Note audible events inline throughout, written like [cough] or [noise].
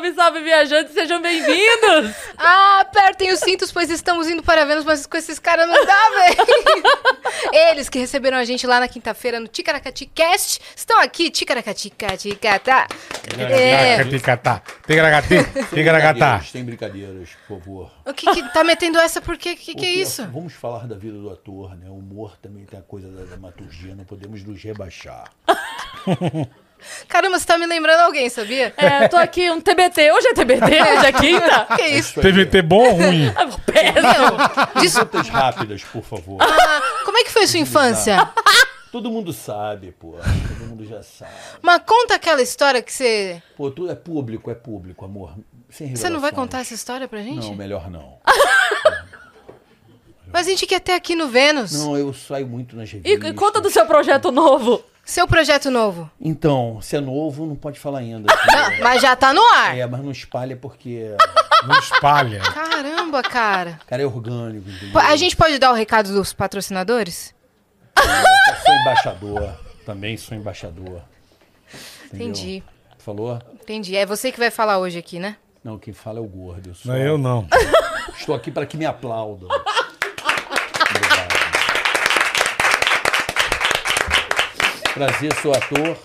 Salve, salve, viajantes, sejam bem-vindos! [laughs] Ah, apertem os cintos, pois estamos indo para Vênus, mas com esses caras não dá, velho. [laughs] Eles que receberam a gente lá na quinta-feira no Ticaracati Cast estão aqui, Ticaracati, Ticatá. É, Ticatá. Ticaracati. Ticaracatá. Brincadeiras, Tem brincadeiras, por favor. o que que tá metendo essa? Por quê? O que, que é isso? Vamos falar da vida do ator, né? O humor também tem a coisa da dramaturgia, não podemos nos rebaixar. [laughs] Caramba, você tá me lembrando alguém, sabia? É, tô aqui, um TBT. Hoje é TBT, [laughs] hoje é quinta. [laughs] Que isso? TVT bom ou ruim? [laughs] Péssimo. Dis- Perguntas rápidas, por favor. Ah, como é que foi sua infância? Todo mundo sabe, pô. Todo mundo já sabe. Mas conta aquela história que você... Pô, tudo é público, é público, amor. Sem Você não vai contar essa história pra gente? Não, melhor não. Mas a gente quer ter aqui no Vênus. Não, eu saio muito nas revistas. e conta do seu projeto novo. Seu projeto novo. Então, se é novo, não pode falar ainda. [laughs] Não, mas já tá no ar. É, mas não espalha porque... [laughs] Não espalha. Caramba, cara. Cara, é orgânico, entendeu? A gente pode dar o recado dos patrocinadores? Eu sou embaixador. Também sou embaixador. Entendeu? Entendi. Falou? Entendi. É você que vai falar hoje aqui, né? Não, quem fala é o gordo. Eu, sou... Não, eu não. Estou aqui para que me aplaudam. Obrigado. Prazer, sou ator,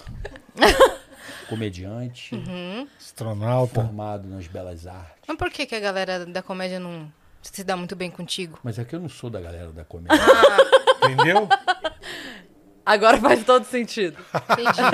[laughs] comediante, Uhum. Astronauta. formado nas belas artes. Mas por que, que a galera da comédia não se dá muito bem contigo? Mas é que eu não sou da galera da comédia. Entendeu? Agora faz todo sentido. Entendi. [laughs]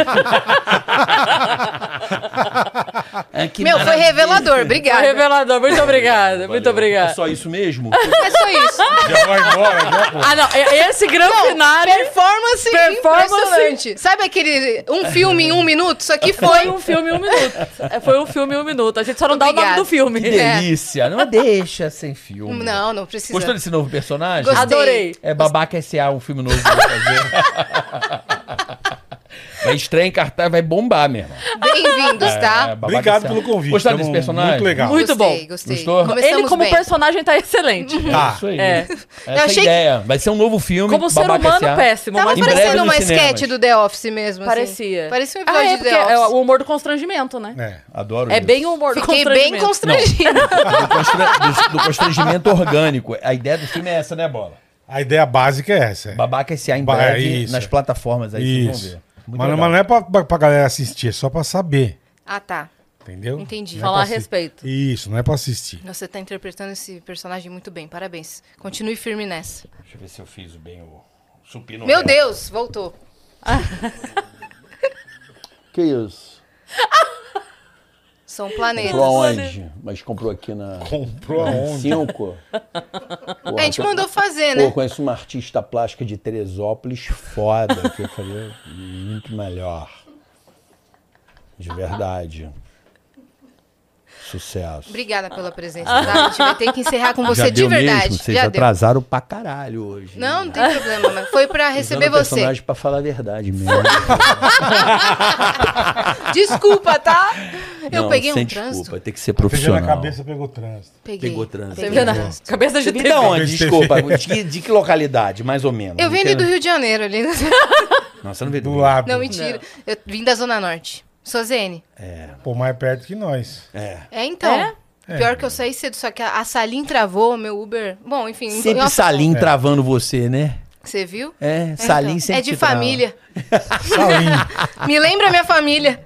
É que Meu, foi maravilha. revelador. Foi Obrigada. revelador. Muito obrigada, muito Valeu. É só isso mesmo? É só isso. Já vai embora, já, pô. Ah, não. Esse grande finale Performance, Performance. impressionante. Sabe aquele um filme em um minuto? Isso aqui foi foi. um filme em um minuto. É, Foi um filme em um minuto. A gente só não dá o nome do filme. Que delícia. Não deixa sem filme. Não, não precisa. Gostou desse novo personagem? Gostei. Adorei. É Babaca S.A., um filme novo que eu vou fazer. [laughs] [laughs] Vai estrear em cartaz, vai bombar, meu irmão. Bem-vindos, tá? É, Obrigado pelo convite. Gostaram desse personagem? Muito legal. Muito gostei, bom. Gostei. Gostou? Começamos Ele, como bem. personagem, tá excelente. Tá. Isso aí. É. Essa Eu é a achei que- ideia. Vai ser um novo filme. Como ser humano, S.A.. péssimo. Tava parecendo uma sketch do The Office mesmo. assim. Parecia. Parecia um Ah, episódio é, de porque The é Office. o humor do constrangimento, né? É. Adoro É isso. bem o humor do Fiquei bem constrangimento. constrangida. do, constra- do- do constrangimento orgânico. A ideia do filme é essa, né, Bola? A ideia básica é essa. é. Babaca S.A. em breve isso. nas plataformas aí, vocês Isso. vão ver. Muito Mas, não- legal. mas não é pra, pra, pra galera assistir, é só pra saber. Ah, tá. Entendeu? Entendi. Não é Falar pra a respeito. Isso, não é pra assistir. Você tá interpretando esse personagem muito bem. Parabéns. Continue firme nessa. Deixa eu ver se eu fiz bem o supino. Meu reto. Deus, voltou. [laughs] Que isso? [laughs] São planetas. Comprou aonde? Mas comprou aqui na... Comprou aonde? Cinco? A gente mandou fazer, Pô, né? conheço uma artista plástica de Teresópolis foda, que eu falei, muito melhor. De verdade. Sucesso. Obrigada pela presença, tá? A gente vai ter que encerrar com você Já de deu verdade. mesmo? Vocês Já deu. atrasaram pra caralho hoje. Não, não tem problema, mas foi pra receber Usando você. personagem pra falar a verdade mesmo. [laughs] Desculpa, tá? Eu Não, peguei sem um desculpa, trânsito. tem que ser profissional. na cabeça, pegou trânsito. Peguei. Pegou trânsito. Peguei na trânsito. cabeça de TV. da onde? De Desculpa. De, que- de que localidade, mais ou menos? Eu Não vim do Rio de Janeiro ali. Não, você não veio Do do lado. Não, mentira. Eu vim da Zona Norte. Sou Zene. É, Pô, mais perto que nós. é. É, então. É? Pior que eu saí cedo, só que a, a Salim travou, meu Uber. Bom, enfim. Sempre eu- Salim travando você, né? Você viu? É, Salim Então, sempre É de família. [laughs] Salim. [laughs] Me lembra minha família.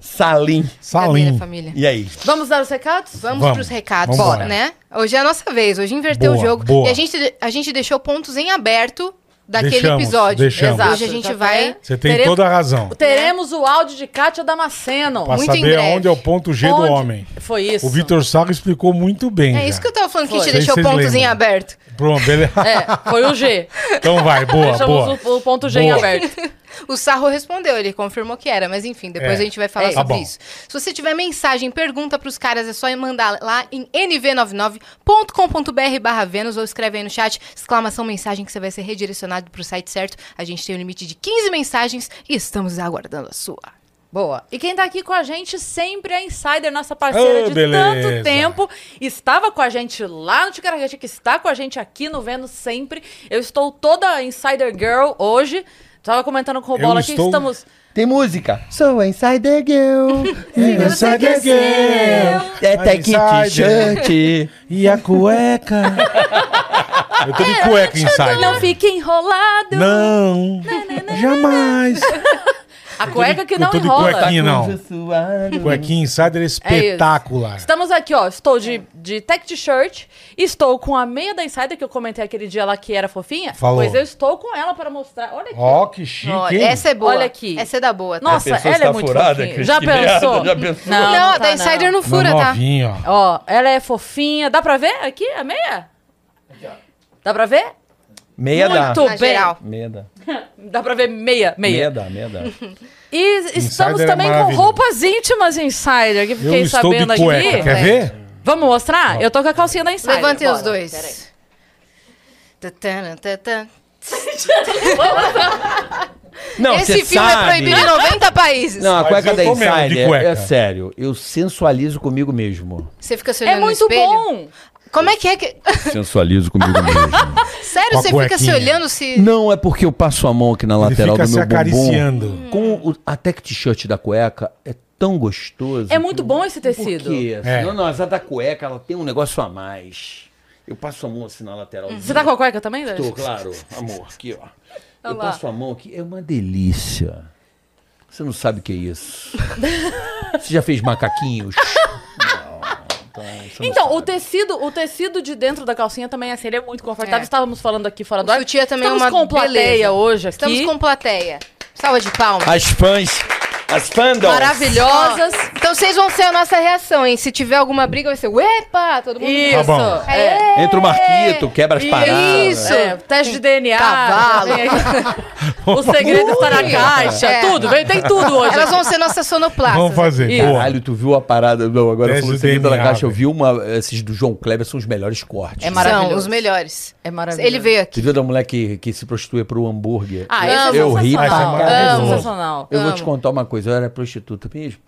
Salim. Salim. minha família? E aí? Vamos dar os recados? Vamos, Vamos. pros recados, Vambora. né? Hoje é a nossa vez, hoje inverteu Boa, o jogo. boa. E a gente, a gente deixou pontos em aberto daquele Deixamos, episódio. deixamos. Exato. Hoje a gente Já vai. Você tem Teremos- toda a razão. Teremos o áudio de Kátia Damasceno. Pra Muito em saber breve. onde é o ponto G do Onde- homem. Foi isso. O Vitor Sago explicou muito bem. É isso que eu tava falando, que a gente Foi. deixou Vocês pontos em aberto. Pronto, beleza. É, foi o G. Então vai, boa, boa. Deixamos o, o ponto G em Boa. aberto. [laughs] O Sarro respondeu, ele confirmou que era, mas enfim, depois É. a gente vai falar É. Tá sobre bom. isso. Se você tiver mensagem, pergunta pros caras, é só mandar lá em nv99.com.br barra Vênus ou escreve aí no chat, exclamação mensagem que você vai ser redirecionado pro site certo. A gente tem um limite de 15 mensagens e estamos aguardando a sua. Boa. E quem tá aqui com a gente sempre é a Insider, nossa parceira Oh, de beleza. tanto tempo. Estava com a gente lá no Ticaracati, que está com a gente aqui no Vênus sempre. Eu estou toda Insider Girl hoje. Tava comentando com o Bola aqui, estou- estamos Tem música. Sou a Insider Girl. [laughs] Insider Girl. É tech Insider. t-shirt. E a cueca? Eu tô de cueca inside. Não fique enrolado. Não, jamais. A cueca que não enrola. cuequinha. não. Suado. Cuequinha insider é espetacular. Estamos aqui, ó. Estou de, de tech t-shirt. Estou com a meia da Insider que eu comentei aquele dia lá que era fofinha. Falou. Pois eu estou com ela para mostrar. Olha aqui. Ó, que chique, Olha, hein? essa é boa. Olha aqui. Essa é da boa. tá? Nossa, ela é tá muito furada, fofinha. Cris? Já [laughs] pensou? já pensou? Não, Não, tá da Insider não Não, fura, tá? novinho, ó. Ó, ela é fofinha. Dá pra ver aqui a meia? Dá pra ver? Meia dá. Muito bem. geral. Meia dá. [laughs] Dá pra ver meia, meia. Meia dá, meia dá. E estamos Insider é também com maravilhoso. roupas íntimas Insider, que fiquei sabendo aqui. Quer ver? Vamos mostrar? Eu tô com a calcinha da Insider. Levantem os dois. Não, Esse filme sabe. é proibido em 90 países. Não, a cueca da Insider, cueca. é sério. Eu sensualizo comigo mesmo. Você fica se É olhando no muito bom. Como é que é que... Sensualizo comigo mesmo. [laughs] Sério, Com a você fica se cuequinha. olhando se... Não, é porque eu passo a mão aqui na Ele lateral fica do se meu bumbum. acariciando. Com o, a tech t-shirt da cueca, é tão gostoso. É muito bom esse Por tecido. quê? É. Não, não, essa da cueca, ela tem um negócio a mais. Eu passo a mão assim na lateral. Você tá com a cueca também, Dani? Tô, claro. Amor, aqui, ó. Eu lá. passo a mão aqui, é uma delícia. Você não sabe o que é isso. [laughs] Você já fez macaquinhos? Não. Então, Então, o tecido, o tecido de dentro da calcinha também é assim, ele é muito confortável. É. Estávamos falando aqui fora do O ar. sutiã também é Estamos uma com plateia beleza. hoje aqui. Estamos com plateia. Salva de palmas. As fãs, as fandoms. maravilhosas. Então vocês vão ser a nossa reação, hein? Se tiver alguma briga, vai ser uepa, todo mundo... Isso. Tá bom. É. Entra o Marquito, quebra as paradas. Isso. É, teste de DNA. Cavalo. O segredo está na caixa. É. Tudo, vem, tem tudo hoje. Elas vão ser nossas sonoplastas. Vamos fazer. Isso. Caralho, tu viu a parada? Não, agora Teste falou do segredo da caixa. Eu vi uma. Esses do João Kleber são os melhores cortes. É maravilhoso. São os melhores. É maravilhoso. Ele veio aqui. Você viu da mulher que, que se prostituía por um hambúrguer? Ah, Amo. esse é Eu ri pra É. Eu vou te amo. contar uma coisa. Eu era prostituta mesmo.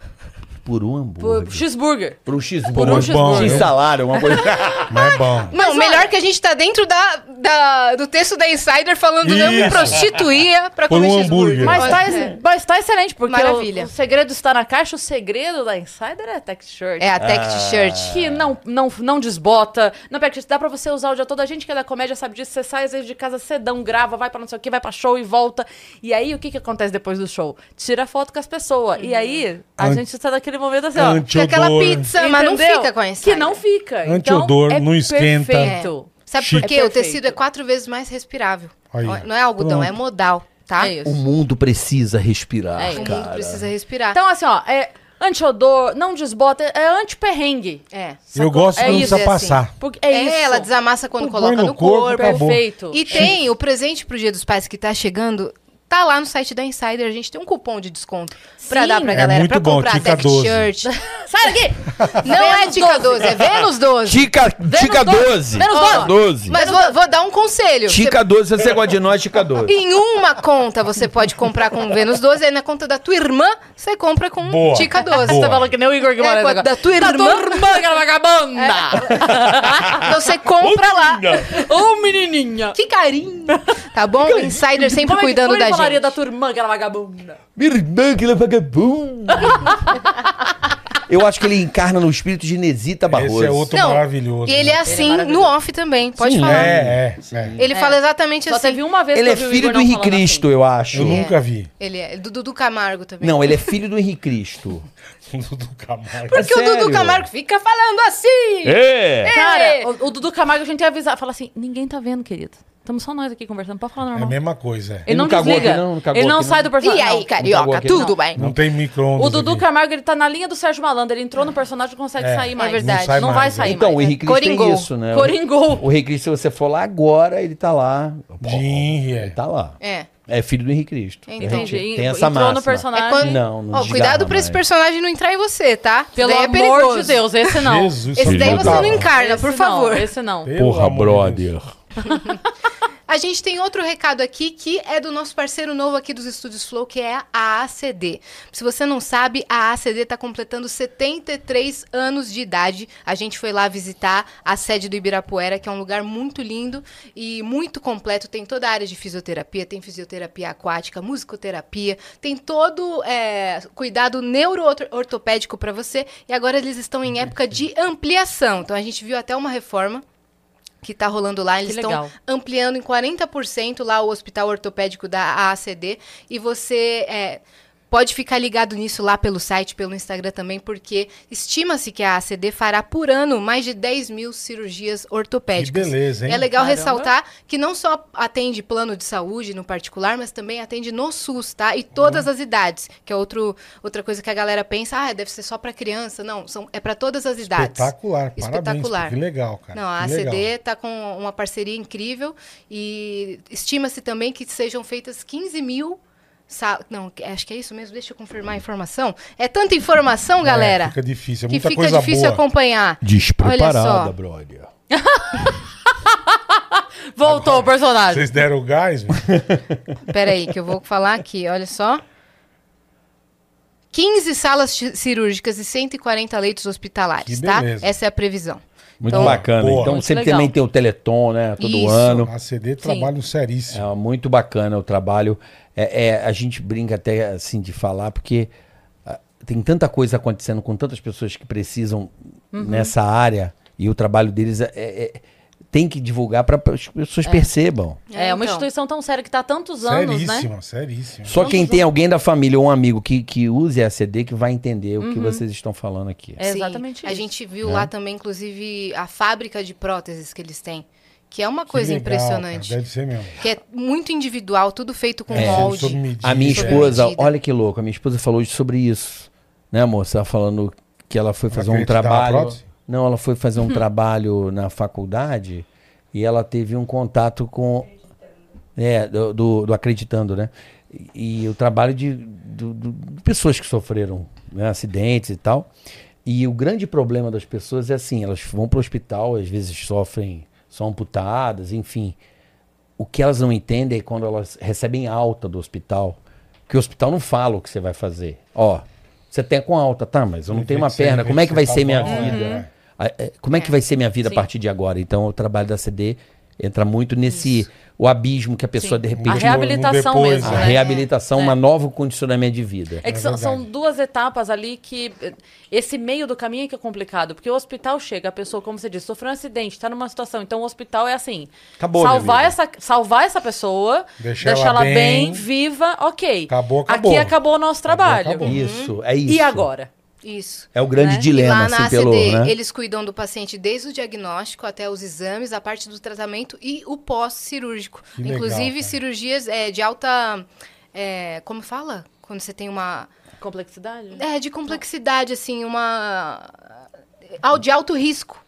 Por um hambúrguer. Por cheeseburger. Por um cheeseburger. Por um cheeseburger. X salário, uma coisa. [laughs] Mas é bom. Não, melhor que a gente tá dentro da, da- do texto da Insider falando não me Isso. prostituía pra Por comer um cheeseburger. hambúrguer. Mas tá, É. mas tá excelente, porque Maravilha. O, o segredo está na caixa, o segredo da Insider é tech shirt. É a tech Ah. t-shirt. Que não, não, não desbota. Não, pega, dá pra você usar o dia todo. A gente que é da comédia sabe disso. Você sai às vezes de casa cedão, grava, vai pra não sei o que, vai pra show e volta. E aí, o que que acontece depois do show? Tira foto com as pessoas. E aí, a Ant- gente está naquele momento assim, ó. Fica aquela pizza, mas não Entendeu? fica com a Insider. Que não fica. Antiodor, então, é não esquenta. Perfeito. Sabe Chique. por quê? É o perfeito. tecido é quatro vezes mais respirável. Aí. Não é algodão, Pronto. é modal, tá? É isso. o mundo precisa respirar, É O isso. cara. mundo precisa respirar. Então, assim, ó, é anti-odor, não desbota, é anti-perrengue. é. Eu gosto É não isso, precisa é assim. passar. Porque é, É, isso. ela desamassa quando Põe coloca no no corpo, corpo. acabou. Perfeito. E tem o presente pro Dia dos Pais que tá chegando. Tá lá no site da Insider, a gente tem um cupom de desconto pra Sim. dar pra É galera muito pra bom, comprar Tica tech 12. shirt. [laughs] Sai daqui! Não é Vênus Tica 12. 12, é Vênus 12. Tica, tica 12. Vênus Ó, 12. Mas vou, vou dar um conselho. Tica 12, se você gosta de nós, Tica [laughs] 12. Em uma conta você pode comprar com Vênus 12, aí na conta da tua irmã você compra com Boa. Tica 12. Boa. Você falou que nem o Igor Guimarães É, agora. da tua Da tua irmã. irmã, aquela vagabunda! [laughs] Então você compra lá. Ô, menininha! Que carinho. Tá bom? Insider sempre Como é cuidando da falaria gente. da tua irmã, aquela vagabunda? Minha irmã, que ela é vagabunda. [laughs] Eu acho que ele encarna no espírito de Nesita Barroso. Esse é outro Não, maravilhoso. E ele é né? assim maravilhoso. no off também, pode Sim, falar. É, é, é. Ele fala exatamente Só assim. teve uma vez Ele que é eu vi o filho Igor do não Henrique falando assim. Cristo, eu acho. Eu nunca vi. Ele é do Dudu Camargo também. Não, ele é filho do Henrique Cristo. [laughs] Dudu Camargo. Porque o Dudu sério? Camargo fica falando assim. É! Cara, o, o Dudu Camargo a gente ia avisar. Fala assim, ninguém tá vendo, querido. Estamos só nós aqui conversando. Pode falar É a normal. mesma coisa. é. Ele não, não desliga. aqui, não? Não ele não aqui, sai não? do personagem. E aí, Não. carioca, aqui, tudo não. bem? Não tem micro-ondas O Dudu aqui. Camargo, ele tá na linha do Sérgio Malandro. Ele entrou no personagem e não consegue É, sair mais. é verdade. Não sai Não mais, vai é. sair Então, o mais. Henrique Cristo Coringou. tem isso, né? Coringou. O Henrique Cristo, se você for lá agora, ele tá lá. Jim, é. Ele tá lá. É. É filho do Henrique Cristo. Entendi. Tem essa Entrou no personagem. É quando- Não, não desgarra cuidado pra esse personagem não entrar em você, tá? Pelo é amor de Deus, esse não. Jesus, Esse daí você não encarna, Esse por não, favor. esse não. Porra, brother. [laughs] A gente tem outro recado aqui que é do nosso parceiro novo aqui dos Estúdios Flow, que é a ACD. Se você não sabe, a ACD está completando 73 anos de idade. A gente foi lá visitar a sede do Ibirapuera, que é um lugar muito lindo e muito completo. Tem toda a área de fisioterapia, tem fisioterapia aquática, musicoterapia, tem todo é, cuidado neuro-ortopédico para você. E agora eles estão em época de ampliação. Então a gente viu até uma reforma que está rolando lá. Eles estão ampliando em 40% lá o hospital ortopédico da AACD. E você é, pode ficar ligado nisso lá pelo site, pelo Instagram também, porque estima-se que a AACD fará por ano mais de 10 mil cirurgias ortopédicas. Que beleza, hein? É legal Caramba. ressaltar que não só atende plano de saúde no particular, mas também atende no SUS, tá? E todas as idades, que é outro, outra coisa que a galera pensa, ah, deve ser só para criança. Não, são, é para todas as idades. Espetacular, parabéns. Espetacular. Que legal, cara. Não, a que ACD legal. está com uma parceria incrível e estima-se também que sejam feitas 15 mil. Sa- Não, que- acho que é isso mesmo, deixa eu confirmar a informação. É tanta informação, galera, É, fica difícil, é que muita fica coisa difícil boa. acompanhar. Despreparada, brother. [laughs] Voltou o personagem. Vocês deram o gás, velho? [laughs] Peraí, que eu vou falar aqui, olha só. 15 salas ci- cirúrgicas e 140 leitos hospitalares, Que tá? Essa é a previsão. Muito Então- bacana. Boa. Então Muito sempre legal. também tem o Teleton, né? Todo Isso. ano. A CD trabalho seríssimo. É muito bacana o trabalho. É, é, a gente brinca até assim de falar, porque ah, tem tanta coisa acontecendo com tantas pessoas que precisam Uhum. nessa área e o trabalho deles é, é- tem que divulgar para as pessoas percebam. É, uma então. instituição tão séria que está há tantos anos, né? Seríssima, seríssima. Só quem tem alguém da família ou um amigo que, que use a CD que vai entender o que vocês estão falando aqui. É Sim, exatamente A isso. gente viu lá também, inclusive, a fábrica de próteses que eles têm. Que é uma Que coisa legal, impressionante. cara, Deve ser mesmo. Que é muito individual, tudo feito com É. molde. Medida. A minha esposa, olha que louco, a minha esposa falou hoje sobre isso. Né, moça? Ela falando que ela foi Ela fazer um trabalho. Não, ela foi fazer um [laughs] trabalho na faculdade e ela teve um contato com. É, do, do- do acreditando, né? E, e o trabalho de, do- de pessoas que sofreram né, acidentes e tal. E o grande problema das pessoas é assim: elas vão para o hospital, às vezes sofrem, são amputadas, enfim. O que elas não entendem é quando elas recebem alta do hospital, que o hospital não fala o que você vai fazer. Ó, você tem com alta, tá, mas eu não tenho uma perna, como é que vai ser tá minha vida? É. É, Como é que vai ser minha vida Sim. a partir de agora? Então o trabalho da CD entra muito nesse o abismo que a pessoa de A repente reabilitação depois, mesmo, a né? reabilitação, um novo condicionamento de vida. É que É são, são duas etapas ali que. Esse meio do caminho é que é complicado. Porque o hospital chega, a pessoa, como você disse, sofreu um acidente, tá numa situação. Então o hospital é assim: Acabou, salvar, essa, salvar essa pessoa, Deixar deixar ela ela bem, bem. viva, ok. Acabou, acabou. Aqui acabou o nosso Acabou, trabalho. acabou. Isso, é isso. E agora? Isso. É o grande Né? E dilema, lá na assim, ACD, pelo, né? eles cuidam do paciente desde o diagnóstico até os exames, a parte do tratamento e o pós-cirúrgico. Legal, Inclusive, cara. cirurgias é, de alta. é, como fala? Quando você tem uma. Complexidade? É, de complexidade, assim, uma. ao- De alto risco.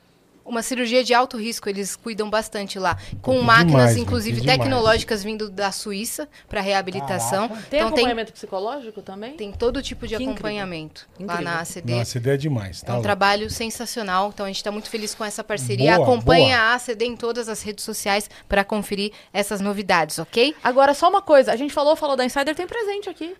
Uma cirurgia de alto risco, eles cuidam bastante lá. Com máquinas, demais, inclusive, demais. tecnológicas vindo da Suíça para reabilitação. Caraca. Tem então tem, acompanhamento psicológico também? tem todo tipo de Que incrível. acompanhamento lá Incrível. na ACD. Não, a CD é demais. É Tá um louco. trabalho sensacional, então a gente está muito feliz com essa parceria. Boa, Acompanhe boa. a ACD em todas as redes sociais para conferir essas novidades, ok? Agora, só uma coisa. A gente falou, falou da Insider, tem presente aqui.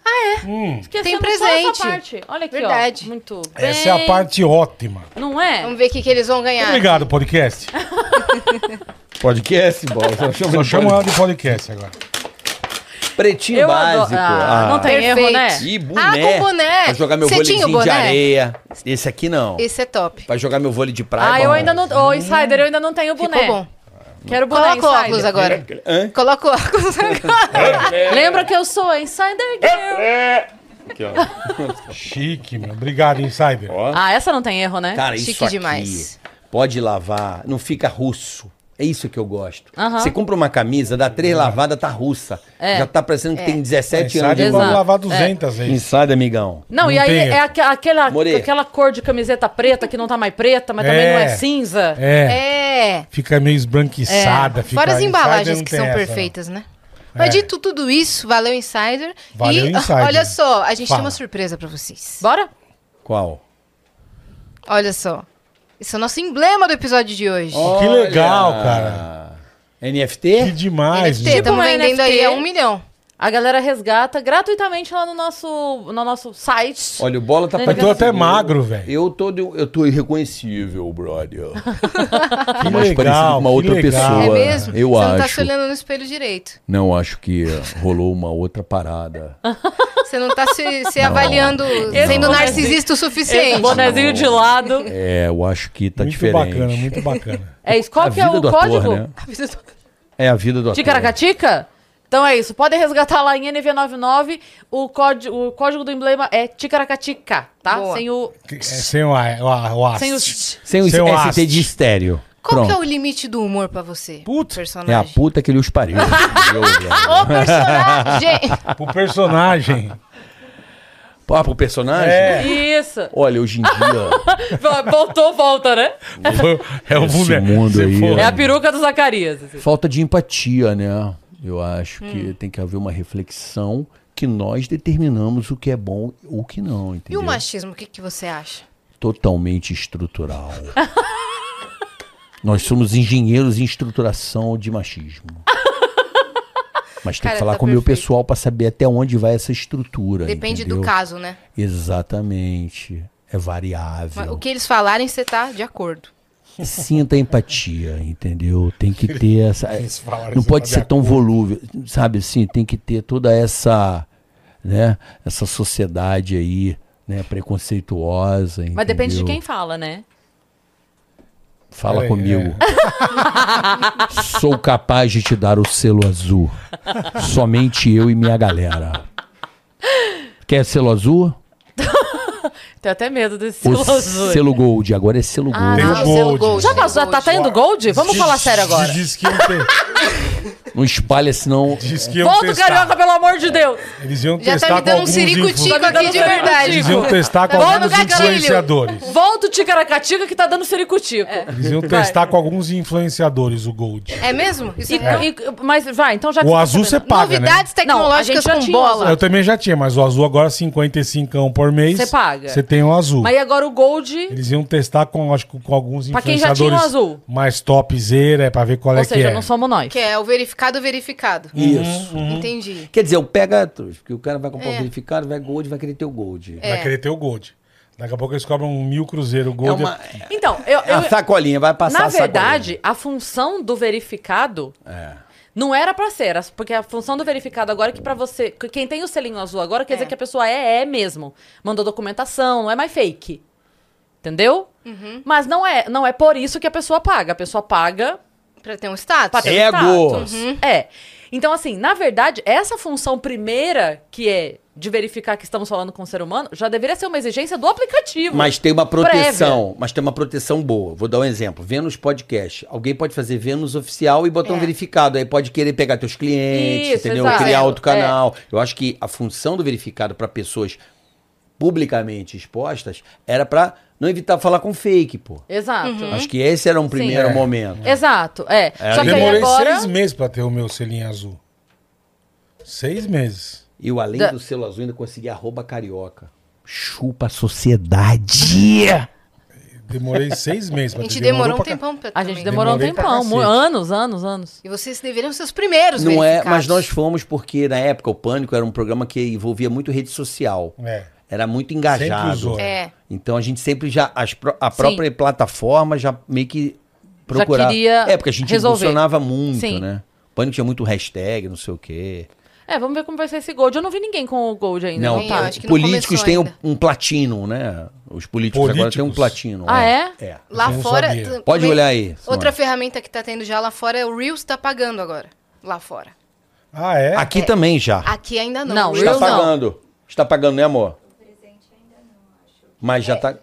Hum, Esquecemos Tem só essa presente. parte. Olha aqui, Verdade. ó. Muito essa é a bem. parte ótima. Não é? Vamos ver o que, que eles vão ganhar. Obrigado, podcast. [laughs] Podcast, bola. Só chama Só de chama ela podcast. de podcast agora. Pretinho Eu adoro- básico. Ah, Ah. não tem erro, Perfeito. né? E boné. Ah, com boné. Pra jogar meu Você tinha o vôleizinho de boné? areia. Esse aqui não. Esse é top. Pra jogar meu vôlei de praia. Ah, eu bom. ainda não. Ô, Insider, eu ainda não tenho boné. Ficou bom. Quero boné. Coloca o Insider. óculos agora. Hã? Coloca o óculos [laughs] agora. [laughs] Lembra que eu sou a Insider Girl. Aqui, ó. Chique, meu. Obrigado, Insider. Ó. Ah, essa não tem erro, né? Cara, isso Chique aqui demais. Pode lavar, não fica russo. É isso que eu gosto. Aham. Você compra uma camisa, dá três lavadas, tá russa. É. Já tá parecendo que tem 17 anos. Insider de lavar 200 vezes. Inside, amigão. Não, Não e aí tem é erro. aque- aquela, aquela cor de camiseta preta que não tá mais preta, mas também É. não é cinza. É, É. fica meio esbranquiçada. fica- Fora as Insider embalagens não que tem são essa, não. perfeitas, né? Mas dito tudo isso, valeu Insider. Valeu, e [laughs] Insider. olha só, a gente Fala. tem uma surpresa pra vocês. Bora? Qual? Olha só. Esse é o nosso emblema do episódio de hoje. Que legal, cara. Que NFT? demais, NFT, meu. estamos uma vendendo aí NFT. a um milhão. A galera resgata gratuitamente lá no nosso, no nosso site. Olha, o bola tá Eu Eu tô até parecido. magro, velho. Eu tô, de- eu tô irreconhecível, brother. [laughs] Que mais parecido com uma que outra legal. pessoa. É mesmo? eu Você não tá acho. se olhando no espelho direito. Não, acho que rolou uma outra parada. [laughs] Você não tá se, se avaliando Esse sendo bonezinho- narcisista o Esse suficiente. bonezinho de lado. É, eu acho que tá muito diferente. bacana, muito bacana. É isso. Qual A que é vida o do ator, código? né? É a vida do ator. Ticaracatica? Então é isso. Podem resgatar lá em NV99. O código, o código do emblema é Ticaracatica, tá? Boa. Sem o. É sem o, A- o, A- o AST. Sem o. Sem o Sem o ST de estéreo. Qual que é Pronto. o limite do humor pra você? Puta, personagem. É a puta que ele os pariu. [laughs] Ô, personagem! Pro personagem. Pô, pro personagem? É. Isso. Olha, hoje em dia, [laughs] Voltou, volta, né? É o mundo aí, for- É a peruca do Zacarias. assim. falta de empatia, né? Eu acho Hum. que tem que haver uma reflexão que nós determinamos o que é bom e o que não, E entendeu? o machismo, o que, que você acha? Totalmente estrutural. [laughs] nós somos engenheiros em estruturação de machismo. [laughs] Mas tem Cara, que falar tá com o meu pessoal para saber até onde vai essa estrutura. Depende entendeu? do caso, né? Exatamente. É variável. Mas o que eles falarem, você tá de acordo. Sinta empatia, entendeu? Tem que ter essa. [laughs] Não isso, pode tá ser tão volúvel, sabe? Assim, tem que ter toda essa, né? Essa sociedade aí, né? Preconceituosa. Mas depende de entendeu? quem fala, né? Fala Peraí, comigo. [laughs] Sou capaz de te dar o selo azul. Somente eu e minha galera. Quer selo azul? [laughs] Tenho até medo desse selo azul. selo gold? Agora é selo Ah, gold. Tem o Gold. Já passou? Já tá tendo gold? Vamos Diz- falar sério agora. Diz que iam, ter, [laughs] Não espalha, senão. diz que iam Volta, testar. carioca, pelo amor de Deus. Eles iam Já testar tá me com dando um alguns influ- Tá aqui de verdade. Eles iam testar com Tá alguns gatilho. influenciadores. Volta o Ticaracatica que tá dando ciricutico. Eles iam testar com alguns influenciadores o Gold. É mesmo? Isso E- é. e- mas vai, então já que O você tá azul você paga, né? Novidades Não, a gente tecnológicas já com tinha o bola. Eu também já tinha, mas o azul agora 55 por mês. Você paga. Você tem o azul. Mas e agora o gold, Eles iam testar com, acho, que com alguns Pra quem já tinha o influenciadores azul. mais topzera, é pra ver qual ou é seja, que é. não somos nós. Que é o verificado verificado. Isso. Entendi. Quer dizer, eu pega, porque o cara vai comprar É. o verificado, vai gold, vai querer ter o gold. É. Vai querer ter o Gold. Daqui a pouco eles cobram um mil cruzeiro. O É Gold uma, Então, eu, é eu- sacolinha, vai passar na a sacolinha. verdade, a função do verificado É. não era pra ser, era- porque a função do verificado agora é que pra você, que quem tem o selinho azul agora quer É. dizer que a pessoa é, é mesmo. Mandou documentação, não é mais fake. Entendeu? Uhum. Mas não é, não é por isso que a pessoa paga. A pessoa paga Pra ter um status. pra ter Ego. status. É. Então, assim, na verdade, essa função primeira, que é de verificar que estamos falando com o ser humano, já deveria ser uma exigência do aplicativo. Mas tem uma proteção, mas tem uma proteção boa. Vou dar um exemplo. Vênus Podcast. Alguém pode fazer Vênus oficial e botar um É. verificado. Aí pode querer pegar teus clientes, Isso, entendeu? exato. Criar outro É. canal. Eu acho que a função do verificado para pessoas publicamente expostas era para não evitar falar com fake, pô. Exato. Uhum. Acho que esse era um primeiro É. momento. Exato, é. É, Só que aí Demorei agora. seis meses pra ter o meu selinho azul. Seis meses. E o além Da- do selo azul ainda consegui arroba carioca. Chupa a sociedade! [laughs] Demorei seis meses pra A gente ter. demorou um pra tempão pra A gente demorou um tempão, anos, anos, anos. E vocês deveriam ser os primeiros Não é, mas nós fomos porque na época o Pânico era um programa que envolvia muito rede social. É. Era muito engajado. É. Então a gente sempre já. as a própria plataforma já meio que procurava. queria é, porque a gente resolver. funcionava muito, Sim. né? O Pânico tinha muito hashtag, não sei o quê. É, vamos ver como vai ser esse Gold. Eu não vi ninguém com o Gold ainda. Não, tá. que políticos têm um, ainda. um platino, né? Os políticos, agora têm um Políticos? platino. Ah, é? É. Lá Eu não fora. sabia. Pode olhar aí. Outra ferramenta que tá tendo já lá fora é o Reels tá pagando agora. Lá fora. Ah, é? Aqui também já. Aqui ainda não. Não, o Está Reels não. pagando. Está pagando, né, amor? Mas já tá.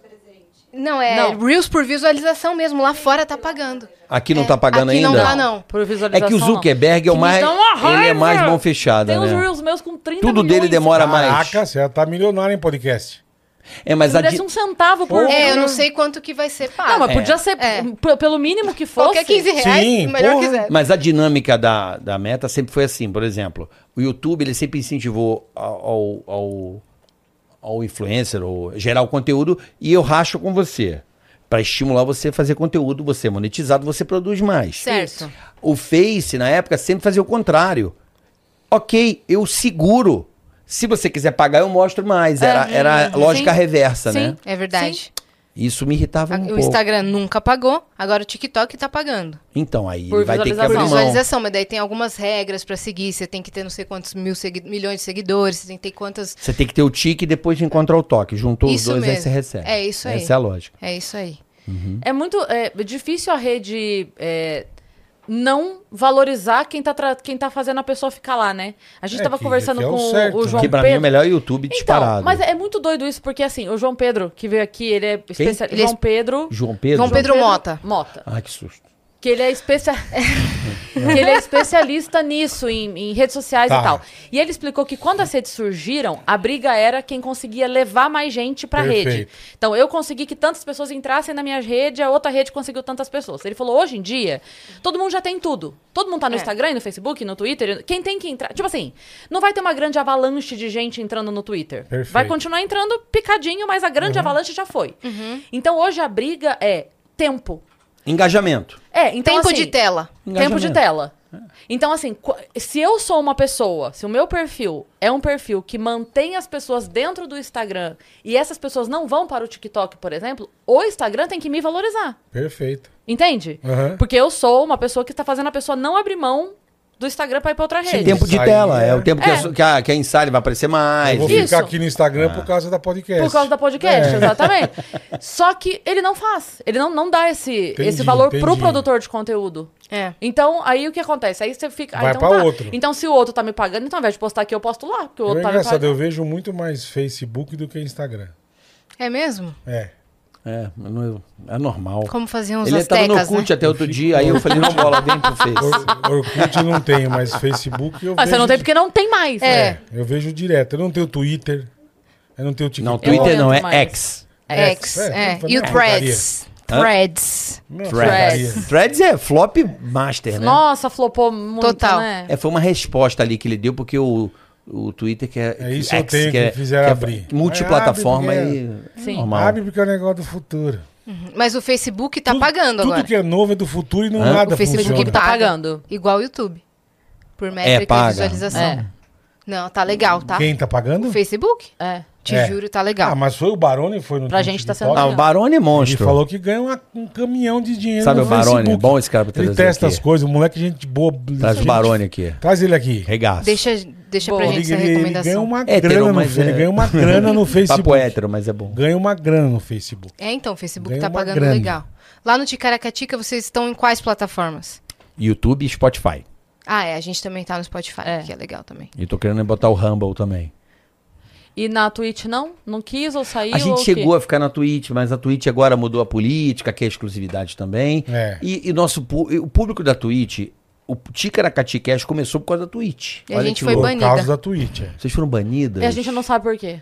Não, é Não. Reels por visualização mesmo. Lá fora tá pagando. Aqui não É, tá pagando aqui ainda? não tá, não. Por É visualização. que o não. Zuckerberg é o mais. Ele é mais mão fechada, Tem uns né? Reels meus com 30 Tudo milhões. dele demora mais. Caraca, você já tá milionário em podcast. É, mas a di- um centavo por É, eu não sei quanto que vai ser pago. Não, mas É. podia ser É. pelo mínimo que fosse. Qualquer 15 reais, Sim, melhor porra. quiser. Mas a dinâmica da, da meta sempre foi assim. Por exemplo, o YouTube ele sempre incentivou ao, ao, ao influencer, ou gerar o conteúdo, e eu racho com você. Pra estimular você a fazer conteúdo, você é monetizado, você produz mais. Certo. O Face, na época, sempre fazia o contrário. Ok, eu seguro. Se você quiser pagar, eu mostro mais. Era, É, era sim. lógica reversa, Sim. né? É verdade. Isso me irritava um o pouco. Instagram nunca pagou, agora o TikTok tá pagando. Então, aí Por vai ter que abrir Por mão. visualização, mas daí tem algumas regras pra seguir. Você tem que ter não sei quantos mil milhões de seguidores, você tem que ter quantas. Você tem que ter o tique e depois encontrar o toque. Juntou Isso os dois, aí mesmo. você recebe. É isso aí. Essa é a lógica. É isso aí. É muito é, difícil a rede é, não valorizar quem tá, tra- quem tá fazendo a pessoa ficar lá, né? A gente É, tava que- conversando que é o com o- certo, o né? João que pra mim é Pedro. o melhor YouTube disparado. Então, mas é muito doido isso, porque assim, o João Pedro, que veio aqui, ele é especialista. É João Pedro. João Pedro? João Pedro Mota. Mota. Ai, que susto. Que ele é, [laughs] ele é especialista nisso, em, em redes sociais Tá. e tal. E ele explicou que quando as redes surgiram, a briga era quem conseguia levar mais gente pra Perfeito. rede. Então, eu consegui que tantas pessoas entrassem na minha rede, a outra rede conseguiu tantas pessoas. Ele falou, hoje em dia, todo mundo já tem tudo. Todo mundo tá no É. Instagram, no Facebook, no Twitter. Quem tem que entrar... Tipo assim, não vai ter uma grande avalanche de gente entrando no Twitter. Perfeito. Vai continuar entrando picadinho, mas a grande avalanche já foi. Então, hoje a briga é tempo. Engajamento. É, então Tempo assim, de tela. Tempo de tela. Então, assim, se eu sou uma pessoa, se o meu perfil é um perfil que mantém as pessoas dentro do Instagram e essas pessoas não vão para o TikTok, por exemplo, o Instagram tem que me valorizar. Perfeito. Entende? Aham. Porque eu sou uma pessoa que está fazendo a pessoa não abrir mão do Instagram para ir para outra rede. Tempo de tela. É, é- o tempo que, É. a, que, a, que a Insider vai aparecer mais. Eu vou Isso. ficar aqui no Instagram por causa da podcast. Por causa da podcast, É. exatamente. [laughs] Só que ele não faz. Ele não, não dá esse, Entendi, esse valor pro entendi. produtor de conteúdo. É. Então, aí o que acontece? Aí você fica. ah, Vai então pra tá. outro. Então, se o outro tá me pagando, então ao invés de postar aqui, eu posto lá. Porque o É outro tá me engraçado, pagando. eu vejo muito mais Facebook do que Instagram. É mesmo? É. É, não- é normal. Como faziam os Ele tava no astecas, né? Orkut até outro dia, aí eu falei, não, bola, vem pro Face. Or- Orkut eu não tenho, mas Facebook eu Ah, vejo. você não tem porque não tem mais. É. É, eu vejo direto. Eu não tenho Twitter. Eu não tenho TikTok. Não, Twitter Eu não, é mais. X. X, É, é. E o. Threads. Threads. Não, Threads. porcaria. Threads é flop master, né? Nossa, flopou muito, Total. né? É, foi uma resposta ali que ele deu, porque o, o Twitter quer. É isso eu tenho que é, fizeram quer abrir. Multiplataforma É, e. Normal. Abre porque é o negócio do futuro. Mas o Facebook tá Tudo- pagando tudo agora. que é novo é do futuro e não Hã? nada O Facebook funciona. tá paga. pagando. Igual o YouTube. Por métrica paga. e visualização. É. Não, tá legal, tá? Quem tá pagando? O Facebook? É. Te É. juro, tá legal. Ah, mas foi o Barone, foi no Pra gente tá sendo Ah, o Barone é Ele monstro. falou que ganha uma- um caminhão de dinheiro Sabe no o Barone? Facebook. É bom esse cara pra Ele testa aqui. as coisas, o moleque é gente boa. Traz o gente- Barone aqui. Traz ele aqui. Regaço. Deixa, deixa Boa. pra Ele, gente essa ele- ele recomendação. ganha uma Hétero, grana no, mas ele é- ganha uma [laughs] grana no Facebook. Papo hétero, mas é bom. Ganha uma grana no Facebook. É, então, o Facebook Ganha tá pagando grana. legal. Lá no Ticaracatica, vocês estão em quais plataformas? YouTube e Spotify. Ah, é, a gente também tá no Spotify, É. que é legal também. E tô querendo botar o Rumble também. E na Twitch não? Não quis ou saiu? A gente chegou quê? a ficar na Twitch, mas a Twitch agora mudou a política, que é exclusividade também. É. E, e nosso e o público da Twitch, o Ticaracati Cash começou por causa da Twitch. E a gente foi louco. Por banida. causa da Twitch. É. Vocês foram banidas? E a gente não sabe por quê.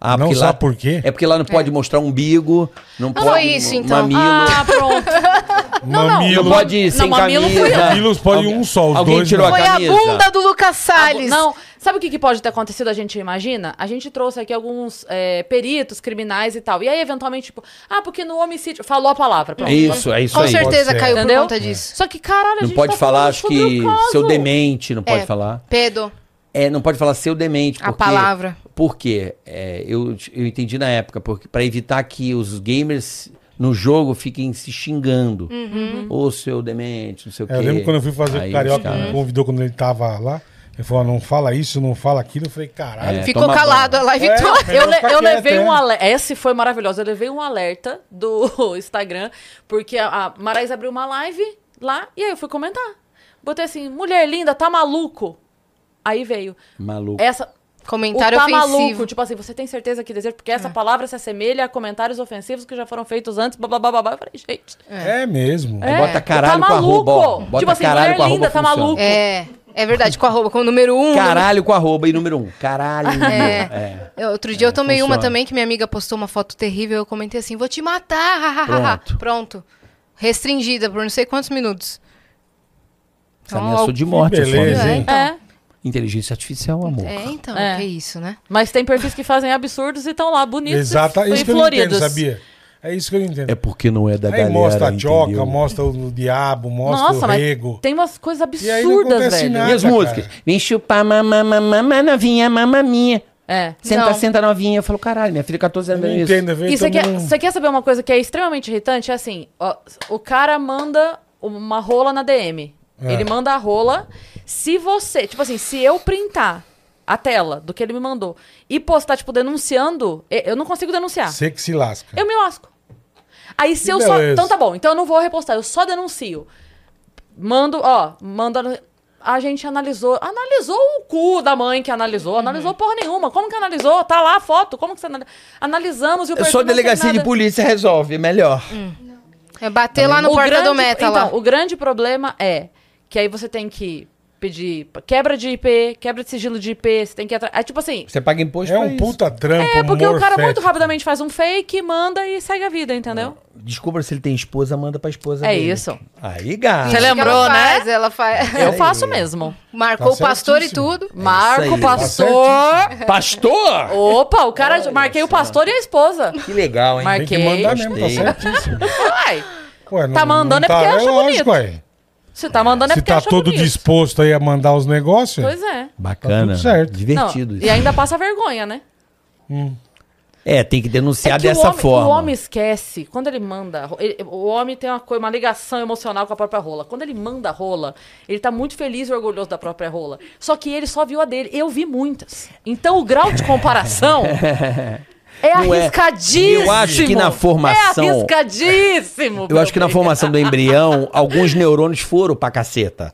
Ah, Não sabe lá- por quê? É porque lá não pode mostrar umbigo, não pode. foi isso, então. Mamilo. Ah, pronto. [laughs] não, Mamilo. Não pode ir sem Não, mamilo camisa. fui eu. Mamilos pode um só, os Alguém dois tirou não. a Foi a camisa. bunda do Lucas Salles. Não, sabe o que, que pode ter acontecido? A gente imagina? A gente trouxe aqui alguns é, peritos criminais e tal. E aí, eventualmente, tipo, ah, porque no homicídio. Falou a palavra. Pronto. Isso, é isso Com aí. certeza ser. caiu Entendeu? por conta disso. Só que, caralho, a Não gente pode tá falar, falando acho sobre que o caso. seu demente, não pode É. falar. Pedo, É, não pode falar seu demente. a porque- palavra. Por quê? É, eu, eu entendi na época, porque para evitar que os gamers no jogo fiquem se xingando. Uhum. Ô, seu demente, não sei o quê. É, eu lembro quando eu fui fazer Aí o Carioca, me convidou quando ele tava lá. Ele falou, não fala isso, não fala aquilo. Eu falei, caralho. É, Ficou calado banho. a live É. toda. Eu, Melhor le- eu levei é. um alerta. Esse foi maravilhoso. Eu levei um alerta do [laughs] Instagram, porque a, a Marais abriu uma live lá e aí eu fui comentar. Botei assim: mulher linda, tá maluco? Aí veio. Maluco. Essa. Comentário o tá ofensivo. maluco, tipo assim, você tem certeza que deseja? Porque essa palavra se assemelha a comentários ofensivos que já foram feitos antes, blá blá blá blá. Eu falei, gente. É mesmo. É, bota caralho tá com arroba, ó. maluco. Bota tipo assim, caralho mulher com arroba linda, tá funciona. maluco. É, é verdade, com arroba, com o número um. Caralho com arroba e número um. Caralho. É. Eu- outro dia eu tomei uma funciona. também que minha amiga postou uma foto terrível. Eu comentei assim: vou te matar. Pronto. Pronto. Restringida por não sei quantos minutos. Essa ameaçou de morte. beleza. É, hein? então. É, Inteligência artificial, amor. É, então, É. que isso, né? mas tem perfis que fazem absurdos e estão lá bonitos Exata, e, isso e que eu não entendo, floridos. sabia? É isso que eu entendo. É porque não é da Aí galera, mostra a choca, entendeu? mostra o diabo, mostra Nossa, o mas rego. tem umas coisas E aí não absurdas, acontece velho. nada. E as cara. músicas? Vem chupar mamamamama, novinha, mamaminha. É. Senta, Não. senta novinha. Eu falo, caralho, minha filha 14 Eu anos é isso. entendo, eu vejo E você quer, mundo- você quer saber uma coisa que é extremamente irritante? É assim, ó, o cara manda uma rola na DM. É. Ele manda a rola. Se você, tipo assim, se eu printar a tela do que ele me mandou e postar, tipo, denunciando, eu não consigo denunciar. Você que se lasca. Eu me lasco. Aí se Que eu só. beleza. Então tá bom, então eu não vou repostar, eu só denuncio. Mando, ó, manda. A gente analisou. Analisou o cu da mãe que analisou. Analisou Uhum. porra nenhuma. Como que analisou? Tá lá a foto. Como que você analisou? Analisamos e o Eu sou delegacia de polícia, resolve, é melhor. É bater lá no O porta grande- do meta então, lá. o grande problema é que aí você tem que pedir quebra de IP, quebra de sigilo de IP, você tem que atrás. É tipo assim. Você paga imposto É pra um isso. puta trampo, É porque o cara muito rapidamente faz um fake, manda e segue a vida, entendeu? Descubra se ele tem esposa, manda pra esposa É dele. isso. Aí, gato. Você lembrou, ela né? faz, Ela faz. Eu faço mesmo. Marcou Tá o pastor e tudo. Marco, aí. pastor. Pastor! Opa, o cara. Marquei o pastor e a esposa. Que legal, hein? Mar- Tem que Marquei. mandar mesmo, tá certíssimo. Uai, Ué, não- Tá mandando não é porque acha lógico, bonito. ué. Se tá mandando é Se porque tá todo bonito. disposto aí a mandar os negócios, Pois é. Bacana. Tá tudo certo. Não, Divertido isso. e ainda passa vergonha, né? É, tem que denunciar É que o dessa homem- forma. O homem esquece. Quando ele manda. ele- o homem tem uma, uma ligação emocional com a própria rola. Quando ele manda a rola, ele tá muito feliz e orgulhoso da própria rola. Só que ele só viu a dele. Eu vi muitas. Então o grau de comparação. [laughs] É Não é. arriscadíssimo. Eu acho que na formação- É arriscadíssimo. Eu acho que na meu formação do embrião, alguns neurônios foram pra caceta.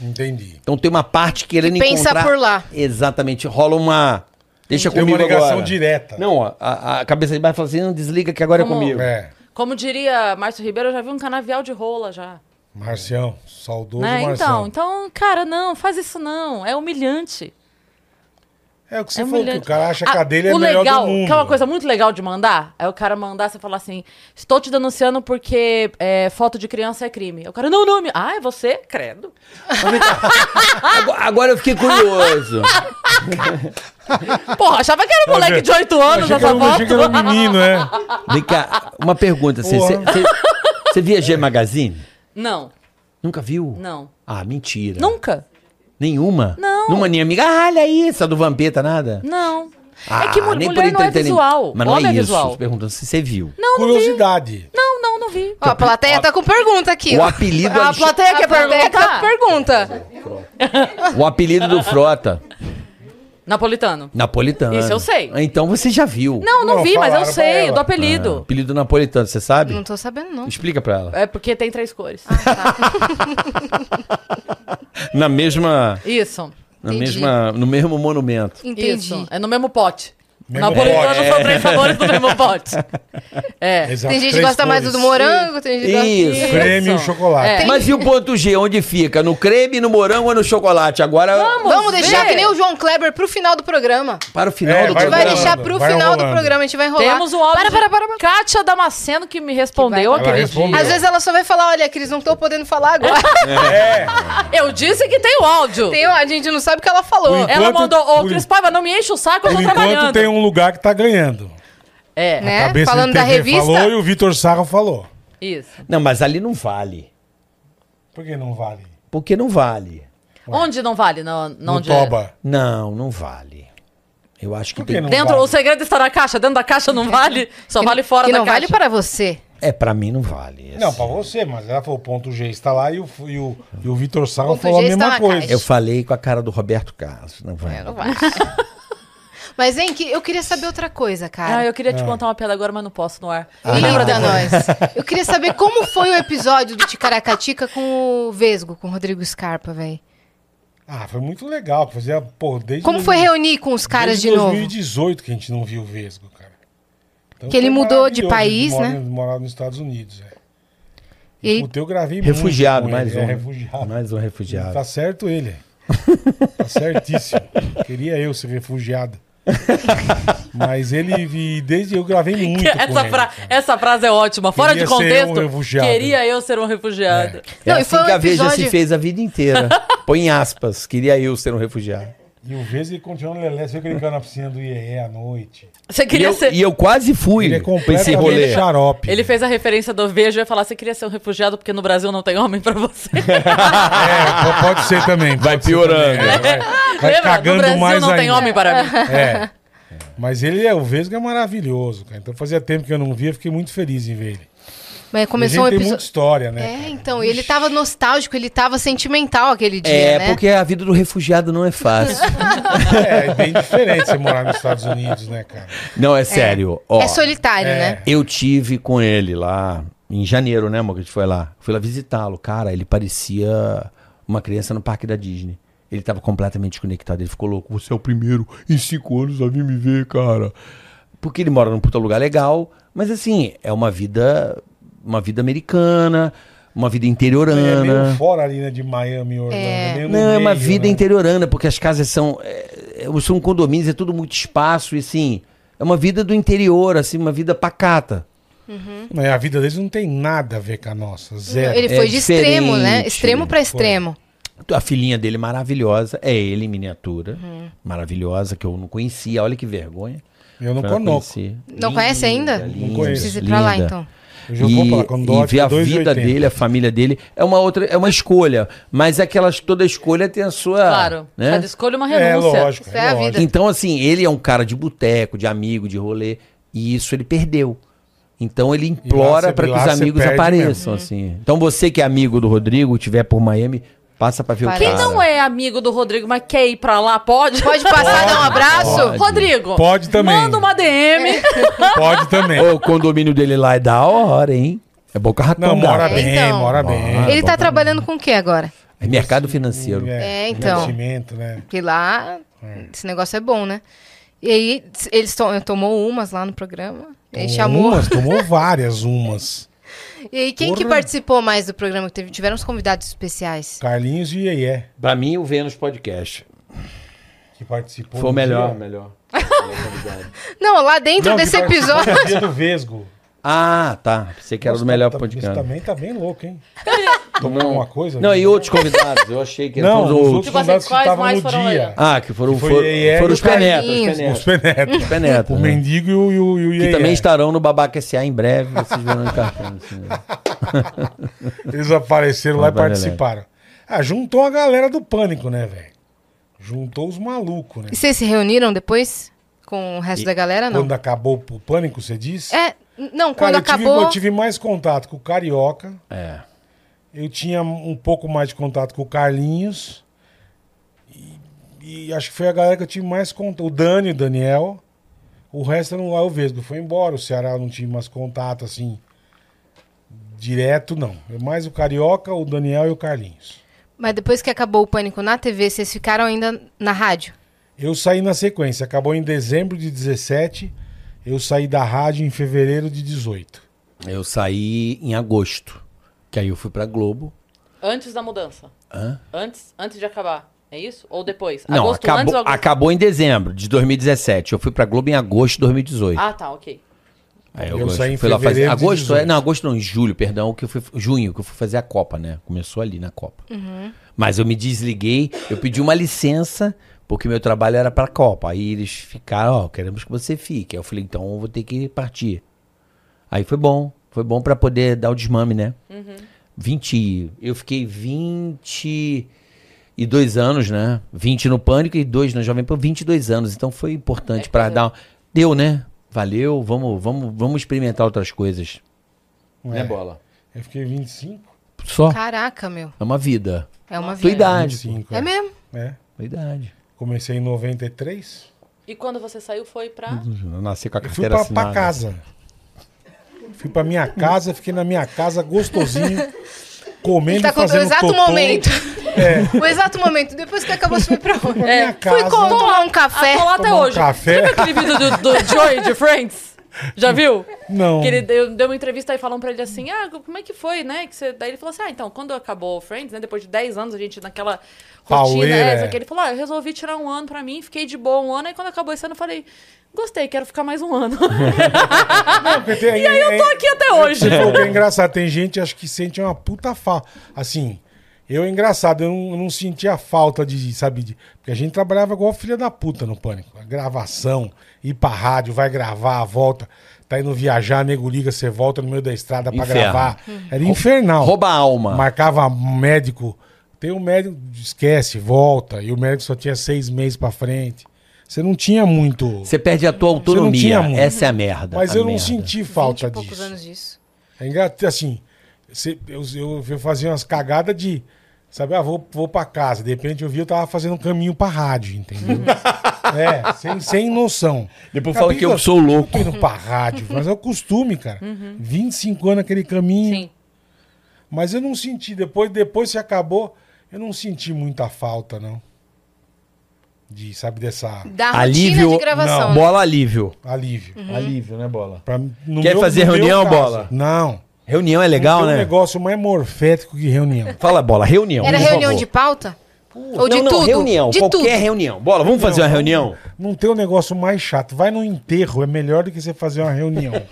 entendi. Então tem uma parte querendo Que pensa encontrar... por lá. Exatamente. Rola uma... Deixa Tem comigo uma ligação agora. direta. Não, ó, a, a cabeça de baixo fala assim, não, desliga que agora Como- é comigo. É. Como diria Márcio Ribeiro, eu já vi um canavial de rola já. Marcião, saudoso Né? Marcião. Então, então, cara, não, faz isso não. É humilhante. É o que você É falou, que o cara acha que a dele é o melhor legal, do mundo. Que é uma coisa muito legal de mandar, é o cara mandar, você falar assim, estou te denunciando porque é, foto de criança é crime. O cara, não, não, me... ah, é você? Credo. Agora, agora eu fiquei curioso. [laughs] Porra, achava que era um moleque de 8 anos essa um- achei que era um foto. menino, é. [laughs] Vem cá, uma pergunta. Você, você via G Magazine? Não, Nunca viu? não. Ah, mentira. Nunca? Nenhuma? Não. Numa nem amiga. Ah, olha isso, a do Vampeta, nada? Não. Ah, é que mu- nem por mulher não é visual. Mas não Homem é é isso. visual. Perguntando se você viu. Não, não vi. Curiosidade. Não, não, não vi. Ó, a plateia tá com pergunta aqui. O apelido, A Alex- plateia A quer plateia tá pergunta. o apelido do Frota, Napolitano. napolitano. Isso eu sei. Então você já viu. Não, não, Não, vi, mas eu sei, do apelido. Ah, apelido napolitano, você sabe? Não tô sabendo, não. Explica pra ela. É porque tem três cores. [laughs] Na mesma. Isso. Na Entendi. mesma no mesmo monumento. Entendi. Isso. É no mesmo pote. Mesmo Napolitano pote. são três sabores do mesmo pote. É. Exato, Tem gente que três gosta mais do cores. morango, tem gente que gosta... Isso. Creme e o chocolate. É. Mas e o ponto G, onde fica? No creme, no morango ou no chocolate? Agora, Vamos deixar ver. que nem o João Kleber pro final do programa. para o final É, do vai Vai programa. deixar rolando, pro vai final do rolando. programa, a gente vai enrolar. Temos um áudio Para, para, para, para. de Kátia Damasceno que me respondeu Que vai- aquele respondeu. dia. Às vezes ela só vai falar, olha, Cris, não tô podendo falar agora. É. Eu disse que tem o áudio. Tem, a gente não sabe o que ela falou. Por Ela enquanto- mandou, ô por- Cris Paiva, não me enche o saco, eu Por tô enquanto trabalhando. tem um lugar que tá ganhando. É, Né? Cabeça Falando da TV revista. falou e o Vitor Sarro falou. isso. Não, mas ali não vale. Por que não vale? Porque não vale. Onde não vale? No, No onde Toba. Não, não vale. Eu acho que Por que tem... não Dentro, vale? o segredo está na caixa. Dentro da caixa não vale, só vale fora que da não caixa. vale para você. É, pra mim não vale. Não, pra você, mas ela falou, o ponto G está lá e o, e o, e o Vitor Sarro Ponto falou a G está mesma na coisa. caixa. Eu falei com a cara do Roberto Carlos. Não vai. É, não vai. Mas, hein, que eu queria saber outra coisa, cara. Ah, eu queria te contar uma piada agora, mas não posso no ar. Lembra da nós? [laughs] Eu queria saber como foi o episódio do Ticaracatica com o Vesgo, com o Rodrigo Scarpa, velho. Ah, foi muito legal. Fazia, pô, desde Como foi reunir com os caras de novo? 2018 que a gente não viu o Vesgo, cara. Então Que ele foi mudou de país, ele mora- né? Morava nos Estados Unidos, é. E Puta, eu gravei Refugiado, mais ele, um. É, refugiado. Mais um refugiado. Tá certo ele. [laughs] Tá certíssimo. Queria eu ser refugiado. [laughs] Mas ele, desde eu gravei muito Essa, ele. fra- essa frase é ótima. Fora Queria de ser um contexto, refugiado. queria eu ser um refugiado. É Não, e assim foi um que a Veja episódio- se fez a vida inteira. [laughs] Põe em aspas. Queria eu ser um refugiado. E o Vesgo ele continua no Lelé. Você viu que ele caiu na piscina do IEE à noite. Você E queria eu, ser. e eu quase fui Ele é pra esse rolê. xarope. Ele fez a referência do Vejo e ia falar: você queria ser um refugiado porque no Brasil não tem homem pra você. [laughs] É, po- pode ser também. Vai pode ser piorando. também. Vai, vai Lembra? cagando no Brasil mais não tem homem para mim. É. Mas ele é, o Vesgo é maravilhoso, cara. Então fazia tempo que eu não via, fiquei muito feliz em ver ele. Mas começou um a gente tem muita episódio. história, né? É, cara? então, e ele tava nostálgico, ele tava sentimental aquele dia, É, né? porque a vida do refugiado não é fácil. [laughs] É, é bem diferente você morar nos Estados Unidos, né, cara? não, é sério. Ó, É solitário, É. né? Eu tive com ele lá em janeiro, né, amor? Que a gente foi lá. Fui lá visitá-lo. Cara, ele parecia uma criança no parque da Disney. Ele tava completamente desconectado. Ele ficou louco. Você é o primeiro em cinco anos a vir me ver, cara. Porque ele mora num puta lugar legal. Mas assim, é uma vida. Uma vida americana, uma vida É meio interiorana. fora ali, né, de Miami, Orlando. É. meio no Não, é uma meio, vida né? interiorana, porque as casas são. É, é, são condomínios, é tudo muito espaço, e assim. É uma vida do interior, assim, uma vida pacata. Não, é, A vida deles não tem nada a ver com a nossa. Zero. Ele foi de extremo, né? diferente. Extremo pra extremo. A filhinha dele maravilhosa, é ele em miniatura, Uhum. maravilhosa, que eu não conhecia, olha que vergonha. Eu não conheço. Não conhece ainda? Não conheço. Precisa ir pra lá, linda. então. Lá, quando E, e ver a tiver vida 2,80. dele, a família dele, é uma outra, é uma escolha. Mas aquelas, toda escolha tem a sua. Claro. Né? Cada escolha é uma É, renúncia. lógico. É É a lógico. vida. Então, assim, ele é um cara de boteco, de amigo, de rolê. E isso ele perdeu. Então ele implora para que os amigos apareçam, assim. Então você que é amigo do Rodrigo, tiver por Miami, passa pra ver Para. o Quem cara. não é amigo do Rodrigo, mas quer ir pra lá, pode? Pode passar, dar um abraço? Pode. Rodrigo. Pode também. Manda uma DM. [laughs] Pode também. Ô, o condomínio dele lá é da hora, hein? É Boca Raton. Não, mora gata. bem, Então. mora Mora. bem. Ele tá trabalhando com o que agora? É mercado financeiro. É, então. Investimento, né? Porque lá, esse negócio é bom, né? E aí, eles to tomou umas lá no programa. Ele Tomou chamou. Umas, tomou várias umas. [laughs] E aí, quem que Porra. participou mais do programa? Teve, tiveram os convidados especiais. Carlinhos e Iê, Pra mim, o Vênus Podcast. que participou. Foi o melhor, dia. melhor. [laughs] Não, lá dentro Não, que desse participou episódio. do Vesgo. Ah, tá. Pensei que era Nossa, do melhor tá- podcast. Isso também tá bem louco, hein? [laughs] Tomou alguma coisa? Não, e outros convidados. Eu achei que Não, foram os outros. outros Tipo assim, convidados que estavam no foram dia. Ah, que foram, Que foi foram, e os. Carlinhos. Os penetas. Os penetas, O né? mendigo e o, e o, e o Que Iê. também estarão no Babaca SA em breve, vocês verão no cartão. assim, né? [laughs] Eles apareceram lá e participaram. Ah, juntou a galera do pânico, né, velho? Juntou os malucos, né? E vocês se reuniram depois com o resto da galera, não? Quando acabou o pânico, você disse? É, não, quando Cara, eu tive, acabou... eu tive mais contato com o Carioca. É. Eu tinha um pouco mais de contato com o Carlinhos. E, e acho que foi a galera que eu tive mais contato. O Dani, o Daniel. O resto eu não lá eu Vesgo. Foi embora. O Ceará não tive mais contato, assim. Direto, não. É mais o Carioca, o Daniel e o Carlinhos. Mas depois que acabou o Pânico na TV, vocês ficaram ainda na rádio? Eu saí na sequência. Acabou em dezembro de 17. Eu saí da rádio em fevereiro de 18. Eu saí em agosto. Que aí eu fui pra Globo. Antes da mudança. Hã? Antes, antes de acabar. É isso? Ou depois? Não, agosto acabou, antes ou agosto? acabou em dezembro de 2017. Eu fui pra Globo em agosto de 2018. Ah, tá, ok. Aí eu saí em fui lá fazer. fevereiro de Agosto, 18. é, não, agosto não, em julho, perdão, que eu fui, junho, que eu fui fazer a Copa, né? Começou ali na Copa. Mas eu me desliguei, eu pedi uma licença, porque meu trabalho era pra Copa. Aí eles ficaram, ó, queremos que você fique. Aí eu falei, então eu vou ter que partir. Aí foi bom, foi bom pra poder dar o desmame, né? 20, eu fiquei 22 anos, né? 20 no Pânico e 2 na Jovem Pan, 22 anos. Então foi importante pra dar. Deu, né? Valeu, vamos, vamos, vamos experimentar outras coisas. É. bola? Eu fiquei 25. Só. Caraca, meu. É uma vida. É uma Tua vida. idade. 25. É mesmo? É. Tua idade. Comecei em 93. E quando você saiu, foi pra... Eu nasci com a Eu fui carteira pra, pra casa. Fui pra minha casa, fiquei na minha casa gostosinho, comendo tá e contando o fazendo exato totô. momento. É, O exato momento. Depois que acabou, você foi pra onde? É, casa. Fui com- tomar um café. Tô lá até Tomar um hoje. café. Aquele vídeo do, do Joey de Friends? Já viu? Não. Que ele deu, deu uma entrevista e falando pra ele assim, ah, como é que foi, né? Que você... Daí ele falou assim, ah, então, quando acabou o Friends, né? Depois de 10 anos, a gente naquela rotina, Pauleira, é, é. aqui, ele falou, ah, eu resolvi tirar um ano pra mim, fiquei de boa um ano, aí quando acabou esse ano eu falei, gostei, quero ficar mais um ano. [laughs] Não, tem- e aí eu tô aqui até hoje. Você falou que é engraçado. Tem gente, acho que sente uma puta falta. Assim, Eu, é engraçado, eu não, eu não sentia falta de, sabe, de, porque a gente trabalhava igual filha da puta no Pânico. A gravação, ir pra rádio, vai gravar, volta, tá indo viajar, nego liga, você volta no meio da estrada pra Inferno. gravar. Era infernal. Rouba a alma. Marcava médico, tem um médico, esquece, volta, e o médico só tinha seis meses pra frente. Você não tinha muito... Você perde a tua autonomia. Essa é a merda. Mas a eu não merda. senti 20 falta e poucos disso. anos disso. É engraçado, assim, eu, eu, eu fazia umas cagadas de, sabe, ah, vou, vou pra casa. De repente eu vi, eu tava fazendo um caminho pra rádio, entendeu? [laughs] é, sem, sem noção. Depois fala que eu sou eu louco. tô indo pra rádio, mas é o costume, cara. 25 anos aquele caminho. Sim. Mas eu não senti, depois, depois que acabou, eu não senti muita falta, não. De, sabe, dessa Da Alívio. de gravação. Não. né? Bola alívio. alívio. Alívio, né, bola? Pra- no Quer fazer no meu reunião, caso, Bola? Não. Reunião é legal, não tem né? um negócio mais morfético que reunião. Fala, bola. Reunião. Era por reunião favor. de pauta? Ou de não, não, tudo? reunião. De qualquer tudo. reunião. Bola, vamos fazer uma reunião? Não tem um negócio mais chato. Vai no enterro, é melhor do que você fazer uma reunião. [laughs]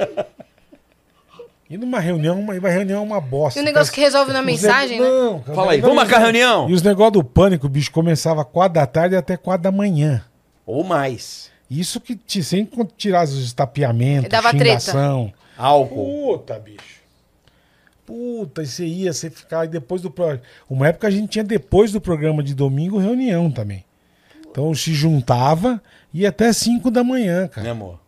E numa reunião, uma, uma reunião é uma bosta. E o negócio que resolve na mensagem, né? Não, cara, Fala aí, não, vamos marcar não. reunião? E os negócios do pânico, bicho, começava 4 da tarde até 4 da manhã. Ou mais. Isso que te, sem tirar os estapeamentos, Dava treta. xingação. Álcool. Puta, bicho. Puta, e você ia, você ficava e depois do programa. Uma época a gente tinha depois do programa de domingo reunião também. Então se juntava e até 5 da manhã, cara. Né, amor?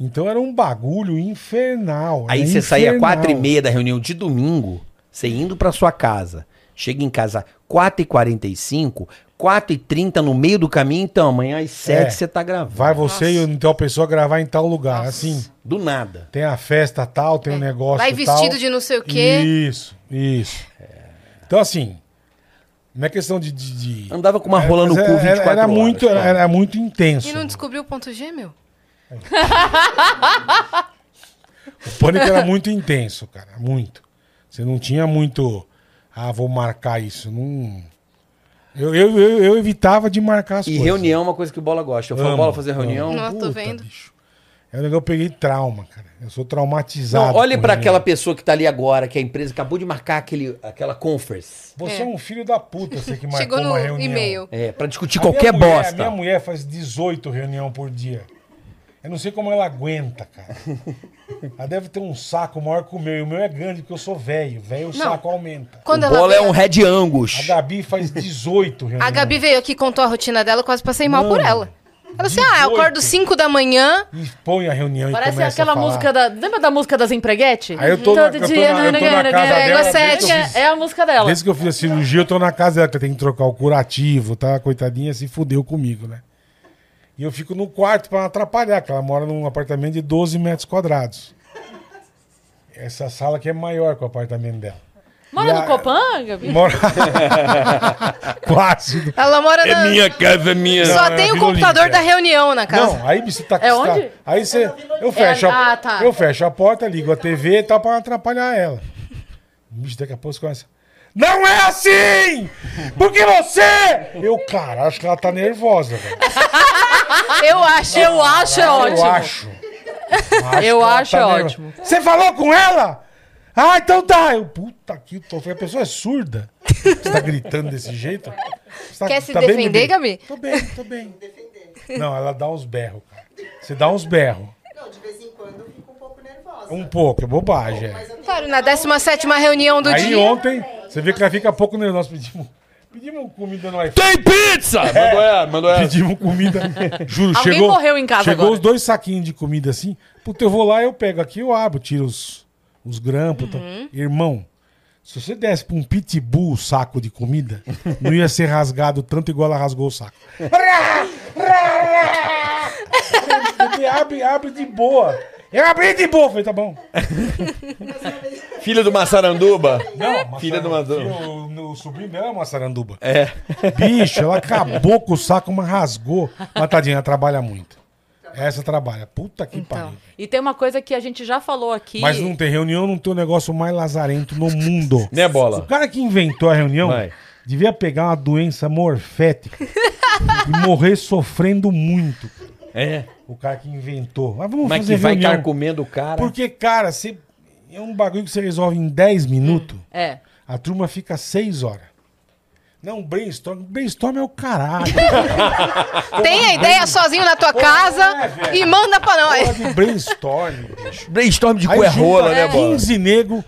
Então era um bagulho infernal. Aí você saía infernal. quatro e meia da reunião de domingo, você indo pra sua casa. Chega em casa 4h45, 4h30 no meio do caminho, então amanhã às 7 É. você tá gravando. Vai você e então a pessoa gravar em tal lugar. Assim, Do nada. tem a festa tal, tem um negócio Vai tal. vestido de não sei o quê. Isso, isso. Então assim, não é questão de... de, de- Andava com uma rola no mas cu 24 era, era horas. muito, cara. era, era muito intenso. E não descobriu o ponto G, meu? O pânico era muito intenso, cara. Muito. Você não tinha muito. Ah, vou marcar isso. Não. Eu, eu, eu, eu evitava de marcar as E coisas. reunião é uma coisa que o Bola gosta. Eu falo, Bola, fazer reunião. Não. Nossa, tô vendo. Bicho. É um negócio eu peguei trauma, cara. Eu sou traumatizado. Não, olhe reunião. aquela pessoa que tá ali agora, que a empresa acabou de marcar aquele, aquela conference. Você é. É. um filho da puta, você que marcou Chegou no uma reunião. e-mail. É, pra discutir A qualquer mulher- bosta. A minha mulher faz 18 reuniões por dia. Eu não sei como ela aguenta, cara. [laughs] ela deve ter um saco maior que o meu. E o meu é grande, porque eu sou velho. Velho, o Não. saco aumenta. Quando o ela Bola é um Red Angus. A Gabi faz 18 reuniões. A Gabi veio aqui, contou a rotina dela, eu quase passei mal por ela. Ela assim, ah, eu 18. acordo 5 da manhã, E põe a reunião e Parece começa aquela a falar. música da. Lembra da música das empreguetes? Aí eu tô na- eu tô na- eu tô na casa dela, é, desde que eu fiz- é a música dela. Desde que eu fiz a cirurgia, eu tô na casa dela, que eu tenho que trocar o curativo, tá? Coitadinha se fudeu comigo, né? E eu fico no quarto pra não atrapalhar, que ela mora num apartamento de 12 metros quadrados. Essa sala aqui é maior que o apartamento dela. Mora no a- Copan, Gabi? Mora. [laughs] Quase. ela mora na... casa, é minha. Só Não, tem é o computador Olímpia. da reunião na casa. Não, aí você tá. É você tá- onde? aí você. Eu fecho, É, a, ah, tá. eu fecho a porta, ligo a TV e tal pra atrapalhar ela. Bicho, daqui a pouco você começa. Não é assim! Porque você! Eu, cara, acho que ela tá nervosa, velho. [laughs] Eu acho. Eu acho é ótimo. Eu acho. Eu que ela acho nervosa. ótimo. Você falou com ela? Ah, então tá. Eu, puta que tô. A pessoa é surda. Você tá gritando desse jeito? Você tá- Quer se tá bem, defender, bebê? Gabi? Tô bem, tô bem. Não, ela dá uns berros, cara. Você dá uns berros. Não, de vez em quando eu fico um Um pouco, é bobagem. é. Claro, na 17ª reunião do Aí dia. ontem, você vê que ela fica pouco nervosa. Nós pedimos, pedimos comida no iPhone. Tem pizza! Mandou ela, mandou ela. Pedimos comida. [laughs] Juro, Alguém chegou. morreu em casa Chegou agora. os dois saquinhos de comida assim. Puta, eu vou lá, eu pego aqui, eu abro, tiro os, os grampos. tal. Uhum. Irmão, se você desse pra um pitbull o saco de comida, não ia ser rasgado tanto igual ela rasgou o saco. [laughs] Bebê, abre, abre de boa. Eu abri de boa. Falei, tá bom. [laughs] Filha do Massaranduba. Não, Filha do Massaranduba. O, o sobrinho dela é uma saranduba. É. Bicho, ela acabou com o saco, mas rasgou. Mas tadinha, ela trabalha muito. Essa trabalha. Puta que Então. pariu. E tem uma coisa que a gente já falou aqui. Mas não tem reunião, não tem o negócio mais lazarento no mundo. Né, O Bola? cara que inventou a reunião Vai. devia pegar uma doença morfética [laughs] e morrer sofrendo muito. É. O cara que inventou. Mas vamos Mas fazer que vai reunião. comendo o cara. Porque, cara, você... é um bagulho que você resolve em 10 minutos. É. A turma fica seis horas. Não, brainstorm. Brainstorm é o caralho. [laughs] Tem a ideia sozinho na tua casa é, e manda pra Porra nós. de brainstorm, bicho. Brainstorm de cuerrola, junta né, bola? 15 nego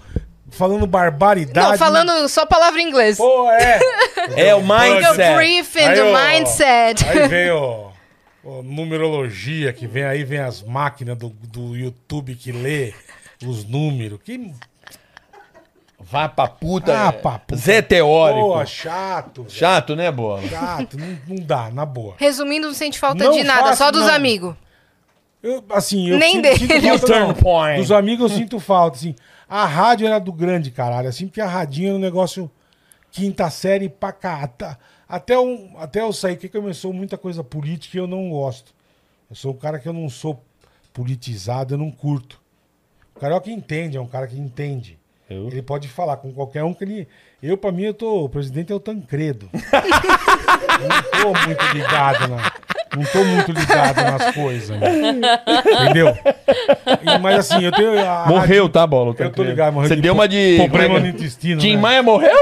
falando barbaridade. Não, falando só palavra em inglês. Pô, é. É o The mindset. briefing, Aí, the ó, mindset. Aí vem o, o numerologia, que vem aí, vem as máquinas do, do YouTube que lê os números. Que Vá pra puta. Ah, pra puta. Zé teórico. Pô, chato. velho. Chato, né, bola? Chato, não, não dá, na boa. Resumindo, não sente falta Não de nada, faço, só dos não. amigos. Eu, assim, eu Nem sinto, dele. sinto falta. [laughs] Dos amigos eu sinto falta, assim. A rádio era do grande, caralho. Assim, porque a radinho era um negócio quinta série pra cá. Até, um, até eu sair, que começou muita coisa política e eu não gosto. Eu sou um cara que eu não sou politizado, eu não curto. O carioca entende, é um cara que entende. Ele pode falar com qualquer um que ele. Eu, pra mim, eu tô. O presidente é o Tancredo. [laughs] eu não tô muito ligado na. Não tô muito ligado nas coisas. né? Entendeu? E- Mas assim, eu tenho. a Morreu, tá, bola? Eu tô ligado, morreu Você de deu uma de. Problema é no é? intestino. Tim né? Maia morreu?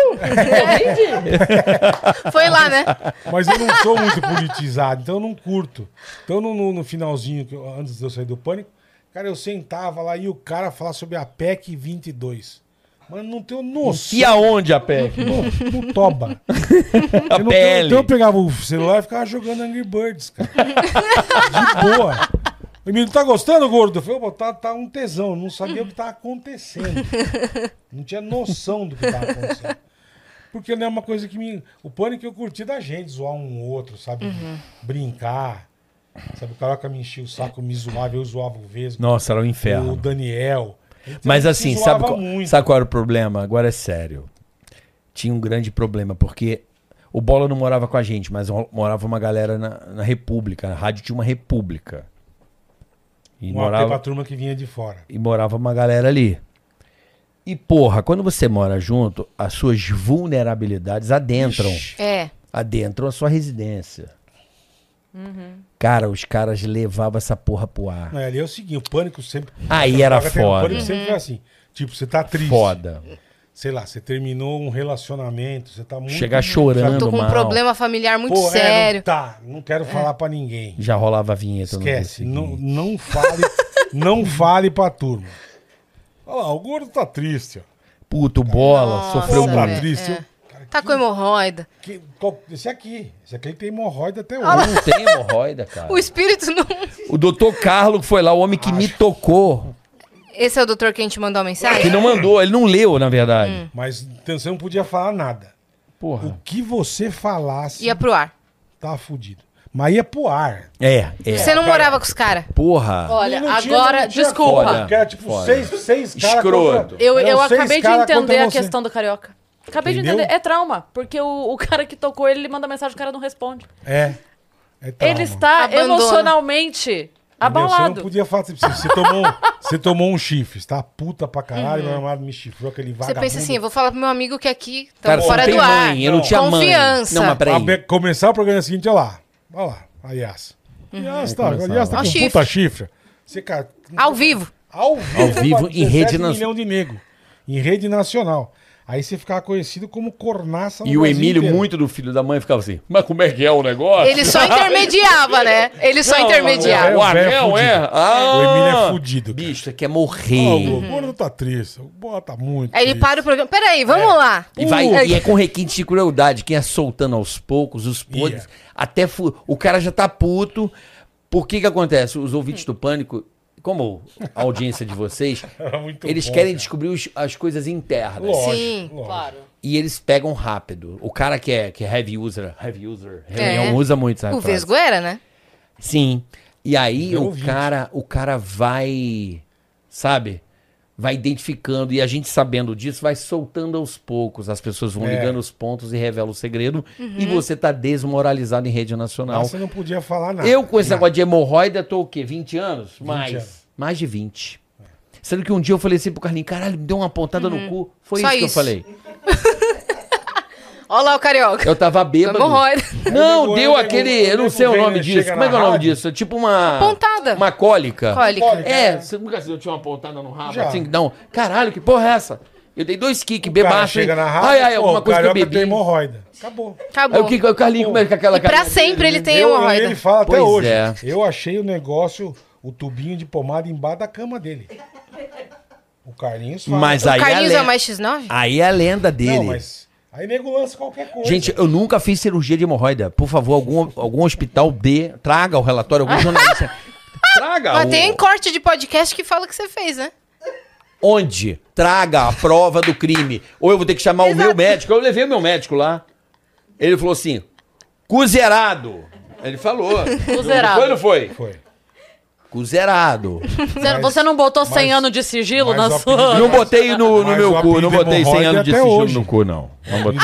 Foi lá, né? Mas eu não sou muito politizado, então eu não curto. Então no, no- no finalzinho, que eu- antes de eu sair do pânico, cara, eu sentava lá e o cara falava sobre a PEC 22. Mas não tenho noção. E aonde a pé? No, no toba. A [laughs] Eu não tenho- pele. então eu pegava o celular e ficava jogando Angry Birds, cara. De boa. O menino, tá gostando, gordo? Eu falei, pô, tá, tá um tesão. Eu não sabia o que tava acontecendo. Não tinha noção do que tava acontecendo. Porque não é uma coisa que me. O pânico eu curti da gente, zoar um outro, sabe? Brincar. Sabe, o Caroca me enchia o saco, me zoava, eu zoava o Vesgo. Nossa, era um O inferno. Daniel. Então, Mas assim, sabe qual, sabe qual era o problema? Agora é sério. Tinha um grande problema, porque o Bola não morava com a gente, mas morava uma galera na, na República. A rádio tinha uma República. E Um AP pra morava, turma que vinha de fora. e morava uma galera ali. E porra, quando você mora junto, as suas vulnerabilidades adentram. É. Adentram a sua residência. Cara, os caras levavam essa porra pro ar. Não, ali é o seguinte, o pânico sempre. Aí era tem- O foda. pânico sempre foi assim. Tipo, você tá triste. Foda. Sei lá, você terminou um relacionamento, você tá muito. Chegar chorando Tô com um mal. problema familiar muito Pô, é, sério. não, tá, não quero falar pra ninguém. Já rolava a vinheta Esquece. Não, seguinte. não fale, não fale pra turma. Olha lá, o gordo tá triste, ó. Puto, bola, Nossa, sofreu Pô, tá triste. é. Tá com hemorroida. que- qual- esse aqui. Esse aqui tem hemorroida até Não hoje. tem hemorroida, cara. O espírito não. O doutor Carlos foi lá, o homem que me tocou. Esse é o doutor que a gente mandou a Que mensagem? não mandou, ele não leu, na verdade. Mas então, você não podia falar nada. O Porra. que você falasse, Ia pro ar. tava fudido. Mas ia pro ar. É, é. Você não morava com os caras? Porra. Olha, Não tinha- agora, não desculpa. Que era tipo Foda. seis, seis caras Escroto. contra- Eu, eu acabei de entender a você. questão do carioca. Acabei de Entendeu? entender. É trauma. Porque o, o cara que tocou ele, ele manda mensagem, o cara não responde. É. é trauma. Ele está Abandona. emocionalmente Entendeu? Você abalado. não podia falar. Você, você tomou, você tomou um chifre, tá puta pra caralho, meu namorado me chifrou, aquele Uhum. Você vagabundo. pensa assim, eu vou falar pro meu amigo que aqui você fora do ar. mãe, eu não tinha mãe. Confiança. Não, mas peraí. começar o programa seguinte, olha lá. Olha lá, a Yas. Yas tá, a Yas tá com chifre. puta chifre. Você, cara, Ao vivo. Ao vivo, Ao vivo, em rede 17 nas- milhão de nego. Em rede nacional. Aí você ficava conhecido como cornaça no E o Brasil Emílio, inteiro. muito do filho da mãe, ficava assim, mas como é que é o negócio? Ele só intermediava, né? Ele só Não, intermediava. O O é é? Ah, O Emílio é fudido, cara. Bicho, você quer Ó, morrer. o gordo tá triste. O gordo tá muito Aí ele triste. para o programa. Peraí, vamos lá. E, vai, Uh. e é com requinte de crueldade, quem é soltando aos poucos, os podres, Ia. até fu- o cara já tá puto. Por que que acontece? Os ouvintes do Pânico, como a audiência de vocês, [laughs] eles bom, querem cara. descobrir os- as coisas internas. Lógico, Sim. lógico. E eles pegam rápido. O cara que é, que é heavy user, heavy user, É. usa muito, sabe? O Vesgo era, né? Sim. E aí Deu o cara, o cara vai, sabe? Vai identificando e a gente sabendo disso vai soltando aos poucos. As pessoas vão É. ligando os pontos e revelam o segredo Uhum. e você tá desmoralizado em rede nacional. você não podia falar nada. Eu com esse Nada. negócio de hemorroida tô o quê? 20 anos? Mais. anos. Mais de 20. Sendo que um dia eu falei assim pro Carlinhos, caralho, me deu uma pontada no cu. Foi Uhum. Só isso que eu isso. falei. [laughs] Olha lá o carioca. Eu tava bêbado. [laughs] Não, deu aquele. Eu não sei o nome disso. Como é que é o nome disso? É tipo uma. Pontada. Uma cólica. Cólica. Cólica. É, você nunca sentiu uma pontada no rabo? Já. Assim, que um. Caralho, que porra é essa? Eu dei dois kicks, bebaço. chega na rádio, Ai, ai, alguma coisa que eu bebi. tem hemorroida. Acabou. Aí Acabou. o que o Carlinho Pô. começa com aquela E pra sempre ele tem Eu- hemorroida. ele fala até Pois hoje. é. Eu achei o negócio, o tubinho de pomada embaixo da cama dele. O Carlinhos fala. Mas O aí Carlinhos a é o mais X9? Aí é a lenda dele. Não, mas aí nego lança qualquer coisa. Gente, eu nunca fiz cirurgia de hemorroida. Por favor, algum, algum hospital dê, traga o relatório, algum jornalista. [laughs] traga Mas o... tem corte de podcast que fala que você fez, né? Onde? Traga a prova do crime. Ou eu vou ter que chamar o meu médico. Eu levei o meu médico lá. Ele falou assim: Cuzerado. Ele falou. Cuzerado. Foi, não foi? Foi. Cuzerado. Você, você não botou 100 mas- anos de sigilo mas na o sua. apelido- Não botei no, no Mas meu o cu, não apelido botei 100 hemorroida anos de sigilo hoje. no cu, não. Não botei.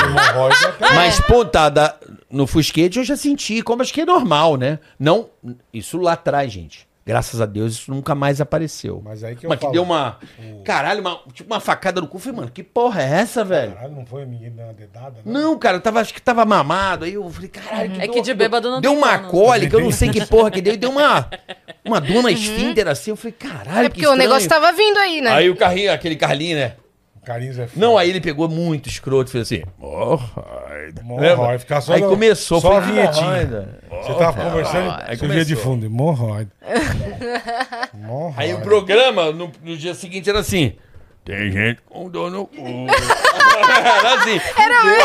Mas pontada no fusquete eu já senti, como acho que é normal, né? Não, isso lá atrás, gente. Graças a Deus isso nunca mais apareceu. Mas aí que eu Mas que falo. deu uma. Caralho, uma, tipo uma facada no cu. Eu Falei, mano, que porra é essa, velho? Caralho, não foi menina dedada? Não, cara, eu tava, acho que tava mamado. Aí eu falei, caralho, que É que dor de bêbado não Deu uma cólica, eu não sei que porra que deu. e Deu uma, uma dor na esfíncter assim. Eu falei, caralho, É porque o negócio tava vindo aí, né? Aí o carrinho, aquele Carlinho, né? O Carlinhos é foda. Não, aí ele pegou muito escroto e fez assim. Hemorroida. Hemorroida, Lembra? ficar só aí no- começou, só foi a vinhetinha. hemorroida. Você tava conversando, Aí você via de fundo. Hemorroida. Aí o programa, no, no dia seguinte, era assim. Tem gente com dor no cu. [laughs] era assim.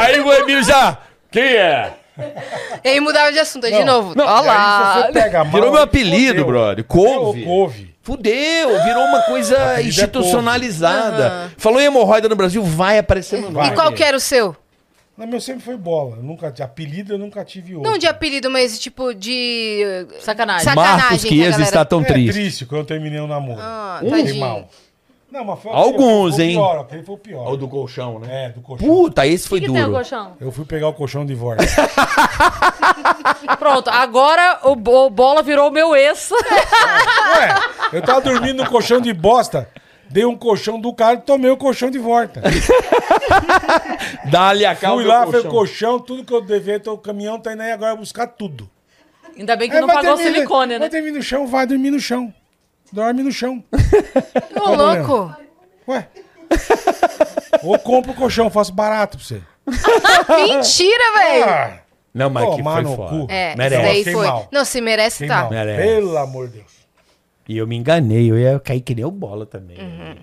Aí o Emílio já. Quem é? [laughs] E aí mudava de assunto, aí de Não, novo. não, e aí lá. você pega mal, Virou meu apelido, fodeu. brother. Fudeu, Couve. Couve. Fudeu, virou uma coisa [laughs] apelido é institucionalizada. Falou em hemorroida no Brasil, vai aparecer no. E qual que era o seu? Não, meu sempre foi bola. Eu nunca, de apelido eu nunca tive outro. Não de apelido, mas tipo de. Sacanagem. Sacanagem Marcos que a Chiesa galera- está tão é triste. triste quando eu terminei o namoro. Ah, Fiquei tadinho. mal. Não, mas foi Alguns, foi o hein? Pior, aquele foi o pior. Ou do colchão, né? É, do colchão. Puta, esse foi O que, que tem o duro. colchão? Eu fui pegar o colchão de volta. [laughs] Pronto, agora o, Bo- o Bola virou o meu ex. Ué, eu tava dormindo no colchão de bosta, dei um colchão do cara e tomei o colchão de volta. [laughs] Dá-lhe a calma Fui lá, foi o colchão, tudo que eu devia, então o caminhão tá indo aí agora buscar tudo. Ainda bem que Aí não pagou dormir- silicone, né? Vai dormir no chão, vai dormir no chão. Dorme no chão. Ô, Qual o louco. Ué. Ou compra o colchão, faço barato pra você. [laughs] Mentira, velho. Ah, Não, mas que Tomar foi no foda. cu. É, Merece. isso daí Fiquei foi. mal. Não, se merece, tem tá. mal. Merece. Pelo amor de Deus. E eu me enganei, eu ia cair que nem o bola também. Uhum.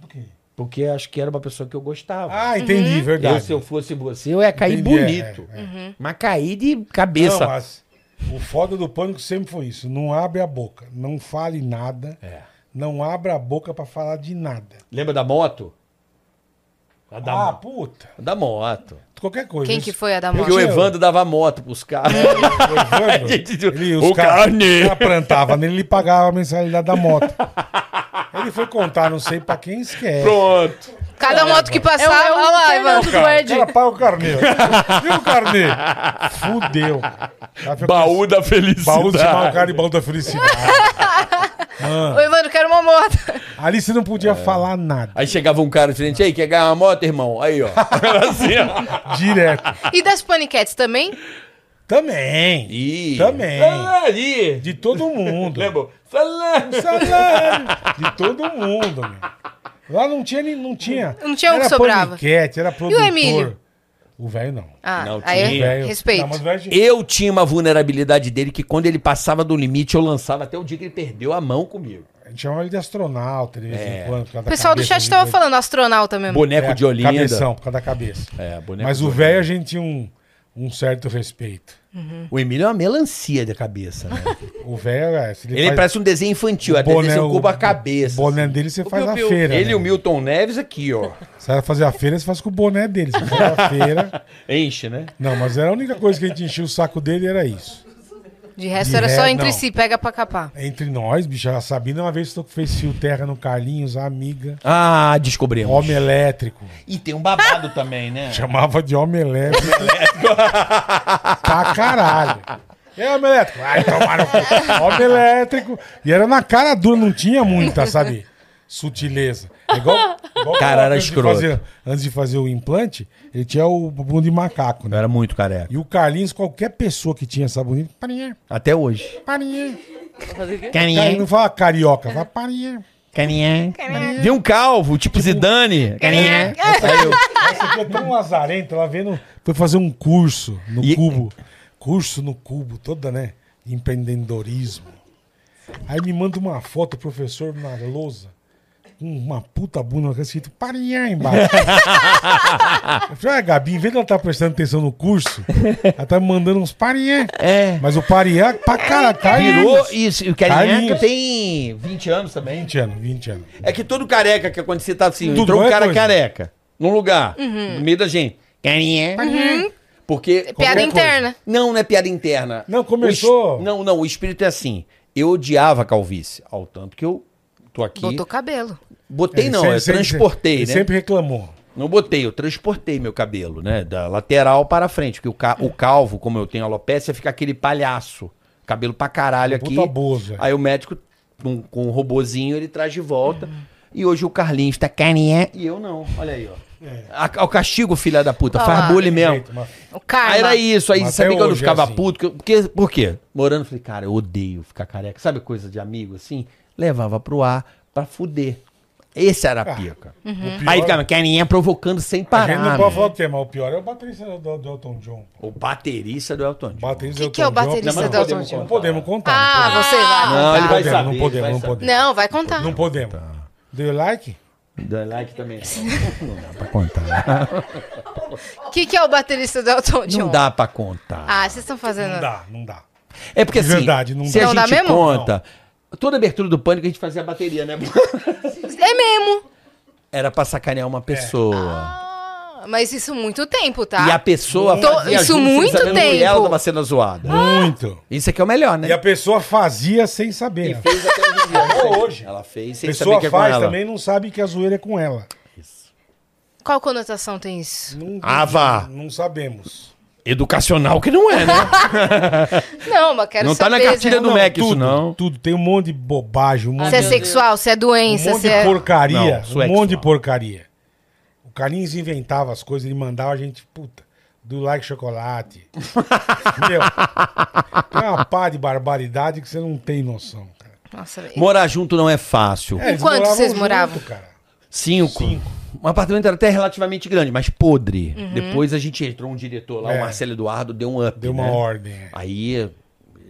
Do quê? Porque acho que era uma pessoa que eu gostava. Ah, entendi, Uhum. verdade. eu, se eu fosse você, eu ia cair Entendi, é, bonito. é, é. Uhum. Mas cair de cabeça. Não, mas o foda do pânico sempre foi isso. Não abre a boca, não fale nada. É. Não abra a boca pra falar de nada. Lembra da moto? A da, ah, mo- puta. da moto. Qualquer coisa. Quem Isso- que foi a da Porque moto? o Evandro dava moto pros caras. O Evandro, [laughs] Gente, ele, o os caras carne. cara plantava nele, ele pagava a mensalidade da moto. Ele foi contar, não sei pra quem esquece. Pronto. Cada moto que É o, passava, é o olha lá, Fernando Ivan. do Cara, Ed. cara, paga o carneiro. [laughs] Viu o carneiro? Fudeu. Ela foi Baú da felicidade. Baú de o cara de baú da felicidade. [laughs] Ô, Evandro, quero uma moto. Ali você não podia falar nada. Aí chegava um cara diferente, aí, quer ganhar uma moto, irmão? Aí, ó. Era [laughs] assim, ó. Direto. E das paniquetes também? Também. Ih. Também. Salari. De todo mundo. Lembra? Salari. Salário. De todo mundo, meu. Lá não tinha, nem- não tinha. Não tinha um era que sobrava. paniquete, era produtor. Emílio? O velho não. Ah, Não aí tinha. eu Velho- respeito. Não, o velho tinha- Eu tinha uma vulnerabilidade dele que quando ele passava do limite, eu lançava até o dia que ele perdeu a mão comigo. A gente chamava ele de astronauta de vez É. em quando. O pessoal do chat dele. tava falando astronauta mesmo. Boneco É, de Olinda. Cabeção, por causa da cabeça. É, boneco Mas o velho a gente tinha um, um certo respeito. O Emílio é uma melancia de cabeça, né? [laughs] O velho, é, ele, Ele faz parece um desenho infantil, até boné, com a o cabeça. O boné dele você O faz na feira. Ele né? e o Milton Neves aqui, ó. Você vai fazer a feira, você faz com o boné dele. Você faz a [laughs] feira. Enche, né? Não, mas era a única coisa que a gente enchia o saco dele era isso. De resto De era só entre não. si, pega pra capar. Entre nós, bicho, a Sabina uma vez fez fio terra no Carlinhos, a amiga. Ah, descobrimos. Homem elétrico. E tem um babado também, né? Chamava de homem elétrico. [laughs] pra caralho. Aí, homem elétrico? Ai, tomaram. Homem elétrico. E era na cara dura, não tinha muita, sabe? Sutileza. É Igual, igual Cara, era antes de escroto. fazer- antes de fazer o implante, ele tinha o bumbum de macaco, Eu né? era muito careca. E o Carlinhos, qualquer pessoa que tinha essa bonita, parinha, Até hoje. parinha. Cara, não fala carioca, fala parinha. Carinha. Vê um calvo, tipo Zidane. Carinha. Aí eu, Essa aqui é tão lazarenta, ela vendo. Foi fazer um curso no E- cubo. Curso no cubo, toda, né? de Empreendedorismo. Aí me manda uma foto, professor na lousa. Com Uma puta bunda com escrito parinha embaixo. Eu [laughs] falei, ah, Gabi, em vez de ela estar prestando atenção no curso, ela tá me mandando uns parinha. É. Mas o parinha, pra cara, Virou isso. E o carinha Carlinhos. tem 20 anos também. 20 anos, 20 anos. É que todo careca que quando você tá assim, Tudo entrou um é cara coisa. careca num lugar, no meio da gente. Carinha. Porque. Piada Qualquer coisa. interna. Não, não é piada interna. Não, começou- es- Não, não, o espírito é assim. Eu odiava a calvície. Ao tanto que eu tô aqui. Botou cabelo. Botei não, sempre- eu sempre- transportei, ele né? sempre reclamou. Não botei, eu transportei meu cabelo, né? Da lateral para frente. Porque o, ca- o calvo, como eu tenho alopecia, fica aquele palhaço. Cabelo pra caralho aqui. Bozo, é. Aí o médico, com, com um robozinho, ele traz de volta. E hoje o Carlinhos tá carinha e eu não. Olha aí, ó. A- o castigo, filha da puta. Olha faz bullying mesmo. Jeito, mas-. Aí era isso. Aí Mas sabia quando eu hoje é ficava assim. puto? que Porque, por quê? Morando, eu falei, cara, eu odeio ficar careca. Sabe coisa de amigo assim? Levava pro ar pra fuder. Esse era a pica. o pior- Aí ficava carinha provocando sem A parar. gente não meu. pode falar o tema, o pior é o baterista do, do Elton John. O baterista do Elton O John. baterista Que que é o baterista Não, mas do Elton podemos John? Não podemos contar. Ah, você vai Não, ele vai podemos, saber. não podemos, não podemos. Não, vai contar. Não podemos. Do you like? Dá like também. [laughs] Não dá pra contar. O [laughs] que, que é o baterista do Elton John? Não dá pra contar. Ah, vocês estão fazendo. Não dá, não dá. É porque De assim, verdade, não se dá. a Não dá gente mesmo? conta... Toda abertura do Pânico a gente fazia a bateria, né? É mesmo. Era pra sacanear uma pessoa. Ah, mas isso muito tempo, tá? E a pessoa fazia isso junto, sem muito saber que ela tempo. tava sendo zoada. Muito. Isso aqui é o melhor, né? E a pessoa fazia sem saber. E fez até hoje em dia. Até hoje. Ela fez A sem saber pessoa que é com faz ela. também não sabe que a zoeira é com ela. Qual conotação tem isso? Não, Ah, vá. Não sabemos. Educacional que não é, né? [laughs] Não, mas quero Não tá na saber cartilha do MEC isso, não. Tudo. Tem um monte de bobagem, um monte, se é sexual, se é um doença, monte se de é... porcaria. Não, um monte de porcaria. O Carlinhos inventava as coisas, ele mandava a gente, puta, do like chocolate. [laughs] Meu, tem uma pá de barbaridade que você não tem noção, cara. Nossa. Morar junto não é fácil. É, moravam vocês junto, moravam? cara. Cinco. Cinco. Um apartamento era até relativamente grande, mas podre. Depois a gente entrou um diretor lá, É. o Marcelo Eduardo, deu um up. Deu uma né? ordem. Aí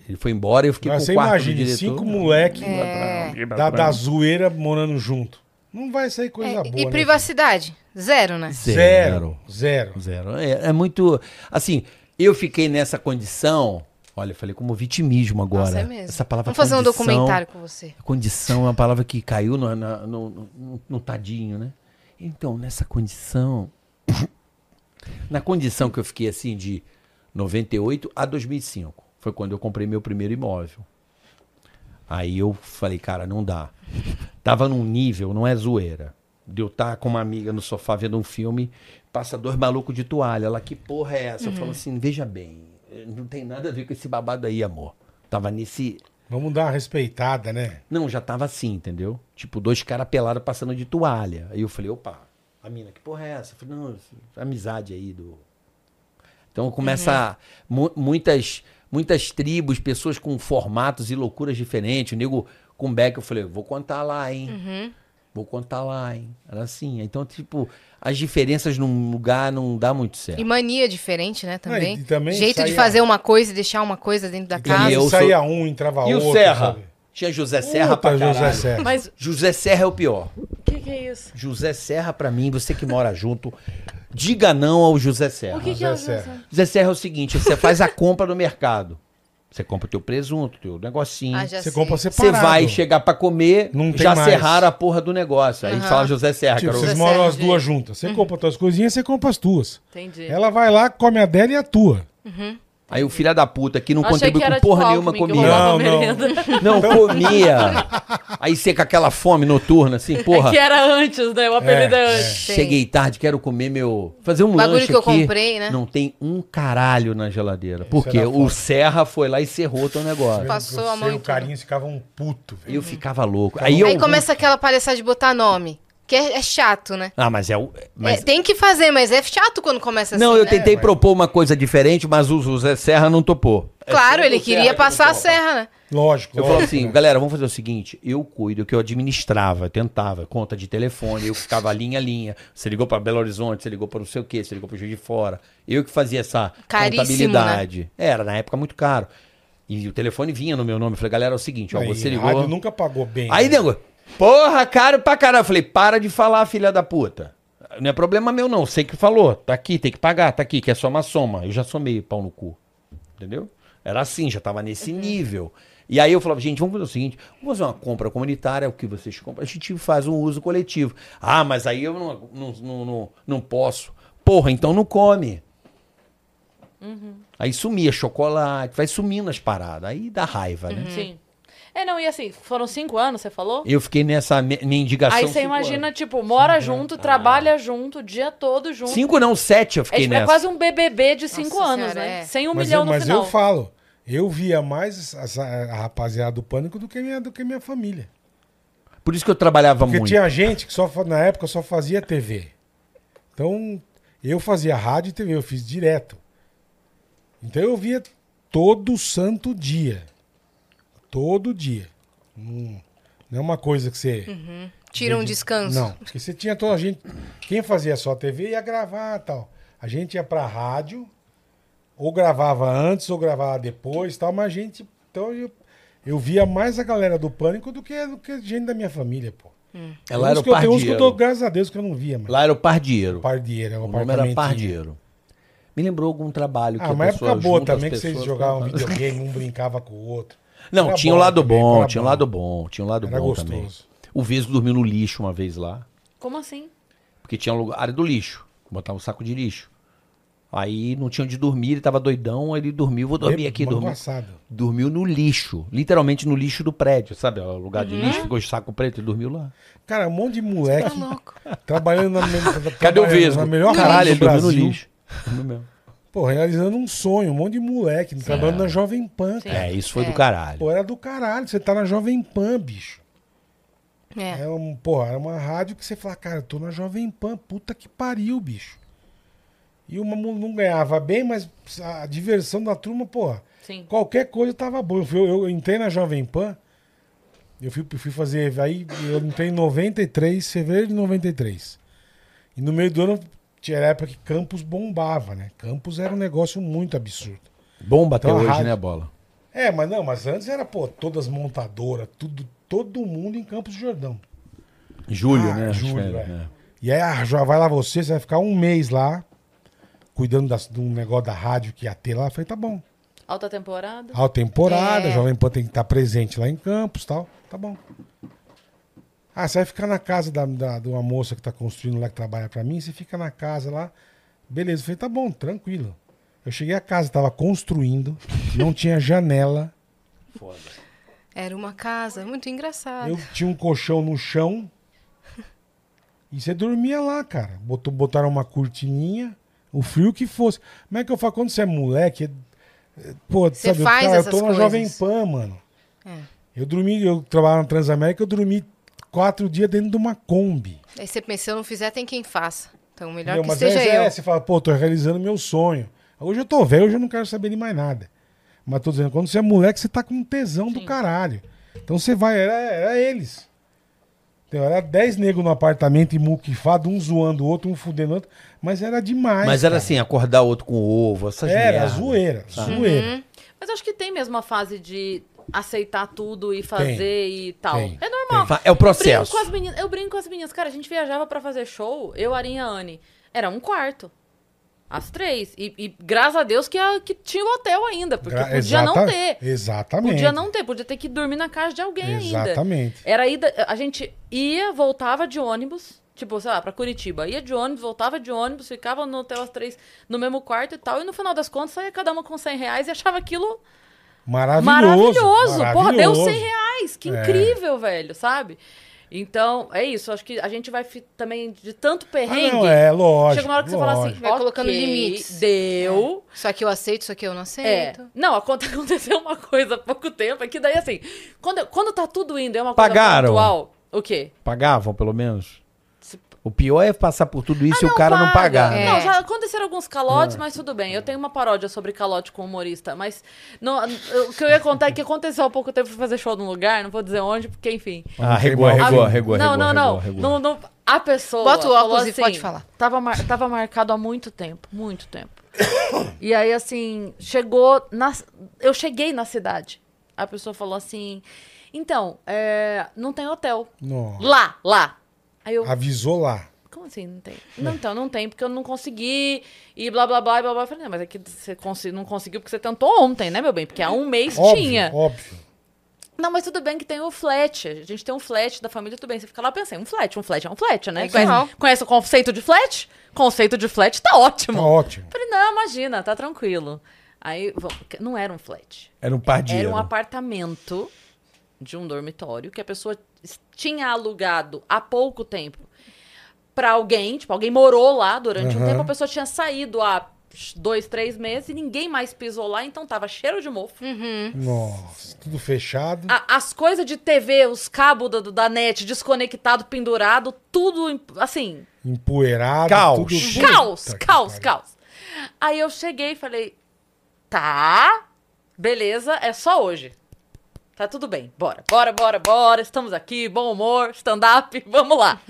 ele foi embora e eu fiquei Mas com você o quarto do imagina, diretor. cinco moleque É. da, da zoeira morando junto. Não vai sair coisa É, boa. e né, privacidade? Zero, né? Zero. Zero. Zero. É, é muito. Assim, eu fiquei nessa condição. Olha, eu falei como vitimismo agora. Nossa, é mesmo. Essa palavra Vamos fazer um condição- documentário com você. Condição é uma palavra que caiu no, na- no, no- no tadinho, né? Então, nessa condição. [coughs] na condição que eu fiquei assim de 98 a 2005. Foi quando eu comprei meu primeiro imóvel. Aí eu falei, cara, não dá. Tava num nível, não é zoeira. De eu estar com uma amiga no sofá vendo um filme, passa dois malucos de toalha. Ela, que porra é essa? Eu falo assim, veja bem, não tem nada a ver com esse babado aí, amor. Tava nesse, Vamos dar uma respeitada, né? não, já tava assim, entendeu? Tipo, dois caras pelados passando de toalha. Aí eu falei, opa, a mina, que porra é essa? Eu falei, não, amizade aí do. Então começa mu- muitas, muitas tribos, pessoas com formatos e loucuras diferentes. O nego com beck, eu falei, vou contar lá, hein? Vou contar lá, hein? Era assim. Então, tipo, as diferenças num lugar não dá muito certo. E mania diferente, né, também. Ah, e também Jeito de fazer uma coisa e deixar uma coisa dentro da E casa. eu sou- saía um, entrava E outro. o Serra? sabe? Tinha José Serra Puta, pra caralho. José Serra. Mas José Serra é o pior. o que, que é isso? José Serra, pra mim, você que mora junto, diga não ao José Serra. O que, que é o José? Serra. José Serra é o seguinte: você faz a compra no mercado. Você compra o teu presunto, teu negocinho. Ah, Você sei. compra Você separado. vai chegar pra comer, Não já mais. serraram a porra do negócio. Aí Aham. fala José Serra, Tipo, vocês José moram Serra, as duas juntas. Você compra as tuas coisinhas, você compra as tuas. Entendi. Ela vai lá, come a dela e a tua. Aí o filho da puta que não Achei contribui que com porra tipo nenhuma Alckmin, que comia. Não, não. [laughs] Não, comia. Aí você com aquela fome noturna, assim, porra. É que era antes, né? O apelido é, É, antes. Sim. Cheguei tarde, quero comer meu. Fazer um Bagulho lanche que eu aqui. comprei, né? Não tem um caralho na geladeira. Porque era o. Serra foi lá e cerrou o teu negócio. Passou a mão e o carinho ficava um puto, velho. Eu ficava louco. Aí, eu, Aí começa aquela palhaçada de botar nome. Que é, é chato, né? Ah, mas é o. Mas... É, tem que fazer, mas é chato quando começa assim. não, eu né? tentei propor uma coisa diferente, mas o o Zé Serra não topou. Claro, É ele sempre o queria Serra passar não a serra, né? Lógico. Eu falo lógico, assim, né? galera, vamos fazer o seguinte: eu cuido, que eu administrava, tentava, conta de telefone, eu que ficava [laughs] linha a linha. Você ligou para Belo Horizonte, você ligou para não sei o quê, você ligou para Juiz de Fora. Eu que fazia essa Caríssimo, contabilidade. Era, na época, muito caro. E o telefone vinha no meu nome. Eu falei, galera, é o seguinte, ó, Aí, você ligou. rádio nunca pagou bem. Aí, né? nego, porra, caro pra caralho. Eu falei, para de falar, filha da puta. Não é problema meu, não. Sei que falou. Tá aqui, tem que pagar, tá aqui, que é só uma soma. Eu já somei pau no cu. Entendeu? Era assim, já tava nesse nível. E aí eu falava, gente, vamos fazer o seguinte: vamos fazer uma compra comunitária, o que vocês compram, a gente faz um uso coletivo. Ah, mas aí eu não, não, não, não, não posso. Porra, então não come. Aí sumia chocolate, vai sumindo as paradas. Aí dá raiva, né? Sim. É, não, e assim, foram cinco anos, você falou? Eu fiquei nessa me- mendigação. Aí você cinco imagina, anos. tipo, mora junto, trabalha junto, o dia todo junto. Cinco não, sete eu é, fiquei tipo, é nessa. quase um BBB de cinco Nossa anos, Senhora, né? é. Sem um mas milhão eu, no mas final. eu falo, eu via mais essa- a rapaziada do Pânico do que minha, do que minha família. Por isso que eu trabalhava Porque muito. tinha gente que só na época só fazia TV. Então, eu fazia rádio e TV, eu fiz direto. Então eu via todo santo dia. Todo dia. Não, não é uma coisa que você. Tira um descanso. Não, porque você tinha toda a gente. Quem fazia só TV ia gravar tal. A gente ia pra rádio, ou gravava antes, ou gravava depois tal, mas a gente. Então eu, eu via mais a galera do pânico do que, do que gente da minha família, pô. Ela era uns o que eu, tem uns que eu pardieiro. tô, graças a Deus, que eu não via, mas. Lá era o pardieiro. Pardieiro, é um O nome era pardieiro. Me lembrou algum trabalho que Ah, a uma pessoa época boa também, que vocês jogavam videogame, um brincava com o outro. Não, Era tinha um lado também, bom, tinha um lado bom, tinha um lado Era bom gostoso. também. O Vesgo dormiu no lixo uma vez lá, Como assim? porque tinha um lugar, área do lixo, botava um saco de lixo. Aí não tinha onde dormir, ele tava doidão, aí ele dormiu, vou dormir aqui, dormiu. Dormiu no lixo, literalmente no lixo do prédio, sabe? O lugar Uhum. de lixo, ficou de saco preto, ele dormiu lá. Cara, um monte de moleque Tá louco. trabalhando na, me- Cadê o trabalhando Vesgo? na melhor Caralho, ele do dormiu no lixo. Pô, realizando um sonho, um monte de moleque, trabalhando na Jovem Pan, cara. É, isso foi É. do caralho. Pô, era do caralho, você tá na Jovem Pan, bicho. É. É um, porra, era uma rádio que você fala, cara, eu tô na Jovem Pan, puta que pariu, bicho. E uma mu- não ganhava bem, mas a diversão da turma, porra, Sim. qualquer coisa tava boa. Eu, eu- eu entrei na Jovem Pan, eu fui, fui fazer, aí eu entrei em 93, fevereiro de 93. E no meio do ano, tinha época que Campos bombava, né? Campos era um negócio muito absurdo. Bomba até Então a hoje, rádio- né, bola? É, mas não, mas antes era, pô, todas montadoras, tudo, todo mundo em Campos do Jordão. Julho, Ah, né? julho, é. né? E aí ah, já vai lá você, você vai ficar um mês lá, cuidando das, de um negócio da rádio que ia ter lá. Eu falei, tá bom. Alta temporada. Alta temporada, É. Jovem Pan tem que estar presente lá em Campos tal. Tá bom. Ah, você vai ficar na casa da, da- de uma moça que tá construindo lá, que trabalha pra mim, você fica na casa lá. Beleza, eu falei, tá bom, tranquilo. Eu cheguei a casa, tava construindo, não tinha janela. Era uma casa muito engraçada. Eu tinha um colchão no chão. E você dormia lá, cara. Botou, botaram uma cortininha, o frio que fosse. Como é que eu falo? Quando você é moleque, é- pô, Você sabe, faz cara, eu tô na coisas. Jovem Pan, mano. É. Eu dormi, eu trabalhava na Transamérica, eu dormi quatro dias dentro de uma Kombi. Aí você pensa, se eu não fizer, tem quem faça. Então, melhor Entendeu? que Mas seja é, eu. é, você fala, pô, tô realizando meu sonho. Hoje eu tô velho, hoje eu não quero saber de mais nada. Mas tô dizendo, quando você é moleque, você tá com um tesão do caralho. Então você vai, era, era eles. Então, era 10 negros no apartamento e muquifado, um zoando o outro, um fudendo o outro. Mas era demais. Mas era cara. assim, acordar outro com ovo, essas Era merda. zoeira, zoeira. Mas acho que tem mesmo a fase de aceitar tudo e fazer e tal. Tem, É normal. Fa- É o Brinco processo. com as meninas, eu brinco com as meninas. Cara, a gente viajava pra fazer show, eu, Arinha e a Anne. Era um quarto. As três. E, e graças a Deus que, a- que tinha o hotel ainda, porque Gra- podia não exata- ter. Exatamente. Podia não ter, podia ter que dormir na casa de alguém ainda. Exatamente. Era ida, a gente ia, voltava de ônibus, tipo, sei lá, pra Curitiba. Ia de ônibus, voltava de ônibus, ficava no hotel as três no mesmo quarto e tal. E no final das contas saía cada uma com 100 reais e achava aquilo Maravilhoso. maravilhoso. Porra, deu maravilhoso. 100 reais. Que É. incrível, velho, sabe? Então, é isso. Acho que a gente vai também de tanto Ah, perrengue. não, é, lógico. chega uma hora que você fala assim, lógico. Vai colocando "Ok, limites." Deu. Isso aqui eu aceito, isso aqui eu não É. aceito. Não, aconte- [laughs] aconteceu uma coisa há pouco tempo, é que daí assim, quando, quando tá tudo indo, é uma coisa Pagaram? pontual. O quê? Pagavam, pelo menos? O pior é passar por tudo isso Ah, e o cara não paga. pagar. É. Não, já aconteceram alguns calotes, mas tudo bem. Eu tenho uma paródia sobre calote com humorista, mas não, o que eu ia contar é que aconteceu há pouco tempo fui fazer show num lugar, não vou dizer onde, porque enfim. Ah, regou, regou, regou, não, não, não, não, não. A pessoa. Bota o falou óculos e assim, pode falar. Tava, mar- tava marcado há muito tempo, muito tempo. e aí, assim, chegou. Na, eu cheguei na cidade. A pessoa falou assim: então, é, não tem hotel. Nossa. Lá, lá. Aí eu. Avisou lá. Como assim não tem? Não, então, não tem, porque eu não consegui, e blá blá blá e blá blá. Eu falei, não, mas é que você não conseguiu porque você tentou ontem, né, meu bem? Porque há um mês Óbvio, tinha. óbvio. Não, mas tudo bem que tem o flat. A gente tem um flat da família, tudo bem. Você fica lá pensando, um flat, um flat é um flat, né? Legal. Conhece, conhece o conceito de flat? Conceito de flat tá ótimo. Tá ótimo. Falei, não, imagina, tá tranquilo. Aí, vamos- não era um flat. Era um par de Era um apartamento de um dormitório que a pessoa tinha alugado há pouco tempo pra alguém, tipo, alguém morou lá durante um Aham. tempo, a pessoa tinha saído há dois, três meses e ninguém mais pisou lá, então tava cheiro de mofo. Nossa, tudo fechado. A- as coisas de TV, os cabos da, da net desconectado, pendurado, tudo assim, Empoeirado. Caos. Tudo... caos, Puta que caos, caos. Aí eu cheguei e falei, tá, beleza, é só hoje. Tá tudo bem, bora, bora, bora, bora, estamos aqui, bom humor, stand-up, [laughs] vamos lá.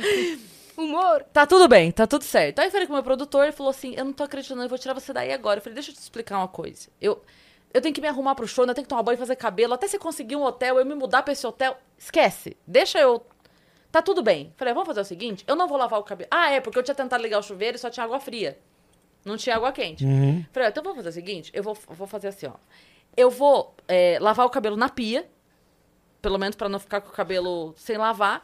Humor. Tá tudo bem, tá tudo certo. Aí eu falei com o meu produtor, ele falou assim: Eu não tô acreditando, eu vou tirar você daí agora. Eu falei: Deixa eu te explicar uma coisa. Eu, eu tenho que me arrumar pro show, eu tenho que tomar banho, fazer cabelo. Até você conseguir um hotel, eu me mudar pra esse hotel. Esquece, deixa eu. Tá tudo bem. Falei: Vamos fazer o seguinte: eu não vou lavar o cabelo. Ah, é, porque eu tinha tentado ligar o chuveiro e só tinha água fria. Não tinha água quente. Uhum. Falei: "Ah, Então vamos fazer o seguinte: eu vou, vou fazer assim, ó. Eu vou é, lavar o cabelo na pia, pelo menos pra não ficar com o cabelo sem lavar.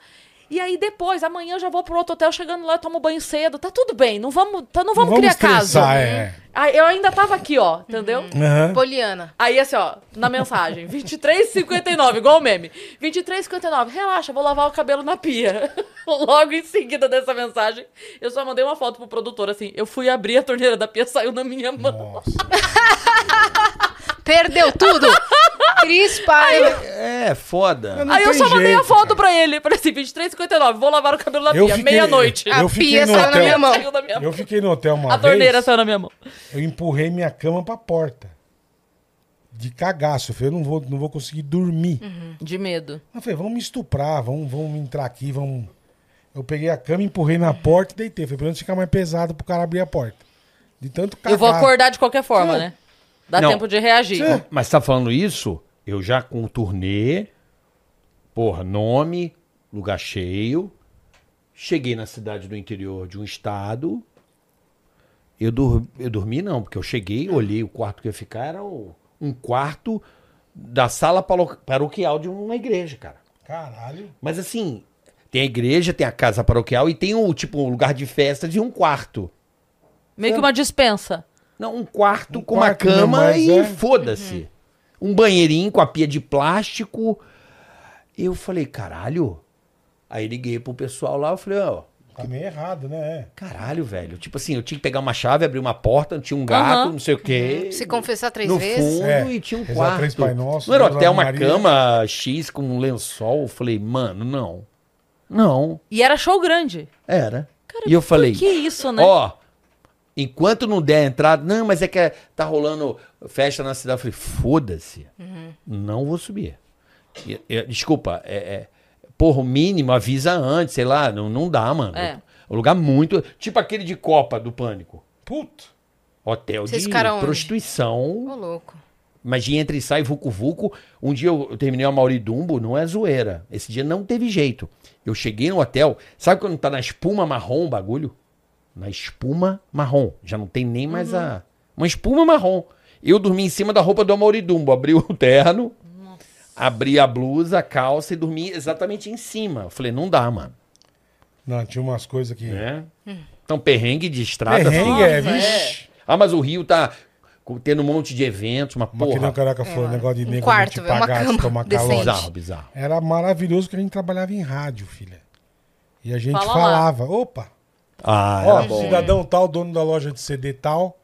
E aí depois, amanhã eu já vou pro outro hotel, chegando lá eu tomo banho cedo. Tá tudo bem, não vamos, tá, não vamos Não criar caso. é. Aí eu ainda tava aqui, ó, entendeu? Aham. Poliana. Aí assim, ó, na mensagem, [laughs] 23,59, igual o meme. 23,59, relaxa, vou lavar o cabelo na pia. [laughs] Logo em seguida dessa mensagem, eu só mandei uma foto pro produtor, assim, eu fui abrir a torneira da pia, saiu na minha mão. Nossa. [laughs] Perdeu tudo. [laughs] Cris Paiva. É, foda. Não Aí eu só mandei a foto cara. pra ele, falei assim, 23,59, vou lavar o cabelo na Eu pia, fiquei- meia-noite. Eu A pia saiu na hotel. minha mão. Minha. Eu fiquei no hotel uma A vez. torneira saiu na minha mão. Eu empurrei minha cama pra porta. De cagaço. Eu falei, eu não vou, não vou conseguir dormir. De medo. Eu falei, vamos me estuprar, vamos, vamos entrar aqui, vamos. Eu peguei a cama, empurrei na porta e deitei. Falei, pra não ficar mais pesado pro cara abrir a porta. De tanto cagar. Eu vou acordar de qualquer forma, Sim. né? Dá Não. tempo de reagir. Sim. Mas tá falando isso? Eu já com turnê, porra, nome, lugar cheio. Cheguei na cidade do interior de um estado. Eu, dur- eu dormi não, porque eu cheguei, olhei o quarto que eu ia ficar, era o- um quarto da sala paro- paroquial de uma igreja, cara. Caralho. Mas assim, tem a igreja, tem a casa paroquial e tem o tipo um lugar de festa de um quarto. Meio que uma dispensa. Não, um quarto Um com quarto uma cama mesmo, mas e é. foda-se. Um banheirinho com a pia de plástico. Eu falei, caralho. Aí liguei pro pessoal lá, eu falei, ó, Tá meio errado, né? caralho, velho. Tipo assim, eu tinha que pegar uma chave, abrir uma porta, tinha um gato, Aham. não sei o quê. Se confessar três no vezes. fundo É, e tinha um rezar quarto. três Pai Nossos, não era até uma Maria. cama X com um lençol. Eu falei, mano, não. Não, E era show grande. era. Cara, e eu falei, que isso, né? Ó, enquanto não der a entrada, não, mas é que é- tá rolando festa na cidade. Eu falei, foda-se, não vou subir. E- e- desculpa, é, é, porra, o mínimo avisa antes, sei lá, não, não dá, mano. É. O lugar muito. Tipo aquele de Copa do Pânico. Puto. Hotel Vocês de prostituição. Ô, louco. Mas de entra e sai, vucu vucu. Um dia eu, eu terminei a Mauri Dumbo, não é zoeira. Esse dia não teve jeito. Eu cheguei no hotel, sabe quando tá na espuma marrom o bagulho? Na espuma marrom. Já não tem nem mais a. Uma espuma marrom. Eu dormi em cima da roupa do Mauri Dumbo. Abri o terno, abri a blusa, a calça e dormi exatamente em cima. Eu falei, não dá, mano. Não, tinha umas coisas que. Né? Então, perrengue de estrada. Perrengue, é, Nossa, vixe. Ah, mas o Rio tá tendo um monte de eventos, uma Mas que nem o porra. caraca falou, negócio de um nego quarto, te é uma pagar, se cama tomar calor. Bizarro, bizarro. Era maravilhoso que a gente trabalhava em rádio, filha. E a gente Fala lá. falava, opa, Ah, ó, era bom. cidadão tal, dono da loja de CD tal,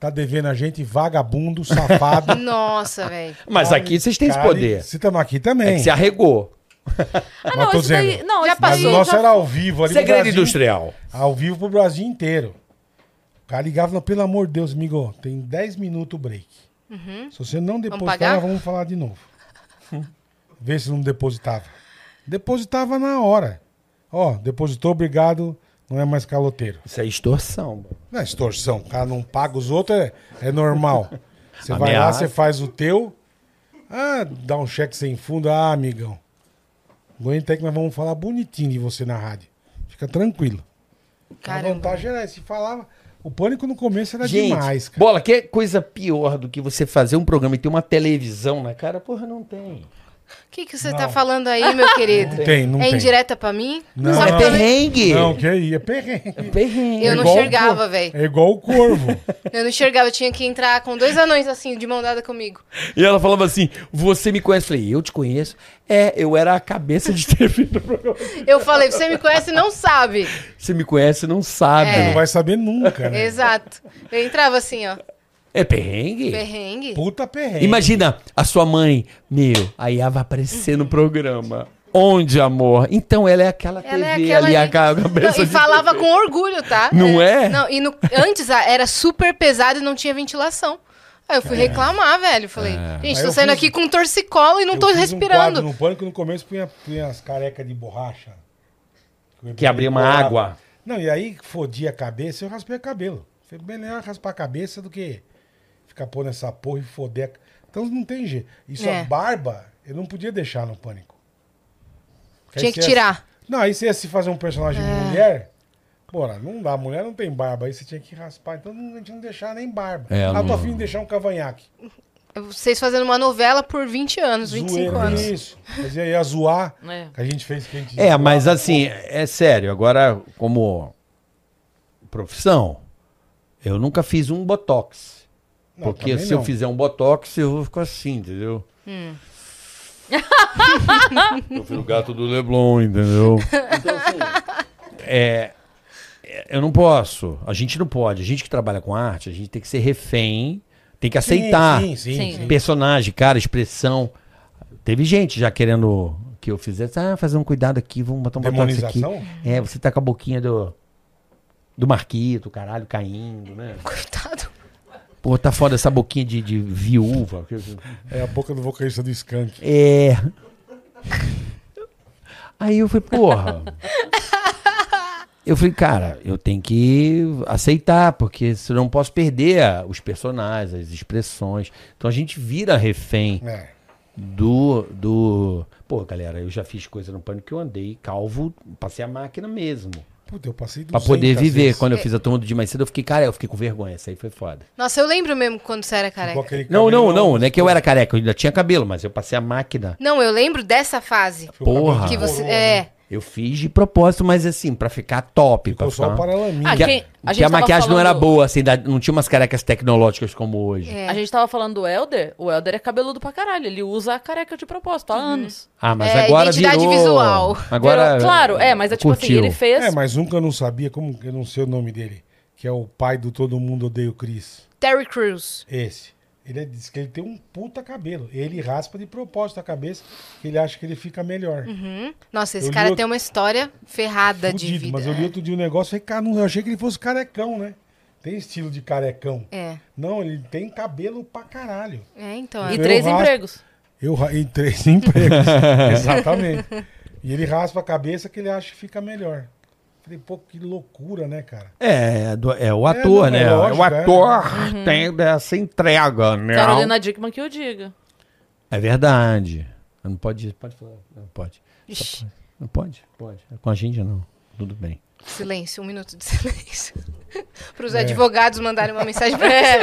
tá devendo a gente, vagabundo, safado. [laughs] Nossa, velho. Mas aqui vocês têm esse Cara, poder. Se estamos aqui É também. que se arregou. [laughs] Ah, Mas não, tô esse daí. dizendo, Não, Já Mas daí o nosso já- era ao vivo ali pro Segredo Brasil, industrial. Ao vivo pro Brasil inteiro. O cara ligava e falava, pelo amor de Deus, amigo, tem 10 minutos o break. Se você não depositar, pagar? nós vamos falar de novo. Vê se não depositava. Depositava na hora. Ó, depositou, obrigado, não é mais caloteiro. Isso é extorsão. mano. Não é extorsão. O cara não paga os outros, é, é normal. [laughs] Você vai lá, você faz o teu. Ah, dá um cheque sem fundo. Ah, amigão. Aguenta aí que nós vamos falar bonitinho de você na rádio. Fica tranquilo. A Caramba. vantagem era. Se falava. O pânico no começo era Gente, demais, cara. bola, que coisa pior do que você fazer um programa e ter uma televisão na cara? Porra, não tem. O que, que você Não. tá falando aí, meu querido? Não tem, não é tem. indireta pra mim? Não, não. não- Perrengue. Não, que aí, é perrengue. Perrengue. Eu É não enxergava, velho. É igual o corvo. [laughs] Eu não enxergava, eu tinha que entrar com dois anões assim, de mão dada comigo. E ela falava assim: Você me conhece? Eu falei: Eu te conheço. É, eu era a cabeça de TV do programa. Eu falei, você me conhece e não sabe. Você me conhece não sabe. É. Não vai saber nunca, né? Exato. Eu entrava assim, ó. É perrengue? Perrengue. Puta perrengue. Imagina a sua mãe, meu, aí ela vai aparecer no programa. Onde, amor? Então ela é aquela Ela é TV aquela ali, a ali. ca- Não, cabeça e falava TV. com orgulho, tá? Não é? Não, e no- antes era super pesado e não tinha ventilação. Aí eu fui reclamar, velho. Falei, gente, Aí tô saindo fiz- aqui com um torcicolo e não Eu tô Um respirando. quadro no pânico no começo punha, punha as carecas de borracha. Que abria uma água. Não, e aí fodia a cabeça, eu raspei o cabelo. Falei, melhor raspar a cabeça do que ficar pondo essa porra e foder. Então não tem jeito. Isso É. a barba, eu não podia deixar no pânico. Porque Tinha que tirar. Não, aí você ia se fazer um personagem de mulher. Bora, não dá, mulher não tem barba, aí você tinha que raspar. Então não, a gente não deixava nem barba. É, ah, tô não- afim de deixar um cavanhaque. Vocês fazendo uma novela por 20 anos, 25 Zoeira, anos. Isso. Mas ia, zoar. É. Que a gente fez que a gente É, mas zoava. assim, é sério, agora, como profissão, eu nunca fiz um botox. Não, porque se eu não. fizer um botox, eu vou ficar assim, entendeu? [laughs] eu fui o gato do Leblon, entendeu? Então, assim, é, é, eu não posso. A gente não pode. A gente que trabalha com arte, a gente tem que ser refém, tem que aceitar. Sim, sim, sim. Sim. Personagem, cara, expressão. Teve gente já querendo que eu fizesse, ah, fazer um cuidado aqui, vamos botar um botox aqui. É, você tá com a boquinha do do Marquito, caralho, caindo, né? Coitado. Pô, tá foda essa boquinha de, de viúva. É a boca do vocalista do Skank. É. Aí eu falei, porra. Eu falei, cara, eu tenho que aceitar, porque senão eu não posso perder os personagens, as expressões. Então a gente vira refém É. do. do... Pô, galera, eu já fiz coisa no pânico que eu andei calvo, passei a máquina mesmo. Puta, eu passei Pra 200 poder viver. vezes. Quando eu fiz a turma do dia mais cedo, eu fiquei, cara, eu fiquei com vergonha. Isso aí foi foda. Nossa, eu lembro mesmo quando você era careca. Não, não, não. Não é que eu era careca, eu ainda tinha cabelo, mas eu passei a máquina. Não, eu lembro dessa fase. Porra. Que você. coroa, É. Eu fiz de propósito, mas assim, pra ficar top. Ficou pra só paralaminha. Ah, Que a, quem- a que gente a maquiagem não era falando- boa, assim, da- não tinha umas carecas tecnológicas como hoje. É. A gente tava falando do Helder, o Helder é cabeludo pra caralho. Ele usa a careca de propósito há anos. Ah, mas É, agora identidade virou... visual. Agora, Virou- claro, é, mas é tipo assim, curtiu. ele fez. É, mas um que eu não sabia, como eu não sei o nome dele, que é o pai do Todo Mundo Odeia o Chris. Terry Crews. Esse. Ele diz que ele tem um puta cabelo. Ele raspa de propósito a cabeça, que ele acha que ele fica melhor. Uhum. Nossa, esse Eu cara outro- tem uma história ferrada de Fudido, vida. mas eu li outro dia um negócio e falei, cara, não, eu achei que ele fosse carecão, né? Tem estilo de carecão. É. Não, ele tem cabelo pra caralho. É, então. E. Eu três raspo. empregos. Eu ra- em três [laughs] empregos. [laughs] Exatamente. E ele raspa a cabeça que ele acha que fica melhor. Falei, pô, que loucura, né, cara? É, do- é o ator, não, né? é lógico, o é. ator tem dessa entrega, né? Carolina Dickman que o diga. É verdade. Não pode, pode falar. Não pode. Ixi, Não pode, pode. Com a gente não. Tudo bem. silêncio, um minuto de silêncio. [laughs] Para É. os advogados mandarem uma mensagem pra [laughs] É,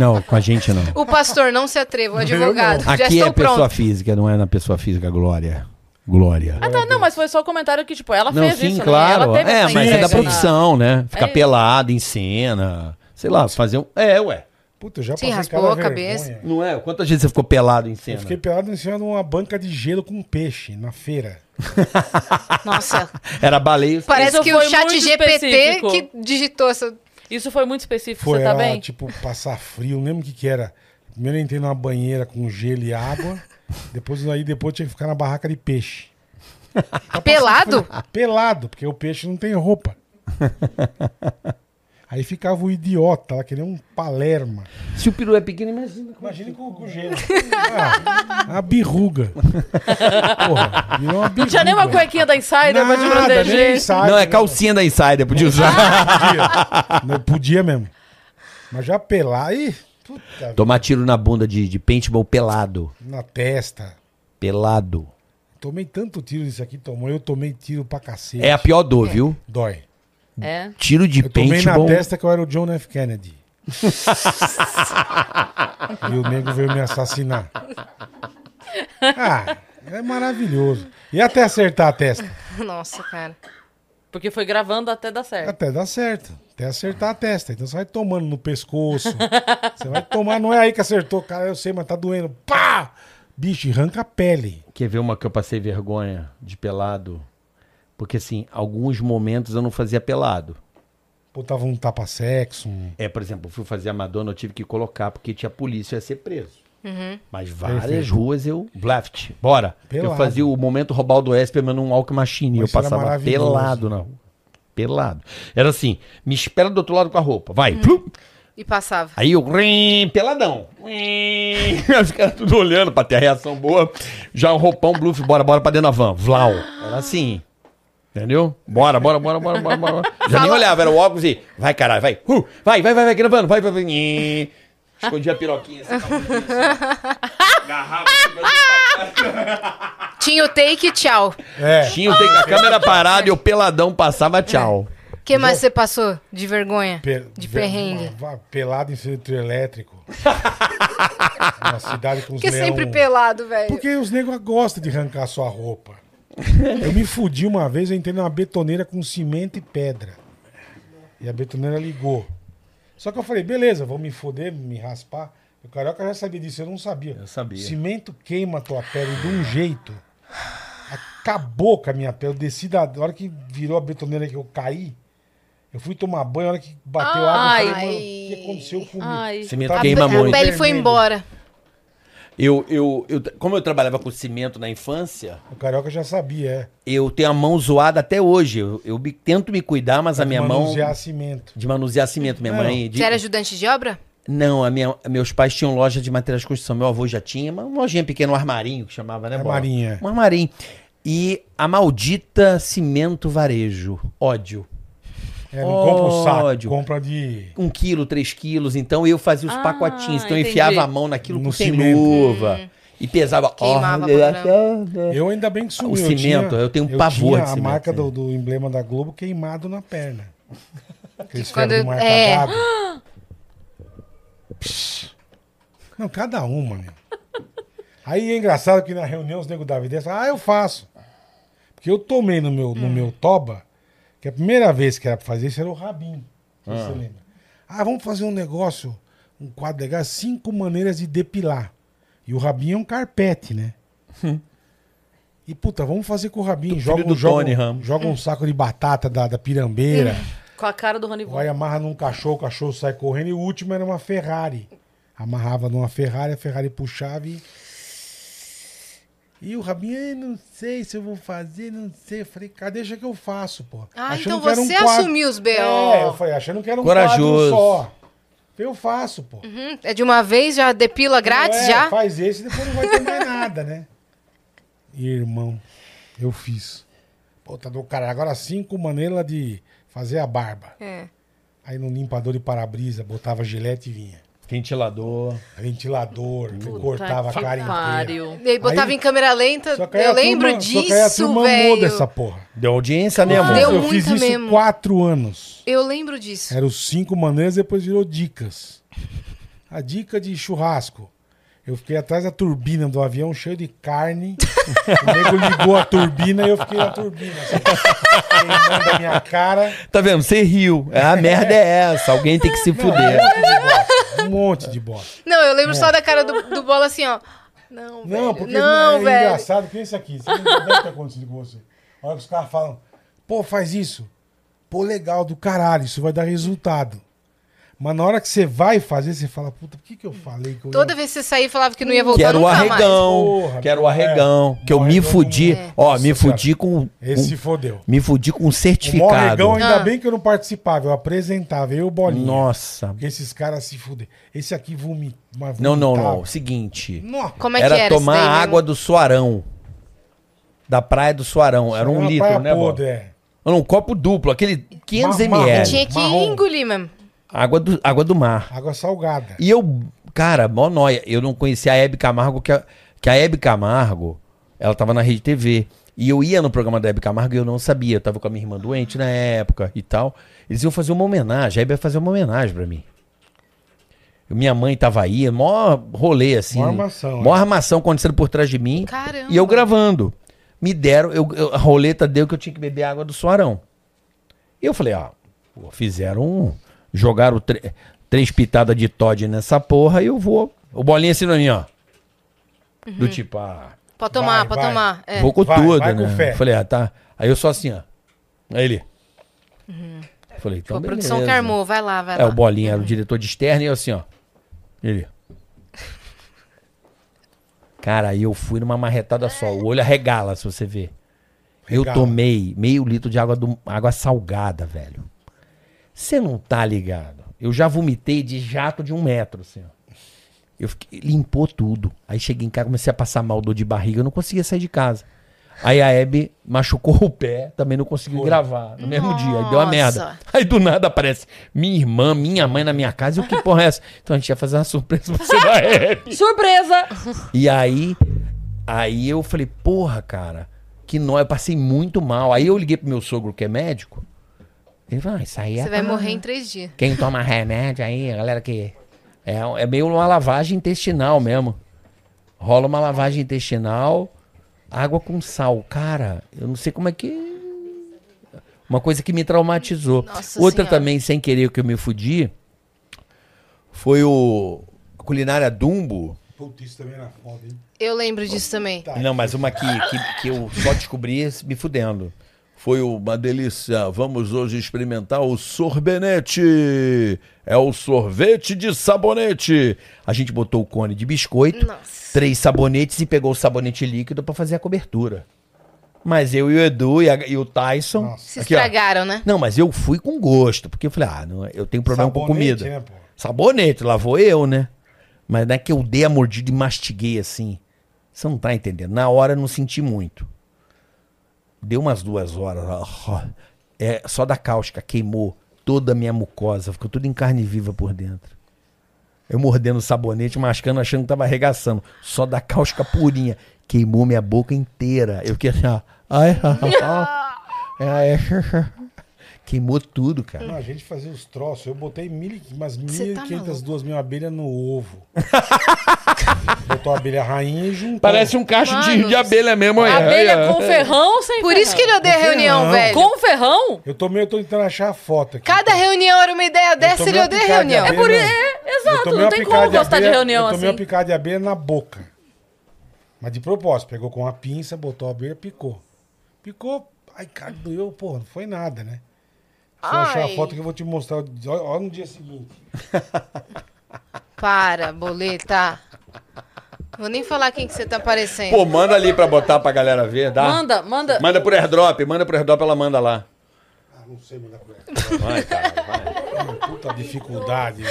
Não, com a gente não. O pastor, não se atreva, o Eu advogado. Já Aqui estão é pessoa prontos. física, não é na pessoa física, Glória. Glória. Ah, tá, não, mas foi só o comentário que, tipo, ela Não, fez sim, isso, claro. né? Ela teve é, mas é da na- profissão, né? Ficar É. pelado em cena. Sei lá, fazer um. É, ué. Puta, eu já Sim, passei raspou a cabeça. vergonha. Não é? Quantas vezes você ficou pelado em Eu cena? fiquei pelado em cima de uma banca de gelo com peixe na feira. [laughs] Nossa, Era baleia. parece Isso que o chat GPT específico. que digitou essa... Isso foi muito específico, Foi você tá ela, bem? tipo, passar frio, não lembro o que que era. Primeiro eu entrei numa banheira com gelo e água. Depois aí depois tinha que ficar na barraca de peixe. [laughs] Pelado? Pelado, porque o peixe não tem roupa. [laughs] Aí ficava o idiota lá, que nem um palerma. Se o peru é pequeno, imagina. Imagina com, com gelo. Ah, a birruga. Porra, virou uma birruga. Não tinha nem uma cuequinha da Insider pra te Nada, proteger. insider, Não, é né? calcinha da Insider, podia usar. Podia. Não, podia mesmo. Mas já pelar, aí, puta, vida, Tomar tiro na bunda de, de paintball pelado. na testa. Pelado. Tomei tanto tiro disso aqui, tomou. Eu tomei tiro pra cacete. É a pior dor, viu? Dói. É. Tiro de Eu tomei na paintball. testa que eu era o John F. Kennedy. [laughs] e o nego veio me assassinar. Ah, é maravilhoso. E até acertar a testa? Nossa, cara. Porque foi gravando até dar certo. Até dá certo. Até acertar a testa. Então você vai tomando no pescoço. [laughs] Você vai tomar, não é aí que acertou, cara. Eu sei, mas tá doendo. Pá! Bicho, arranca a pele. Quer ver uma que eu passei vergonha de pelado? Porque, assim, alguns momentos eu não fazia pelado. Botava um tapa-sexo. Um... É, por exemplo, eu fui fazer a Madonna, eu tive que colocar porque tinha polícia, eu ia ser preso. Uhum. Mas várias Perfeito. ruas eu. Left, bora. Pelado. Eu fazia o momento Robaldo Esperman num Walk Machine. Mas eu passava pelado na rua. Pelado. Era assim, me espera do outro lado com a roupa. Vai. Uhum. Plum. E passava. Aí eu, rim, peladão. Rim. [laughs] Os caras tudo olhando pra ter a reação boa. Já um roupão, bluff, bora, bora pra dentro da van. Vlau. Era assim. Entendeu? Bora, bora, bora, bora, bora, bora. Já nem olhava, era o óculos e. Vai, caralho, vai. Uh, vai, vai, vai, vai, gravando, vai, vai, vai. Escondia a piroquinha [laughs] assim. Agarrava Tinha o take e tchau. É. Tinha o take- a câmera parada e o peladão passava tchau. O que mais você passou de vergonha? Pe- De perrengue. Pelado em centro elétrico. [laughs] Uma cidade com os Porque leão... sempre pelado, velho. Porque os negros gostam de arrancar sua roupa. Eu me fudi uma vez, eu entrei numa betoneira com cimento e pedra. E a betoneira ligou. Só que eu falei, beleza, vou me foder, me raspar. O carioca já sabia disso, eu não sabia. Eu sabia. Cimento queima a tua pele de um jeito. Acabou com a minha pele. Eu desci da. Na hora que virou a betoneira que eu caí, eu fui tomar banho, a hora que bateu água, Ai. eu falei, mano, o que aconteceu comigo? Ai. Cimento A, queima a muito. pele foi embora. Eu, eu, eu, como eu trabalhava com cimento na infância, O carioca já sabia, é. eu tenho a mão zoada até hoje. Eu, eu me- tento me cuidar, mas a minha mão. Manusear cimento. De manusear cimento. Minha Não. mãe. de- Você era ajudante de obra? Não, a minha, meus pais tinham loja de materiais de construção. Meu avô já tinha, uma lojinha pequena, um armarinho que chamava, né? É. Um armarinho. E a maldita cimento varejo. Ódio. É, não compra o saco, compra de. Um quilo, três quilos. Então eu fazia os Ah, pacotinhos. Então eu enfiava a mão naquilo No com sem luva. E pesava. Queimava pra Eu ainda bem que sumiu. O eu cimento, tinha- eu tenho um pavor tinha de a cimento, marca sim. do, do emblema da Globo queimado na perna. Aqueles Quando ferros de eu- marca é. [gasps] Não, cada uma, meu. Aí é engraçado que na reunião os negros davam ideia, falavam, ah, eu faço. Porque eu tomei no meu, Hum. no meu toba, que a primeira vez que era pra fazer isso era o sei se Você lembra? Ah, vamos fazer um negócio, um quadro legal, cinco maneiras de depilar. E o rabinho é um carpete, né? [laughs] E puta, vamos fazer com o rabinho. Do Joga, do um- joga, Tony um- joga um saco de batata da, da pirambeira. [laughs] Com a cara do Rony. Vai amarra num cachorro, o cachorro sai correndo. E o último era uma Ferrari. Amarrava numa Ferrari, a Ferrari puxava e. E o Rabinho, "Ai, não sei se eu vou fazer, não sei. Eu falei, cara, deixa que eu faço, pô. Ah, Achando então que era um você quadro- assumiu os BO. É, eu falei, achando que era um Corajoso. quadro só. Eu faço, pô. Hum, É de uma vez, já depila grátis, É, já? Faz esse e depois não vai ter mais nada, né? [laughs] Irmão, eu fiz. Pô, tá do cara. Agora cinco maneiras de fazer a barba. É. Aí no limpador de para-brisa, botava gilete e vinha. Ventilador. Ventilador, Puta cortava a que cara inteira. pariu. E aí botava Aí- em câmera lenta. Eu a turma- lembro Só que aí a disso, turma amou velho. dessa porra. Deu audiência, né, amor? Deu eu fiz isso mesmo. quatro anos. Eu lembro disso. Era os cinco maneiras, depois virou dicas. A dica de churrasco. Eu fiquei atrás da turbina do avião, cheio de carne. o nego ligou a turbina e eu fiquei na turbina. Assim, queimando a minha cara. Tá vendo? Você riu. A merda é essa. Alguém tem que se fuder. Um monte de bosta. Não, eu lembro só da cara do, do bola assim, ó. Não. Não, velho. porque não, é velho. engraçado. Pensa aqui. Você não deve ter acontecido com você. A hora que os caras falam, pô, faz isso. Pô, legal, do caralho, isso vai dar resultado. Mas na hora que você vai fazer, você fala, puta, por que, que eu falei que eu Toda ia... vez que você sair, falava que não ia voltar Que era o nunca arregão. Porra, que era o é. arregão. Que eu me Arregão fudi. não- Ó, Nossa me fudi com. Esse se com- fodeu. me fudi com um O certificado. Morregão, ainda Ah. bem que eu não participava, eu apresentava, eu e o Bolinha. Nossa. Porque esses caras se fudem. Esse aqui vomita. Não, não, não. Seguinte. Nossa. Como é era que era tomar daí água mesmo? do Suarão. Da praia do Suarão. Era um uma litro, né, podre, é. Não, um copo duplo, aquele 500 Ma- marrom. ml. Tinha que Marrom. engolir mesmo. Água do, água do mar. Água salgada. E eu, cara, mó nóia. Eu não conhecia a Hebe Camargo, que a, que a Hebe Camargo, ela tava na Rede TV. E eu ia no programa da Hebe Camargo e eu não sabia. Eu tava com a minha irmã doente na época e tal. Eles iam fazer uma homenagem. A Hebe ia fazer uma homenagem pra mim. Minha mãe tava aí, mó rolê assim. Mó armação, Mó é. armação acontecendo por trás de mim. Caramba. E eu gravando. Me deram, eu, eu- a roleta deu que eu tinha que beber água do Suarão. E eu falei, ah, pô, fizeram um. Jogaram tre- três pitadas de Todd nessa porra e eu vou. O bolinha assim pra mim, ó. Do tipo, ah, Pode tomar, Vai, pode vai. tomar. É. vou com Vai, tudo, vai com né? fé. Falei, ah, tá. Aí eu só assim, ó. Aí ele. Falei, então. Pô, a produção que armou, vai lá, vai É, lá. o Bolinha era o diretor de externo e eu assim, ó. Ele. Cara, aí eu fui numa marretada só. O olho arregala, se você ver. Eu tomei meio litro de água, do, água salgada, velho. Você não tá ligado? Eu já vomitei de jato de um metro, assim, ó. Eu fiquei, limpou tudo. Aí cheguei em casa, comecei a passar mal, dor de barriga, eu não conseguia sair de casa. Aí a Hebe machucou [laughs] o pé, também não conseguiu gravar no mesmo dia. Aí deu uma Nossa. merda. Aí do nada aparece minha irmã, minha mãe na minha casa. E o que porra é essa? Então a gente ia fazer uma surpresa pra você [laughs] da Hebe. Surpresa! E aí, aí eu falei, porra, cara, que nó, eu passei muito mal. Aí eu liguei pro meu sogro, que é médico. Ele falou, ah, isso aí é. Você vai pra- morrer em três dias. Quem toma remédio aí, a galera que. É, é meio uma lavagem intestinal mesmo. Rola uma lavagem intestinal, água com sal. Cara, eu não sei como é que. Uma coisa que me traumatizou. Nossa Outra Senhora. também, sem querer, que eu me fudi, foi o Culinária Dumbo. Putz, isso também era foda, hein? Eu lembro disso também. Tá. Não, mas uma que, que, que eu só descobri me fudendo. Foi uma delícia. Vamos hoje experimentar o sorbenete. É o sorvete de sabonete. A gente botou o cone de biscoito, Nossa. três sabonetes e pegou o sabonete líquido pra fazer a cobertura. Mas eu e o Edu e, a- e o Tyson. Nossa. Se aqui, ó. estragaram, né? Não, mas eu fui com gosto, porque eu falei, ah, não, eu tenho problema com Sabonete, comida. né, pô? Sabonete, lá vou eu, né? Mas não é que eu dei a mordida e mastiguei assim. Você não tá entendendo. Na hora eu não senti muito. Deu umas duas horas. É, só da cáustica queimou toda a minha mucosa. Ficou tudo em carne viva por dentro. Eu mordendo o sabonete, mascando, achando que tava arregaçando. Só da cáustica purinha. Queimou minha boca inteira. Eu fiquei assim, ó. Ai, ai, ai. Queimou tudo, cara. Não, a gente fazia os troços. Eu botei mil, umas Cê tá 1.500, maluco? duas mil abelhas no ovo. [laughs] Botou a abelha rainha e juntou. Parece um cacho de, Mano, de abelha mesmo. aí. Abelha Aí, ó. com ferrão ou sem Por ferrão? isso que ele odeia Com reunião, ferrão. velho. Com ferrão? Eu tô meio, tô tentando achar a foto aqui. Cada reunião era uma ideia dessa, tomei ele odeia de reunião. É por isso. É, Eu exato, tomei não tem picada como de gostar de abelha- reunião Eu tomei assim. uma picada de abelha na boca. Mas de propósito. Pegou com uma pinça, botou a abelha picou. Picou. Ai, cara, doeu. Porra, não foi nada, né? Se eu achar a foto que eu vou te mostrar. Olha, olha no dia seguinte. [laughs] Para, boleta. Vou nem falar quem que você tá parecendo. Pô, manda ali pra botar pra galera ver, dá? Manda, manda. Manda por airdrop, manda por airdrop, ela manda lá. Ah, não sei mandar pra ela. Vai, cara, vai. Puta dificuldade.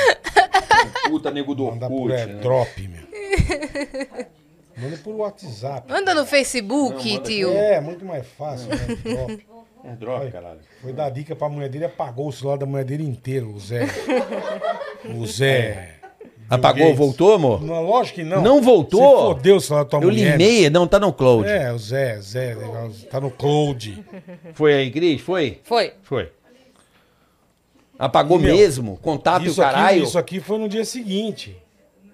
Puta nego do Mandar por Orkut, né? airdrop, meu. Manda por WhatsApp. Manda no Facebook, tio. É, muito mais fácil, né? Airdrop. Airdrop, caralho. Foi dar dica pra mulher dele, apagou o celular da mulher dele inteiro, o Zé. O Zé. [laughs] Apagou, Gates. voltou, amor? Não, lógico que não. Não voltou? Você fodeu o celular da tua Eu mulher. limei, não, tá no cloud. É, o Zé, Zé, tá no cloud. Foi aí, Cris? Foi? Foi. Foi. Apagou Meu, mesmo? Contato e o Isso aqui, caralho? isso aqui foi no dia seguinte,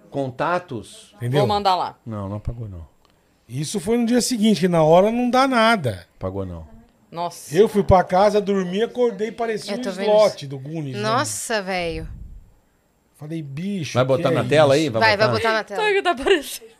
Contatos? entendeu? Vou mandar lá. Não, não apagou não. Isso foi no dia seguinte, que na hora não dá nada. Apagou não. Nossa. Eu fui pra casa, dormi, acordei, parecia um tô vendo slot do Gunis. né? Nossa, velho. Falei, bicho. Vai que botar é na tela aí? isso? Vai, vai botar na tela. Sabe o que tá parecendo?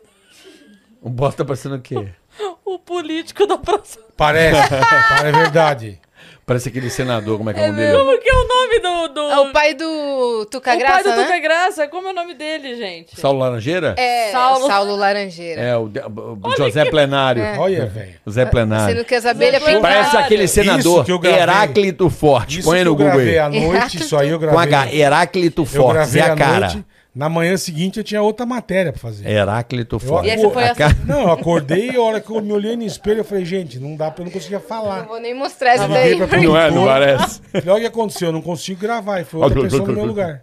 O bosta tá parecendo o quê? [laughs] O político da próxima. Parece, [laughs] é verdade. Parece aquele senador, como é que é o nome dele? Como que é o nome do. do... É o pai do Tuca o Graça, pai do né? Tuca Graça. Como é o nome dele, gente? Saulo Laranjeira? É, Saulo. Saulo, Laranjeira. É, o, o José Plenário. Olha, velho. José Plenário. Sendo que as abelhas Plenário. Parece aquele senador Isso que eu gravei. Heráclito Forte. Isso Põe que no eu Google gravei aí. à noite, isso aí eu Com gravei. H, Heráclito Forte. É a cara. noite. Na manhã seguinte eu tinha outra matéria pra fazer. Heráclito Forte. E essa foi A a- cara- Não, eu acordei e a hora que eu me olhei no espelho, eu falei, gente, não dá pra eu não conseguia falar. Não vou nem mostrar isso daí. liguei pra Não é, não produtora. parece. Olha o que aconteceu, eu não consigo gravar. E foi outra pessoa no meu lugar.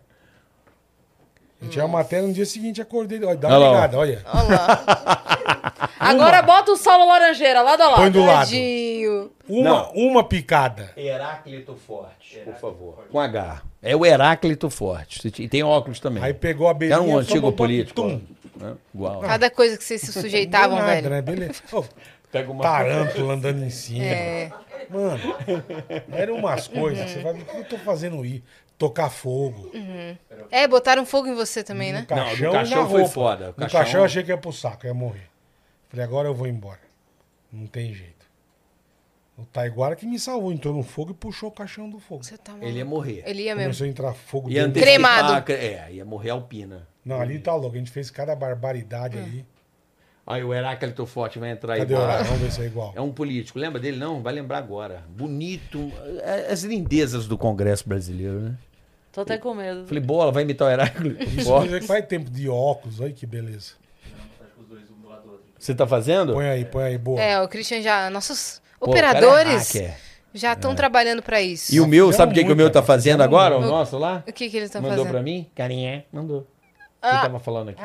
Eu tinha uma matéria no dia seguinte, acordei. Olha, dá uma Olha lá, ligada, olha. Agora bota o Saulo Laranjeira, lado a lado. Põe do lado. Tadinho. Uma, uma picada. Heráclito Forte, por favor. Com H. É o Heráclito Forte. E tem óculos também. Aí pegou a belinha. Era um antigo político. né? Igual. Cada coisa que vocês se [laughs] sujeitavam, Não deu velho. nada, né? Beleza. Pega uma... tarântula andando em cima. É. Mano, eram umas coisas que você vai o que eu tô fazendo aí. Tocar fogo. É, botaram fogo em você também, né? No Não, do caixão, caixão foi foda. O No caixão- caixão eu achei que ia pro saco, ia morrer. Falei, agora eu vou embora. Não tem jeito. O Taiguara que me salvou, entrou no fogo e puxou o caixão do fogo. Você tá maluco. Ele ia morrer. Ele ia mesmo. Começou a entrar fogo Ia dentro. antecipar Cremado. É, ia morrer alpina. Não, ali tá louco. A gente fez cada barbaridade É. ali. Aí o Heráclito Forte vai entrar aí. Cadê o horário? Vamos ver se é igual. É um político. Lembra dele? Não? Vai lembrar agora. Bonito. É- As lindezas do Congresso brasileiro, né? Tô até com medo. Falei, bola, vai imitar o Heráclito Isso Forte. mas faz tempo de óculos, olha que beleza. Você tá fazendo? Põe aí, põe aí, boa. É, o Christian já. Nossos Pô, o é operadores hacker. já estão trabalhando pra isso. E o meu, sabe o que, que o meu tá fazendo agora? O muito. nosso lá? O que, que eles estão Mandou fazendo? pra mim? Carinha, mandou. Ah. Quem tava falando aqui?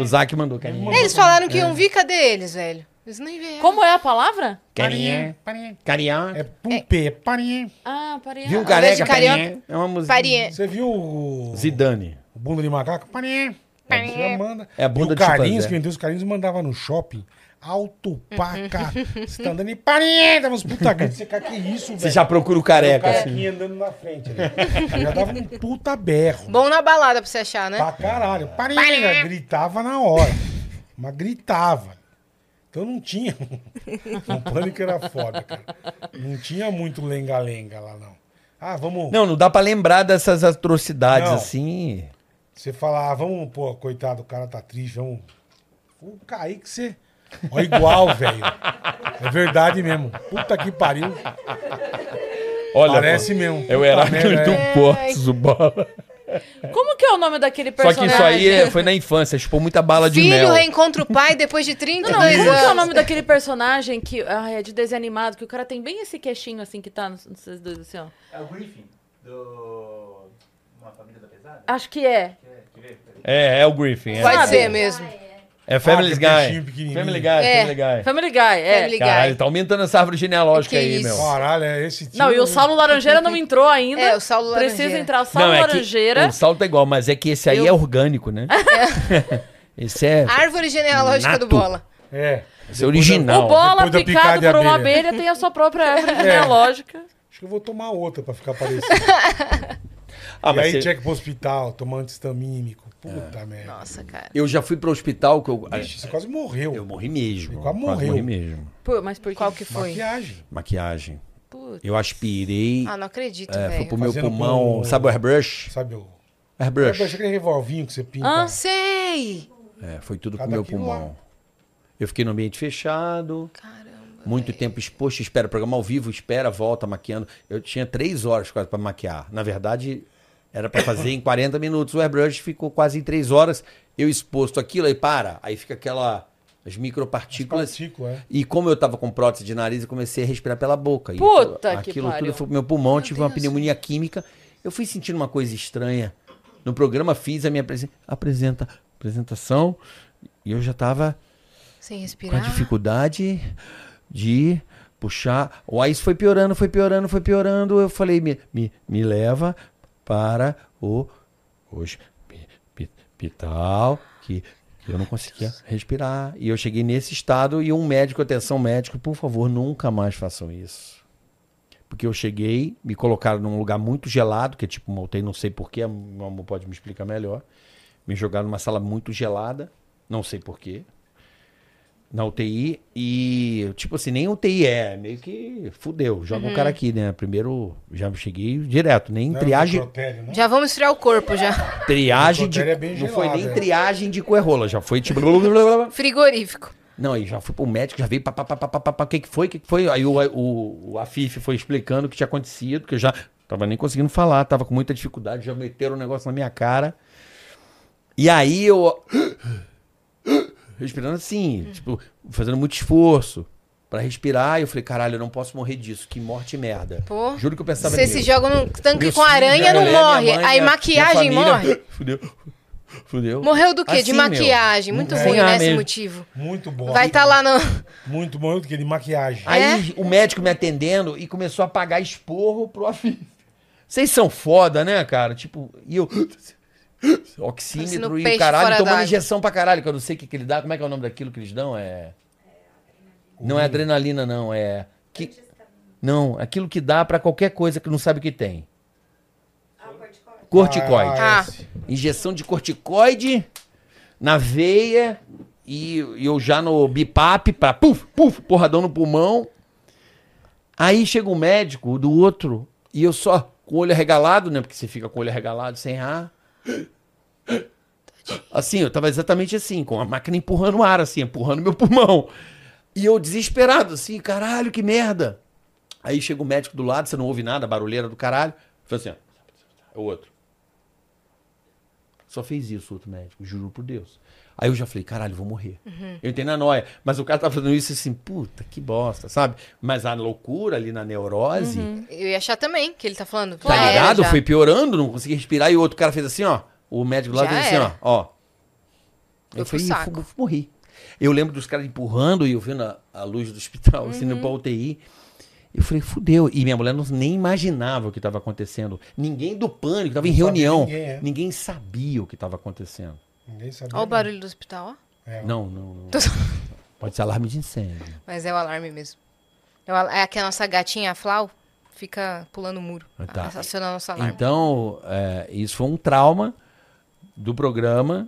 O Zac mandou carinha. Eles falaram que iam vir, cadê eles, velho? Eles nem vieram. Como é a palavra? Carinha, carinha. É pumpê, parinha. Ah, parei. Viu vez careca, carinha? É uma música. Farinha. Você viu o, Zidane. o bunda de macaco? Parinha. Você manda. É a bunda e o de Carlinhos, que vendeu os Carlinhos, mandava no shopping. Alto paca. Você tá andando e parinha. Dava uns puta [laughs] gritos. Você cara, que isso, velho? Você já procura o O careca, assim. andando na frente ali. [laughs] Já dava um puta berro. Bom na balada pra você achar, né? Pra caralho. Parinha. Gritava na hora. Mas gritava. Então não tinha. O pânico era foda, cara. Não tinha muito lenga-lenga lá, não. Ah, vamos. Não, não dá pra lembrar dessas atrocidades Não. assim. Você fala, ah, vamos, pô, coitado, o cara tá triste, vamos. O Kaique, você. Ó, igual, velho. É verdade mesmo. Puta que pariu. Olha, Parece mesmo. É o Puta Heráclito é. Portos, o bola. Como que é o nome daquele Só que personagem? isso aí é- foi na infância, chupou muita bala de Filho mel. reencontra o pai depois de 32 Não, e como que é o anos. nome daquele personagem que ah, é de desenho animado, que o cara tem bem esse queixinho assim que tá nos nos seus dois assim, ó. É o Griffin, do. Uma Família da Pesada? Acho que é. É, é o Griffin. É, Pode ser mesmo. é Family Ah, Guy. Family Guy, É. Family Guy. Family Guy, é. Family Caralho, Guy. tá aumentando essa árvore genealógica Que aí, isso? meu. Caralho, é esse tipo. Não, e o Saulo Laranjeira não [laughs] entrou ainda. É, o Saulo Precisa Laranjeira. entrar o Saulo Não, é que Laranjeira. o salto é igual, mas é que esse aí Eu- é orgânico, né? [laughs] esse é, Árvore genealógica do Nato. Bola. É. esse é original. O bola picado picada por uma abelha. abelha tem a sua própria árvore [laughs] genealógica. Acho que eu vou tomar outra pra ficar parecido. Ah, e mas aí você- tinha que ir pro hospital, tomar antistamínico. Puta merda. Nossa, cara. eu já fui pro hospital que eu, Vixe, você quase morreu. eu morri mesmo. Você quase morreu. morri mesmo. Pô, mas por? Qual que foi? Maquiagem. Maquiagem. Putz. Eu aspirei, Ah, não acredito, é, foi velho. pro meu Fazendo pulmão, com- sabe o airbrush? Sabe o. Airbrush. É aquele revolvinho que você pinta. Hã? Sei! É, foi tudo com Cada o meu pulmão. lá. Eu fiquei no ambiente fechado, Caramba. muito tempo exposto, espera, programa ao vivo, espera, volta, maquiando. Eu tinha três horas quase para maquiar. Na verdade, era para fazer em 40 minutos. O airbrush ficou quase em três horas. Eu exposto aquilo, aí para. Aí fica aquela. As micropartículas. Partícula, é. E como eu tava com prótese de nariz, eu comecei a respirar pela boca. E Puta aquilo, que aquilo pariu. tudo foi pro meu pulmão, tive uma Deus. pneumonia química. Eu fui sentindo uma coisa estranha. No programa fiz a minha apresen- apresenta, apresentação e eu já tava Sem com a respirar. dificuldade de puxar. O Ais foi piorando, foi piorando, foi piorando. Eu falei, me, me, me leva para o hospital, que, eu não conseguia respirar. E eu cheguei nesse estado e um médico, atenção médico, por favor, nunca mais façam isso. Porque eu cheguei, me colocaram num lugar muito gelado, que é tipo uma UTI, não sei porquê, meu amor pode me explicar melhor. Me jogaram numa sala muito gelada, não sei porquê na UTI e, tipo assim, nem UTI é, meio que fudeu. Joga Uhum. o cara aqui, né? Primeiro, já cheguei direto, nem Não, triagem, necrotério, né? Já vamos esfriar o corpo já. triagem de, é bem não foi gelado, nem é. triagem de coerrola, já foi tipo... [laughs] Frigorífico. Não, aí já fui pro médico, já veio, pá, pá, pá, pá, pá, pá, pá, o que que foi, o que que foi? Aí o, o, o Afif foi explicando o que tinha acontecido, que eu já tava nem conseguindo falar, tava com muita dificuldade, já meteram o negócio na minha cara. E aí eu... Respirando assim, tipo, fazendo muito esforço pra respirar, e eu falei, caralho, eu não posso morrer disso, que morte merda. Pô. Juro que eu pensava Você se joga num tanque com aranha, não mulher, morre. minha mãe, Aí minha- maquiagem minha família. morre. [laughs] Fudeu. Fudeu. Morreu do quê? Assim, de meu. maquiagem. Muito É. ruim, né, esse mesmo. motivo. Muito bom. Vai estar lá no... Muito bom do que de maquiagem. Aí o médico me atendendo e começou a pagar esporro pro [laughs] Afif. Vocês são foda, né, cara? Tipo, e eu. [gasps] Oxímetro Parecendo e o caralho, tomando injeção pra caralho, que eu não sei o que, que ele dá. Como é que é o nome daquilo que eles dão? É. Não é adrenalina, não. É. Que... Não, aquilo que dá pra qualquer coisa que não sabe o que tem. Corticoide. Ah. esse. Injeção de corticoide na veia e, e eu já no bipap pra puf, puf, porradão no pulmão. Aí chega um médico do outro e eu só com o olho arregalado, né? Porque você fica com o olho arregalado sem ar. Assim, eu tava exatamente assim, com a máquina empurrando o ar, assim, empurrando meu pulmão. E eu desesperado, assim, caralho, que merda. Aí chega o médico do lado, você não ouve nada, barulheira do caralho. Fala assim, ó. O outro. Só fez isso o outro médico, juro por Deus. Aí eu já falei, caralho, vou morrer. Eu entrei na noia. Mas o cara tava fazendo isso assim, puta, que bosta, sabe? Mas a loucura ali na neurose, Eu ia achar também que ele tá falando. tá ligado? já. Foi piorando, não consegui respirar. E o outro cara fez assim, ó. O médico lá Já fez assim, era. ó. ó. Eu pro falei, saco. "Fu- morri. Eu lembro dos caras empurrando e eu vendo a, a luz do hospital, assim, Uhum. indo pra UTI. Eu falei, fudeu. E minha mulher não, nem imaginava o que estava acontecendo. Ninguém do pânico, tava em reunião. ninguém, é. Ninguém sabia o que estava acontecendo. Ninguém sabia. Olha o barulho do hospital, ó. É, Não, não, não. Pode ser alarme de incêndio. Mas é o alarme mesmo. É, o al- é que a nossa gatinha, a Flau, fica pulando o muro. Ah, tá. Acionando nosso alarme. Então, é, isso foi um trauma do programa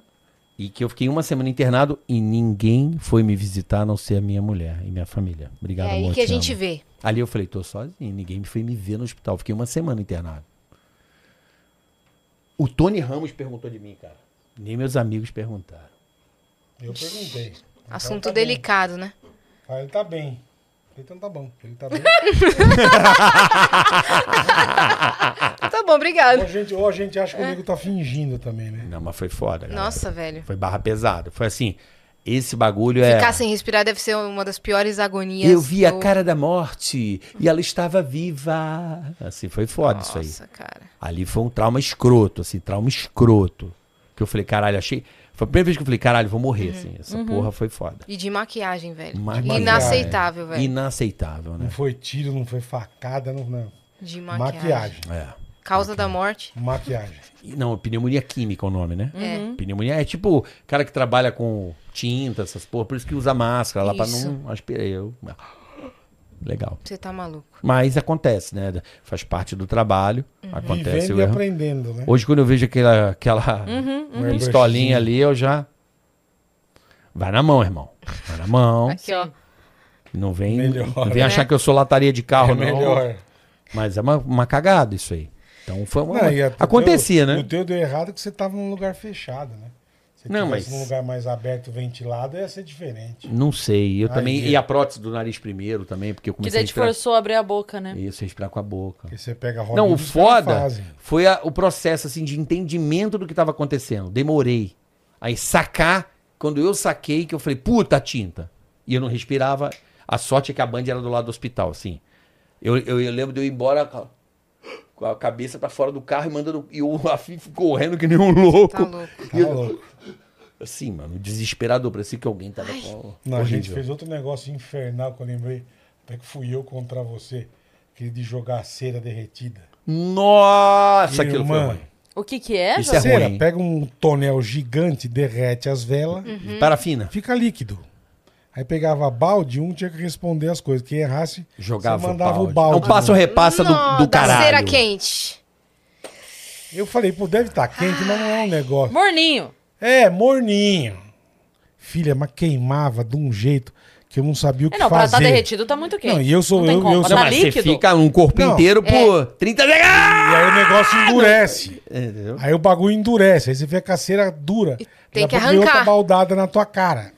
e que eu fiquei uma semana internado e ninguém foi me visitar a não ser a minha mulher e minha família. Obrigado, é aí amor, que a te gente amo. vê. Ali eu falei, tô sozinho, ninguém foi me ver no hospital. Fiquei uma semana internado. O Tony Ramos perguntou de mim, cara. Nem meus amigos perguntaram. Eu perguntei. Então Assunto tá bem. delicado, né? Ah, ele tá bem. Então tá bom. Ele tá bem. [laughs] Tá bom, obrigado. ou, a gente, ou a gente acha que o nego tá fingindo também, né? Não, mas foi foda, cara. Nossa, velho. Foi barra pesada. Foi assim, esse bagulho é... Ficar sem respirar deve ser uma das piores agonias. Eu vi a do- cara da morte e ela estava viva. Assim, foi foda isso aí. Nossa, cara. Ali foi um trauma escroto, assim, trauma escroto. Que eu falei, caralho, achei. Foi a primeira vez que eu falei, caralho, vou morrer, assim. Essa porra foi foda. E de maquiagem, velho. Maquiagem. Inaceitável, velho. Inaceitável, né? Não foi tiro, não foi facada, não. não. De maquiagem. Maquiagem. É. Causa da morte. Maquiagem. Não, pneumonia química é o nome, né? É. Pneumonia é tipo cara que trabalha com tinta, essas porra, por isso que usa máscara lá pra Isso. não aspirar. Eu... Legal. Você tá maluco. Mas acontece, né? Faz parte do trabalho. Acontece Vivendo o e aprendendo, né? Hoje, quando eu vejo aquela, aquela Uma pistolinha ali, eu já. Vai na mão, irmão. Vai na mão. Aqui, ó. Não vem, Melhor, não vem né? achar que eu sou lataria de carro, É não. melhor. Mas é uma, uma cagada isso aí. Então foi uma. Não, Acontecia, teu- né? O teu deu errado que você tava num lugar fechado, né? Se Não, mas- num lugar mais aberto, ventilado, ia ser diferente. Não sei. Eu também. E a prótese do nariz primeiro também, porque eu Que comecei a daí te respirar. forçou a abrir a boca, né? Isso, respirar com a boca. Porque você pega a roda Não, o foda foi a- o processo assim de entendimento do que estava acontecendo. Demorei. Aí sacar, quando eu saquei, que eu falei, puta tinta. E eu não respirava. A sorte é que a Band era do lado do hospital, assim. Eu, eu, eu lembro de eu ir embora com a, cabeça pra fora do carro e mandando. E o Afif [laughs] correndo que nem um louco. Tá louco. Tá louco. Assim, mano, desesperador. Parecia que alguém tava com. Não, a gente fez outro negócio infernal que eu lembrei. Até que fui eu contra você. Aquele de jogar cera derretida. Nossa, aquilo foi Irmã. ruim. O que que é, Isso é Cera, ruim. pega um tonel gigante, derrete as velas, Uhum. Parafina. fica líquido. Aí pegava balde, um tinha que responder as coisas. Quem errasse, Jogava você mandava o o balde. balde. É um passo né? repassa do, do caralho. cera quente. Eu falei, pô, deve estar quente, mas não é um negócio. Morninho. É, morninho. Filha, mas queimava de um jeito que eu não sabia o que É, não, pra fazer. estar derretido tá muito quente. Não, e eu sou- Não tem eu- eu Pra sou- tá Não, Mas você líquido. fica um corpo Não. inteiro por 30 segundos. E aí o negócio endurece. Entendeu? Aí o bagulho endurece. Aí você com a cera dura. tem Daqui que a pouco vem outra arrancar. baldada na tua cara.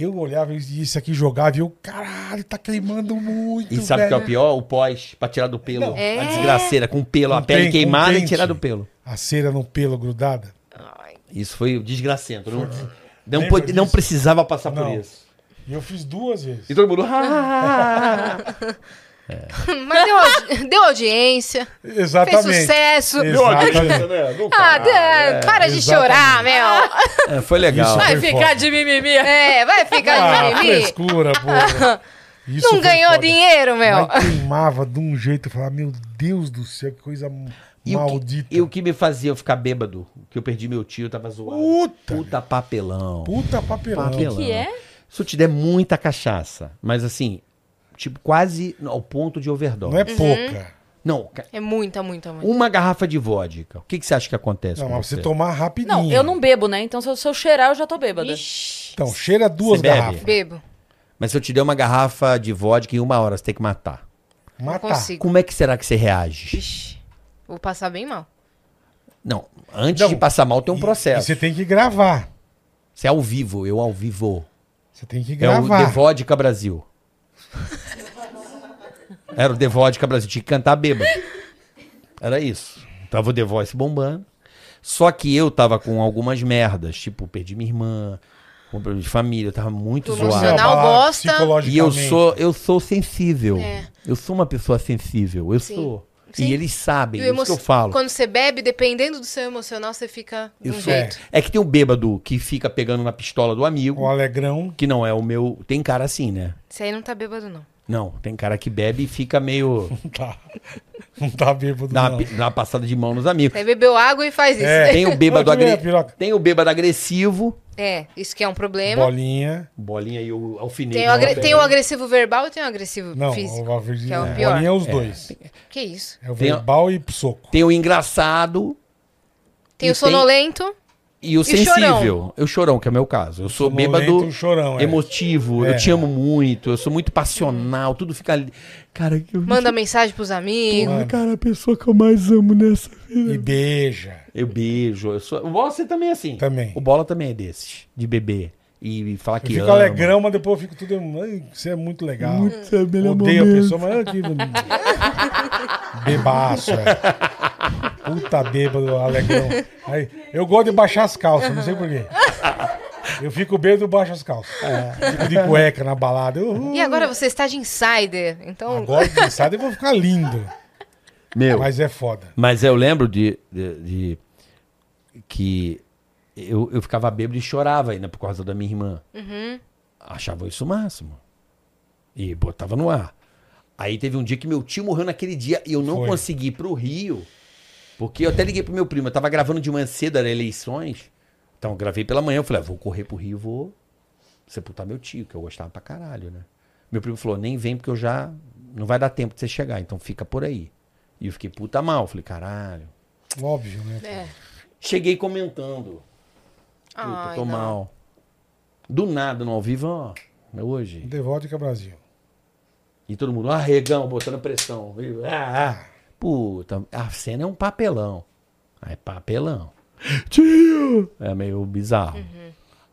Eu olhava e isso aqui jogava e eu, caralho, tá queimando muito, E sabe o que é o pior? O pós, pra tirar do pelo. Não. É. A desgraceira, com pelo, a Com pele pen- com queimada e pente. tirar do pelo. A cera no pelo grudada. Isso foi desgracento. Não, não, pode- não precisava passar por Não. isso. E eu fiz duas vezes. E todo mundo. [laughs] "Ah". Mas deu, audi- [laughs] deu audiência, Exatamente. fez sucesso. Exatamente. Ah, Dan, para de exatamente. chorar, meu. É, foi legal. Isso Vai Foi ficar foda. de mimimi. É, vai ficar Ah, de mimimi. frescura, porra. [laughs] Isso Não ganhou foda. dinheiro, meu. Mas queimava de um jeito. Eu falava, meu Deus do céu, que coisa E o, maldita. que, e o que me fazia eu ficar bêbado? Que eu perdi meu tio, eu tava zoado. Puta. Puta papelão. Puta papelão. Papelão. que é? Se eu te der muita cachaça, mas assim, tipo, quase ao ponto de overdose. Não é pouca. Não, É muita, muita, muita. uma garrafa de vodka. O que, que você acha que acontece Não, com mas você? você tomar rapidinho. Não, eu não bebo, né? Então se eu, se eu cheirar, eu já tô bêbada. Ixi, Então, cheira duas Você bebe? garrafas. bebo. Mas se eu te der uma garrafa de vodka em uma hora, você tem que matar. Não Matar. consigo. Como é que será que você reage? Ixi, vou passar bem mal. Não, antes Não, de passar mal tem um E- processo. E você tem que gravar. Você é ao vivo, eu ao vivo. Você tem que É o gravar. The Vodka Brasil. [laughs] Era o The Vodka Brasil. Tinha que cantar bêbado. Era isso. Tava o The Voice bombando. Só que eu tava com algumas merdas. Tipo, perdi minha irmã. Com problema de família. Eu tava muito zoado. emocional. Bosta. psicologicamente. E eu sou, eu sou sensível. É. Eu sou uma pessoa sensível. Eu Sim. sou. Sim. E eles sabem, o é isso que eu falo. Quando você bebe, dependendo do seu emocional, você fica de Eu um sou- jeito. É que tem um bêbado que fica pegando na pistola do amigo, O alegrão. que não é o meu. Tem cara assim, né? Você aí não tá bêbado, não. Não, tem cara que bebe e fica meio. [laughs] Não tá. Não tá bêbado, dá, uma, não. pi- dá uma passada de mão nos amigos. Aí bebeu água e faz isso. É. É, Tem o bêbado agre... Tem o bêbado agressivo. isso que é um problema. Bolinha. Bolinha e o alfinete. Tem o, agre- tem o agressivo verbal e tem o agressivo Não, físico. o, a virgem- que é o a pior. bolinha é os dois. Que isso? É o Tem- verbal e soco. Tem o engraçado Tem o sonolento. E o o sensível. chorão? Eu chorão, que é o meu caso. Eu sou Sonolento bêbado e o chorão, é. emotivo. É. Eu te amo muito. Eu sou muito passional. Tudo fica ali. Cara, eu. Manda mensagem pros amigos. Porra, cara, a pessoa que eu mais amo nessa vida. E beija. Eu beijo. Eu sou... O Bola você também é assim. Também. O Bola também é desses. De beber. E falar Eu que fico ama. alegrão, mas depois eu fico tudo. Você é muito legal. Muito, é o melhor Odeio a momento. pessoa, mas aqui. [laughs] Bebaço, é. Puta bêbado, alegrão. Aí, eu gosto de baixar as calças, não sei porquê. Eu fico bêbado e baixo as calças. Fico de cueca na balada. E agora você está de insider. Então, Agora de sábado eu vou ficar lindo. Meu. Mas é foda. Mas eu lembro de, de- de- que eu, eu ficava bêbado e chorava ainda por causa da minha irmã. Achava isso o máximo. E botava no ar. Aí teve um dia que meu tio morreu naquele dia e eu não Foi. consegui ir pro Rio. Porque eu até liguei pro meu primo. Eu tava gravando de manhã cedo, era eleições. Então eu gravei pela manhã. Eu falei, ah, vou correr pro Rio, vou sepultar meu tio, que eu gostava pra caralho, né? Meu primo falou, nem vem porque eu já... Não vai dar tempo de você chegar, então fica por aí. E eu fiquei puta mal. Falei, caralho. Óbvio, né? é. Cheguei comentando. Puta, Ai, tô não. mal. Do nada, no ao vivo, ó. é Hoje. De Vodka Brasil. E todo mundo, ah, regão, botando pressão. Ah, ah. Puta, a cena é um papelão. Aí, papelão. Tio! É meio bizarro.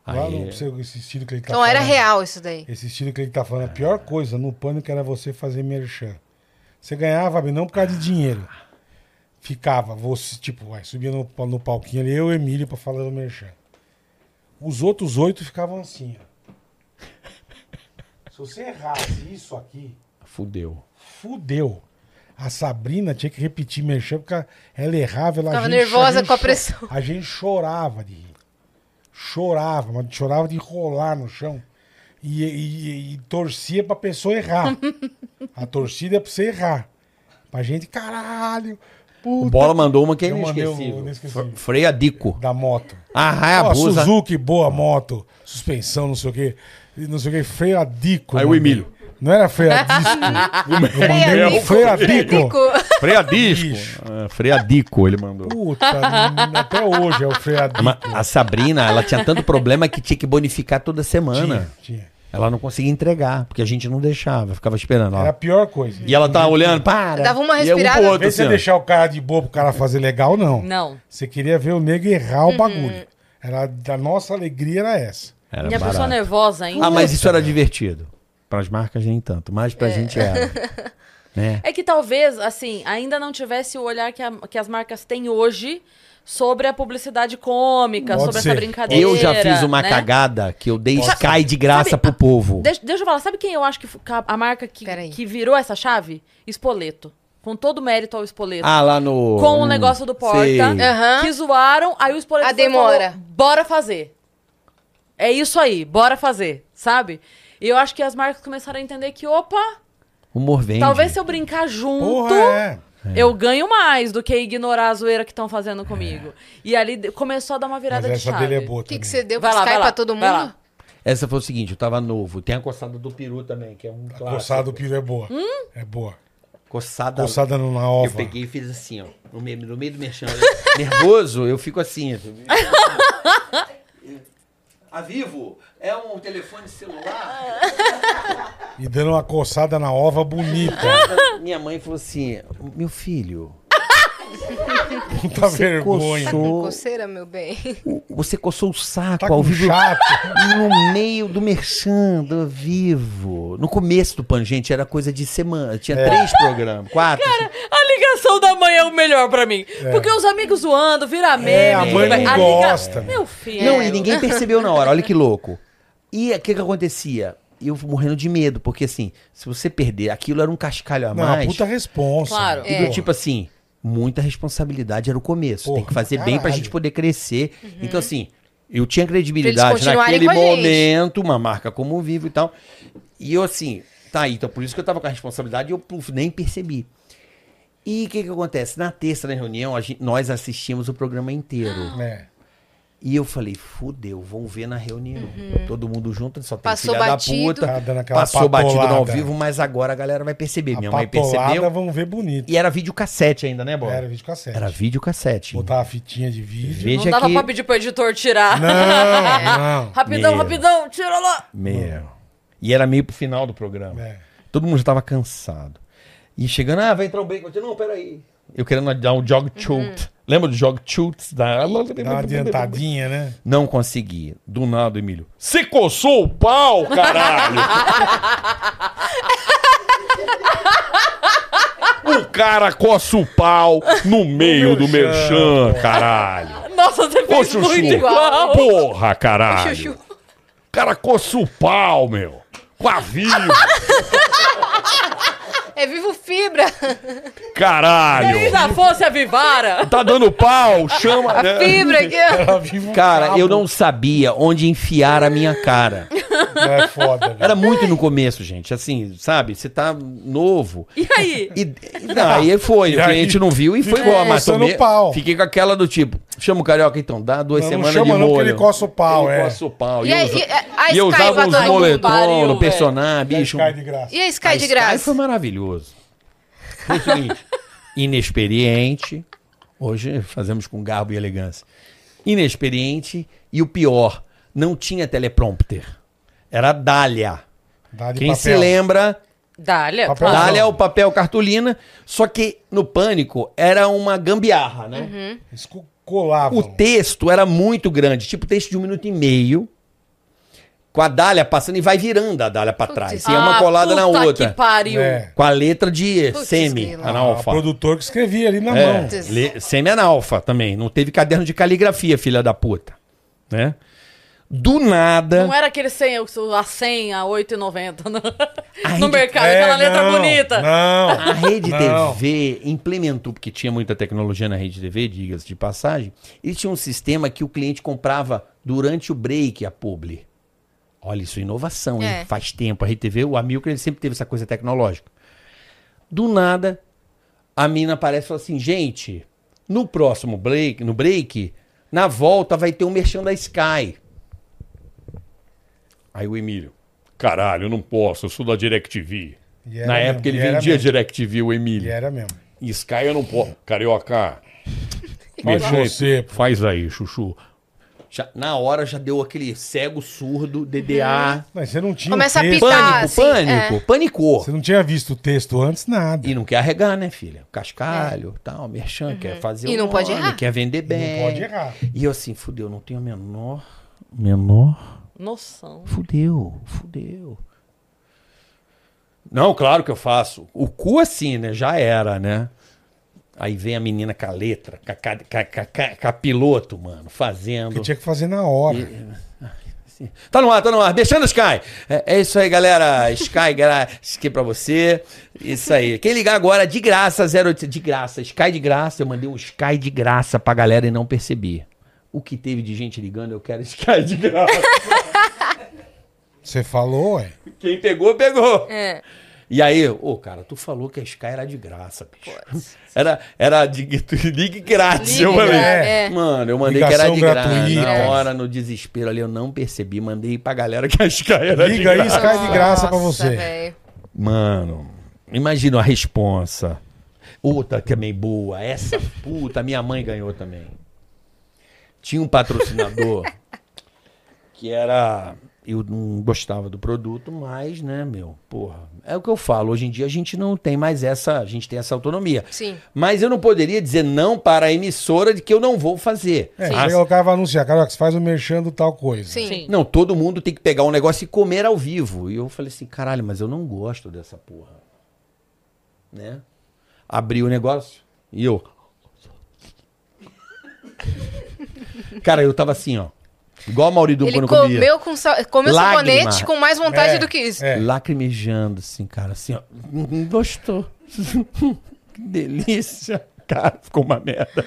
Lá Aí, no, seu- esse estilo que ele tá Então era falando, real isso daí. Esse estilo que ele tá falando, a pior coisa no pânico era você fazer merchan. Você ganhava, não por causa de dinheiro. Ficava, você, tipo, vai, subia no, no palquinho ali, eu e o Emílio pra falar do merchan. Os outros oito ficavam assim, ó. Se você errasse isso aqui, fudeu. fudeu. A Sabrina tinha que repetir merchan, porque ela errava, ela Ficava a gente- nervosa gente com a pressão. A gente chorava de rir. Chorava, mas chorava de rolar no chão. E, e- e torcia pra pessoa errar. [laughs] a torcida é pra você errar. Pra gente, caralho. O Puta Bola mandou uma que é o inesquecível. inesquecível. Fre- Freia Dico. da moto. Ah, raia Ó, abusa. Suzuki, boa moto. Suspensão, não sei o quê. Não sei o quê. Freio a dico. Aí o. Emílio. Não era freadisco? [laughs] Eu mandei um freadico. Freadisco. Freadico, ele mandou. Puta, até hoje é o freadico. Mas A Sabrina, ela tinha tanto problema que tinha que bonificar toda semana. Tinha, tinha. Ela não conseguia entregar, porque a gente não deixava, ficava esperando. ó. Era a pior coisa. E ela tava olhando, para. Dava uma E é um respirada. Outro, você assim, ó. deixar o cara de boa pro cara fazer legal, não. Não. Você queria ver o nego errar Uhum. o bagulho. Era, a nossa alegria era essa. Era e a pessoa nervosa ainda. Ah, mas isso era divertido. Para as marcas nem tanto, mas É. pra gente era. [laughs] né? É que talvez, assim, ainda não tivesse o olhar que, a- que as marcas têm hoje sobre a publicidade cômica, Pode sobre ser. essa brincadeira. Eu já fiz uma né? cagada que eu dei Nossa. Sky de graça Sabe, pro povo. Deixa, deixa eu falar, sabe quem eu acho que a, a marca que, que virou essa chave? Espoleto. Com todo o mérito ao Espoleto. Ah, lá no. com o hum, negócio do Porta. Aham. Que zoaram, aí o Espoleto A demora. falou, bora fazer. É isso aí, bora fazer, sabe? E eu acho que as marcas começaram a entender que, opa, Humor vende. talvez se eu brincar junto, Porra, é. eu ganho mais do que ignorar a zoeira que estão fazendo comigo. E ali de- começou a dar uma Mas virada de essa chave. dele é boa O que, que você deu Vai lá, vai lá, pra todo vai mundo? lá. Essa foi o seguinte, eu tava novo. Tem a coçada do peru também, que é um A clássico. coçada do piro é boa. Hum? É boa. Coçada. Coçada no- na Eu ova. peguei e fiz assim, ó. No meio, no meio do merchan. [laughs] Nervoso, eu fico assim. [laughs] A Vivo é um telefone celular? [laughs] E dando uma coçada na ova bonita. [laughs] Minha mãe falou assim: Meu filho, [laughs] Puta você vergonha. coçou, Coceira, meu bem. você coçou o saco Tá ao com vivo chato. no meio do merchan do Vivo. No começo do Pan, gente, era coisa de semana. Tinha É. três programas, quatro. A da mãe é o melhor pra mim. Porque os amigos zoando, vira meme. É, a mãe não A gosta. Meu filho. Não, e ninguém percebeu na hora, olha que louco. E o que que acontecia? Eu morrendo de medo, porque assim, se você perder, aquilo era um cascalho a Não, mais. a puta responsa. Claro. E do tipo assim, muita responsabilidade era o começo. Porra, Tem que fazer bem pra caralho. gente poder crescer. Uhum. Então, assim, eu tinha credibilidade naquele momento, uma marca como o Vivo e tal. E eu, assim, tá aí, então por isso que eu tava com a responsabilidade e eu puf, nem percebi. E o que que acontece? Na terça, na reunião, a gente- nós assistimos o programa inteiro. É. E eu falei, fudeu, vão ver na reunião. Todo mundo junto, só tem Passou filha batido. da puta. Tá dando aquela Passou batido ao vivo, mas agora a galera vai perceber. A Minha mãe percebeu. vão ver bonito. E era videocassete ainda, né, Bola? Era vídeo cassete. Era videocassete. Botar a fitinha de vídeo. Veja Não dava que... pra pedir pro editor tirar. Não, não. [laughs] rapidão, Meu. rapidão, tira lá. Meu. E era meio pro final do programa. É. Todo mundo já tava cansado. E chegando, ah, vai entrar o break. Eu disse, não, peraí. Eu querendo dar um jog chute. Lembra do jog chutes? Da... Dá uma adiantadinha, né? Não consegui. Do nada, Emílio. Você coçou o pau, [laughs] caralho! o cara coça o pau no meio do merchan, caralho. Nossa, você Ô, fez Chuchu. muito igual. Porra, caralho. O cara coça o pau, meu. Com a. É vivo fibra. Caralho. Se já fosse a Vivara. Tá dando pau, chama. né? Fibra aqui, ó. Um Cara, eu não sabia onde enfiar a minha cara. É foda, velho. Era muito no começo, gente. Assim, sabe? Você tá novo. E aí? E, e daí foi. [laughs] E o aí, cliente não viu e foi igual. Mas tomei, pau. fiquei com aquela do tipo, chama o carioca então, dá duas Não, não semanas chama de não, molho. que ele coça o pau, Ele é. coça o pau. E E eu aí, e a- a e eu Sky usava uns mundo. moletom no personagem, bicho. cai de graça. E a Sky A de Sky graça? foi maravilhoso. Foi o seguinte, inexperiente, hoje fazemos com garbo e elegância. Inexperiente e o pior, não tinha teleprompter. Era Dália. Dá de Quem papel. se lembra, Dália, Papel claro. Dália é o papel cartolina, só que no Pânico era uma gambiarra, né? Eles co- colavam. O texto era muito grande, tipo texto de um minuto e meio, com a Dália passando e vai virando a Dália pra trás. E é uma Ah, colada na outra. que pariu. É. Com a letra de Putz, semi, grila. O analfa. produtor que escrevia ali na É, mão. Putz. le- semi-analfa também. Não teve caderno de caligrafia, filha da puta. Né? Do nada. Não era aquele 100, a 100, a 8,90 no, Ai, no mercado, É, aquela letra não, bonita. Não. A Rede Não. TV implementou, porque tinha muita tecnologia na Rede TV, diga-se de passagem, eles tinham um sistema que o cliente comprava durante o break a publi. Olha, isso é inovação, hein? É. Faz tempo. A Rede TV, o Amilcar, ele sempre teve essa coisa tecnológica. Do nada, a mina aparece e fala assim, gente, no próximo break, no break, na volta vai ter um merchan da Sky. Aí o Emílio, Caralho, eu não posso, eu sou da DirecTV. E Na mesmo, época ele e vendia mesmo. DirecTV, o E Emílio. era mesmo. Sky eu não posso. Carioca. Jeito, você, pô. faz aí, chuchu. Já- na hora já deu aquele cego surdo, DDA. Mas você não tinha Começa o a texto. pitar. Pânico, assim, pânico, é. panicou. Você não tinha visto o texto antes, nada. E não quer arregar, né, filha? Cascalho, tal, merchan, quer fazer É. E o não pode nome, errar. Quer vender bem. Não pode errar. E eu assim, fudeu, não tenho a menor, menor, Noção. fudeu, fudeu. Não, claro que eu faço. O cu assim, né, já era, né? Aí vem a menina com a letra, com a, piloto, mano, fazendo. Porque tinha que fazer na hora. Sim. Tá no ar, tá no ar. Deixando Sky. É, é isso aí, galera. Sky, galera. Sky pra você. Isso aí. Quem ligar agora, de graça, 0800, de graça. Sky de graça. Eu mandei um Sky de graça pra galera e não percebi. O que teve de gente ligando, eu quero Sky de graça. [laughs] Você falou, ué. Quem pegou, pegou. É. E aí, ô, cara, tu falou que a Sky era de graça, bicho. Era, era de [laughs] ligue grátis. Ligue, eu falei. É. Mano, eu mandei que era Ligação de graça. Na hora, no desespero ali, eu não percebi. Mandei pra galera que a Sky era de Liga aí, graça. Sky de graça pra Nossa, você. velho. Mano, imagina a responsa. Outra também boa. Essa puta, minha mãe ganhou também. Tinha um patrocinador que era. Eu não gostava do produto, mas, né, meu, porra. É o que eu falo. Hoje em dia a gente não tem mais essa. A gente tem essa autonomia. Sim. Mas eu não poderia dizer não para a emissora de que eu não vou fazer. É, Ah, chega o cara vai anunciar, cara, você faz o do tal coisa. Sim. Sim. não, todo mundo tem que pegar um negócio e comer ao vivo. E eu falei assim, caralho, mas eu não gosto dessa porra. Né? Abri o negócio e eu. Cara, eu tava assim, ó. Igual a Maurício Ele quando comia. comeu, com sa... comeu Lágrima. sabonete com mais vontade É, do que isso. é. Lacrimejando, assim, cara, assim, ó. Hum, Gostou. [laughs] que delícia. Cara, ficou uma merda.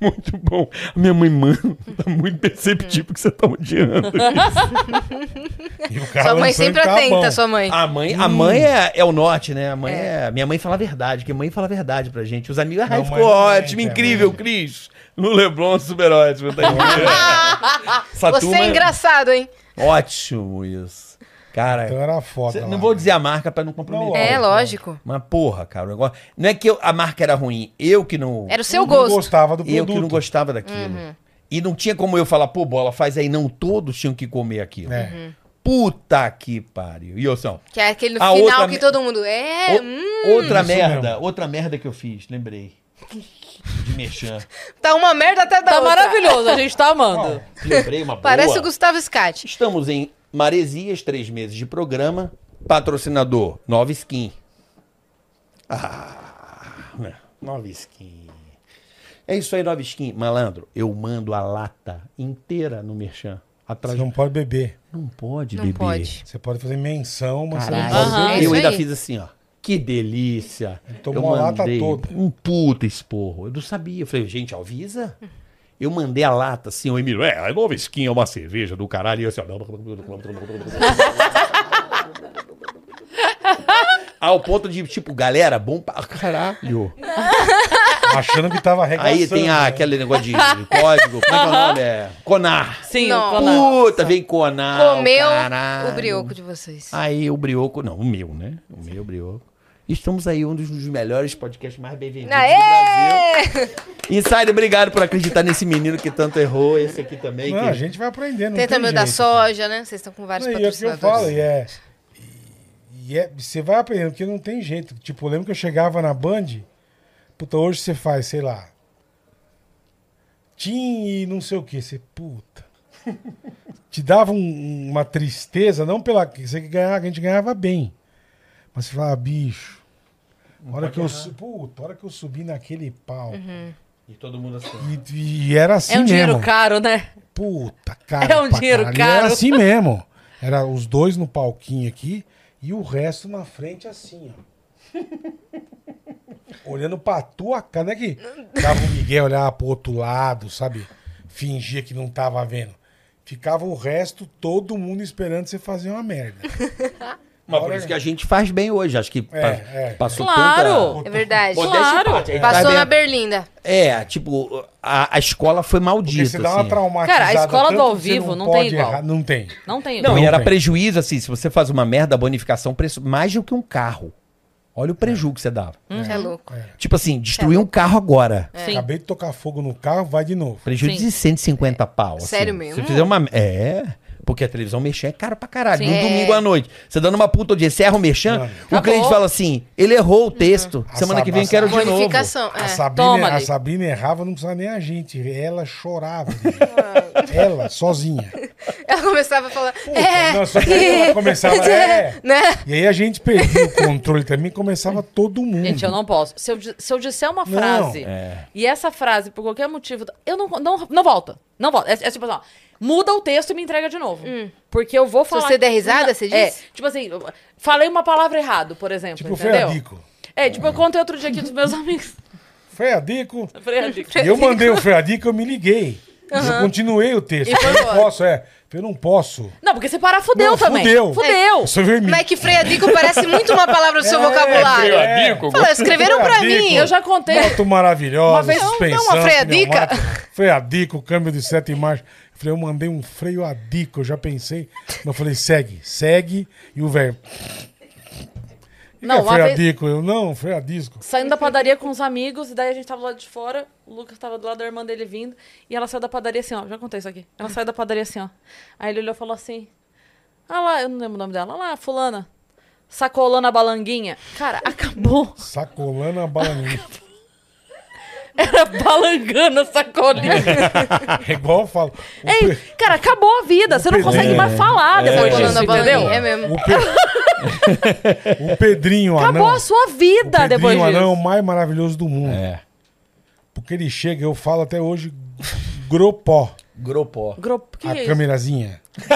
Muito bom. A minha mãe, mano, tá muito perceptível que você tá odiando. [laughs] E o cara Sua mãe lançando sempre tá atenta, bom. sua mãe. A mãe, a mãe é, é o norte, né? A mãe é. Minha mãe fala a verdade, que a mãe fala a verdade pra gente. Os amigos, ai, Não, ficou mãe não ótimo, é, incrível, mãe. Cris. No Leblon, super ótimo. Tá [laughs] Essa Você turma é engraçado, hein? Ótimo isso. Cara, Então era foda. cê- não vou dizer a marca pra não comprometer. Não, É, Lógico. Mas porra, cara, o negócio. Não é que eu- a marca era ruim, eu que não. Era o seu Não gosto. gostava do produto. eu que não gostava daquilo. E não tinha como eu falar, pô, bola, faz aí. Não, todos tinham que comer aquilo. É. Uhum. Puta que pariu. E eu são. Que é aquele final outra que me- todo mundo. É, O- hum, outra isso merda, mesmo. outra merda que eu fiz, lembrei. [laughs] De mexer. tá uma merda até da Tá outra. maravilhoso, a gente tá amando. Lembrei uma boa. Parece o Gustavo Scatti. Estamos em Maresias, três meses de programa. Patrocinador, Nova Skin. Ah, né, Nova Skin. É isso aí, Nova Skin. Malandro, eu mando a lata inteira no Merchan. Você Atrás não pode beber. Não pode Não beber. pode. Você pode fazer menção, mas Caralho. você não pode Aham. beber. É eu ainda fiz assim, ó. Que delícia. tomou eu a lata mandei toda. um puta esporro. Eu não sabia. Eu falei, gente, avisa. Eu mandei a lata assim, o Emílio, é, a nova skin é uma cerveja do caralho. E eu assim, ó. [laughs] Ao ponto de, tipo, galera, bom pra caralho. [laughs] Achando que tava arregaçando. Aí tem a, né? aquele negócio de código. Como é que é o nome? É Conar. Sim, Não. o. Puta, vem Conar. Comeu caralho. o brioco de vocês. Aí o brioco, não, o meu, né? O meu brioco. Estamos aí, um dos melhores podcasts mais bem vendidos do Brasil. Insider, obrigado por acreditar nesse menino que tanto errou. Esse aqui também. Não, que- a gente vai aprendendo. Tem também o da soja, né? Vocês estão com vários Não, e é o que eu patrocinadores. falo, e é. E é, você vai aprendendo, porque não tem jeito. Tipo, eu lembro que eu chegava na Band, puta, hoje você faz, sei lá. Tim e não sei o que. Você, puta. Te dava um- uma tristeza, não pela. que Você ganhava, a gente ganhava bem. Mas você falava, bicho. A hora que eu, su- puta, hora que eu subi naquele pau. E todo mundo assim. E, e era assim É um mesmo. dinheiro caro, né? Puta, cara. [laughs] É um pra dinheiro caralho. caro. Era assim mesmo. [laughs] Era os dois no palquinho aqui e o resto na frente assim, ó. [laughs] Olhando pra tua cara. Não é que dava o Miguel olhar pro outro lado, sabe? Fingia que não tava vendo. Ficava o resto, todo mundo esperando você fazer uma merda. Mas por isso que a gente faz bem hoje. Acho que pa- é. passou Claro. tanta... É verdade. Claro. parte, Passou tá na? Berlinda. É, tipo, a, a escola foi Porque maldita, você dá uma assim. traumatizada. Cara, a escola do ao vivo não tem pode igual. errar. Não tem. Não tem. Não, Não e era tem. prejuízo, assim, se você faz uma merda, a bonificação, preço mais do que um carro. Olha o prejuízo que você dava. Você é louco. Tipo assim, destruir um carro agora. Sim. Acabei de tocar fogo no carro, vai de novo. Prejuízo Sim. de 150 pau. assim. Sério mesmo? Se fizer uma. É. Porque a televisão mexer é caro pra caralho. Sim. No É. domingo à noite. Você dando uma puta audiência, você erra o mexer, Mano. o Acabou. cliente fala assim: ele errou o texto. A Semana que vem a quero de novo. Bonificação. A É. Sabrina, Toma a. Sabrina errava, não precisava nem a gente. Ela chorava. [laughs] ela, sozinha. Ela começava a falar. Puta, é, não, só que ela [laughs] começava, é. né? E aí a gente perdia o controle também, começava todo mundo. Gente, eu não posso. Se eu, se eu disser uma Não, frase é. e essa frase, por qualquer motivo, eu não, não, não volta. Não volta. É, é tipo assim, ó, muda o texto e me entrega de novo. Porque eu vou falar. você der risada, você É, diz? tipo assim, falei uma palavra errado, por exemplo. Tipo entendeu? É, tipo, eu contei outro dia aqui dos meus [laughs] amigos. Freadico. Freadico. E eu mandei o Freadico, eu me liguei. Eu continuei o texto. Eu não posso, é. Eu não posso. Não, porque você para, fudeu Não, também. fudeu. Fudeu. Vermelho. Mas é que freadico parece muito uma palavra do seu É, vocabulário. Freadico, Fala, escreveram pra Freadico. mim. Eu já contei. Moto maravilhosa, Uma vez- suspensão. não, uma freadica. Freadico, câmbio de sete marchas. Eu falei, eu mandei um freio a dico, eu já pensei. Mas eu falei, segue, segue. E o velho. Não, uma freio a vez- dico. Eu, não, freio a disco. Saindo da padaria com os amigos, e daí a gente tava lá de fora, o Lucas tava do lado da irmã dele vindo, e ela saiu da padaria assim, ó. Já contei isso aqui. Ela saiu da padaria assim, ó. Aí ele olhou e falou assim: Ah lá, eu não lembro o nome dela. Ah lá, fulana. Sacolando a balanguinha. Cara, [laughs] acabou. Sacolando a balaninha. Era balangando a sacolinha. [laughs] É igual eu falo. O, Ei, Pe- cara, acabou a vida. Você não consegue mais falar depois Sacolando disso, a entendeu? É mesmo. o, Pe- [laughs] o Pedrinho Acabou Anão. a sua O vida depois Pedrinho Anão é o disso. mais maravilhoso do mundo. É. Porque ele chega, eu falo até hoje, gropó. Gropó. Gro... Que a é câmerazinha. [laughs]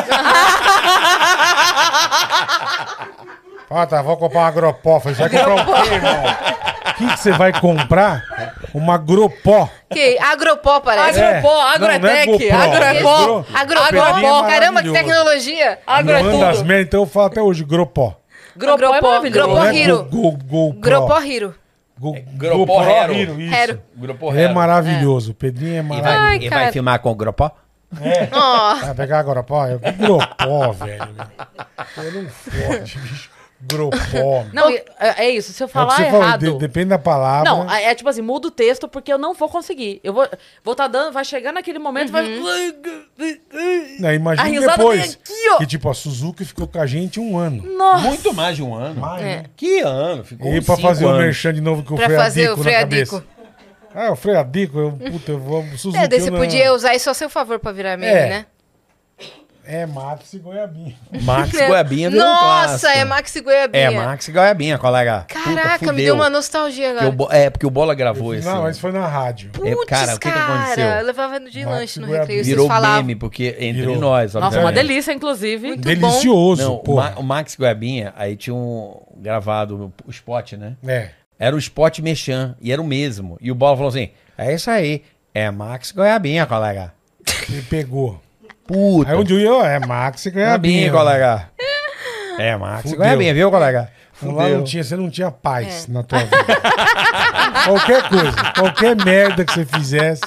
Ah, tá, vou comprar uma gropó. Falei, você vai comprar o quê, irmão? Que que você vai comprar? Uma gropó. Que agropó parece. Agropó, É. agrotec, Não, não é GoPro, agropó. é Gro- Agropó. É Caramba, que tecnologia. Agro é merdas, então eu falo até hoje, gropó. Gropó é maravilhoso. Gropó é go, GoPro. Gropó Hiro. Go, Gropó Hero. Hero, isso. Hero. Gropó É maravilhoso. O Pedrinho é E maravilhoso. vai, Ai, e vai filmar com o Gropó? Ó. Vai pegar a gropó? Eu, que gropó, velho. Eu não fode, bicho. Gropó. [laughs] Não, é, é isso. Se eu É o que falar você falou, errado. de- depende da palavra. Não, é é tipo assim, muda o texto porque eu não vou conseguir. Eu vou vou tá dando, vai chegar naquele momento, vai Não, imagina depois. aqui, ó. Que tipo, a Suzuki ficou com a gente um ano. Nossa. Muito mais de um ano. Mais, né? Que ano? Ficou E pra fazer o anos. merchan de novo com o Pra fazer freadico o na freadico. cabeça. Ah, o freadico, eu, puta, eu vou... Suzuki, É, daí você podia usar isso a seu favor pra virar meme, É. né? É, Max e Goiabinha. Max [laughs] Goiabinha virou um Nossa, clássico. é Max e Goiabinha. É, Max Goiabinha, colega. Puta, Caraca, me fudeu. deu uma nostalgia Porque agora. o É, porque o Bola gravou esse. Não, mas foi na rádio. É, Putz, cara, o que que cara, aconteceu? Eu levava de Max lanche no Goiabinha. recreio, Virou falavam. meme, porque entre Virou. nós, Nossa, uma obviamente. delícia, inclusive. Muito Delicioso, Não, o, pô. Ma- o Max Goiabinha, aí tinha um gravado o spot, né? É. Era o spot mexan, e era o mesmo. E o Bola falou assim: é isso aí, é Max Goiabinha, colega. Ele pegou. Puta. Aí onde eu ia, ó, é Max e Goiabinha, Goiabinha. colega. É Max Fudeu. Goiabinha, viu, colega? Lá não tinha, você não tinha paz É. na tua vida. qualquer coisa, qualquer merda que você fizesse,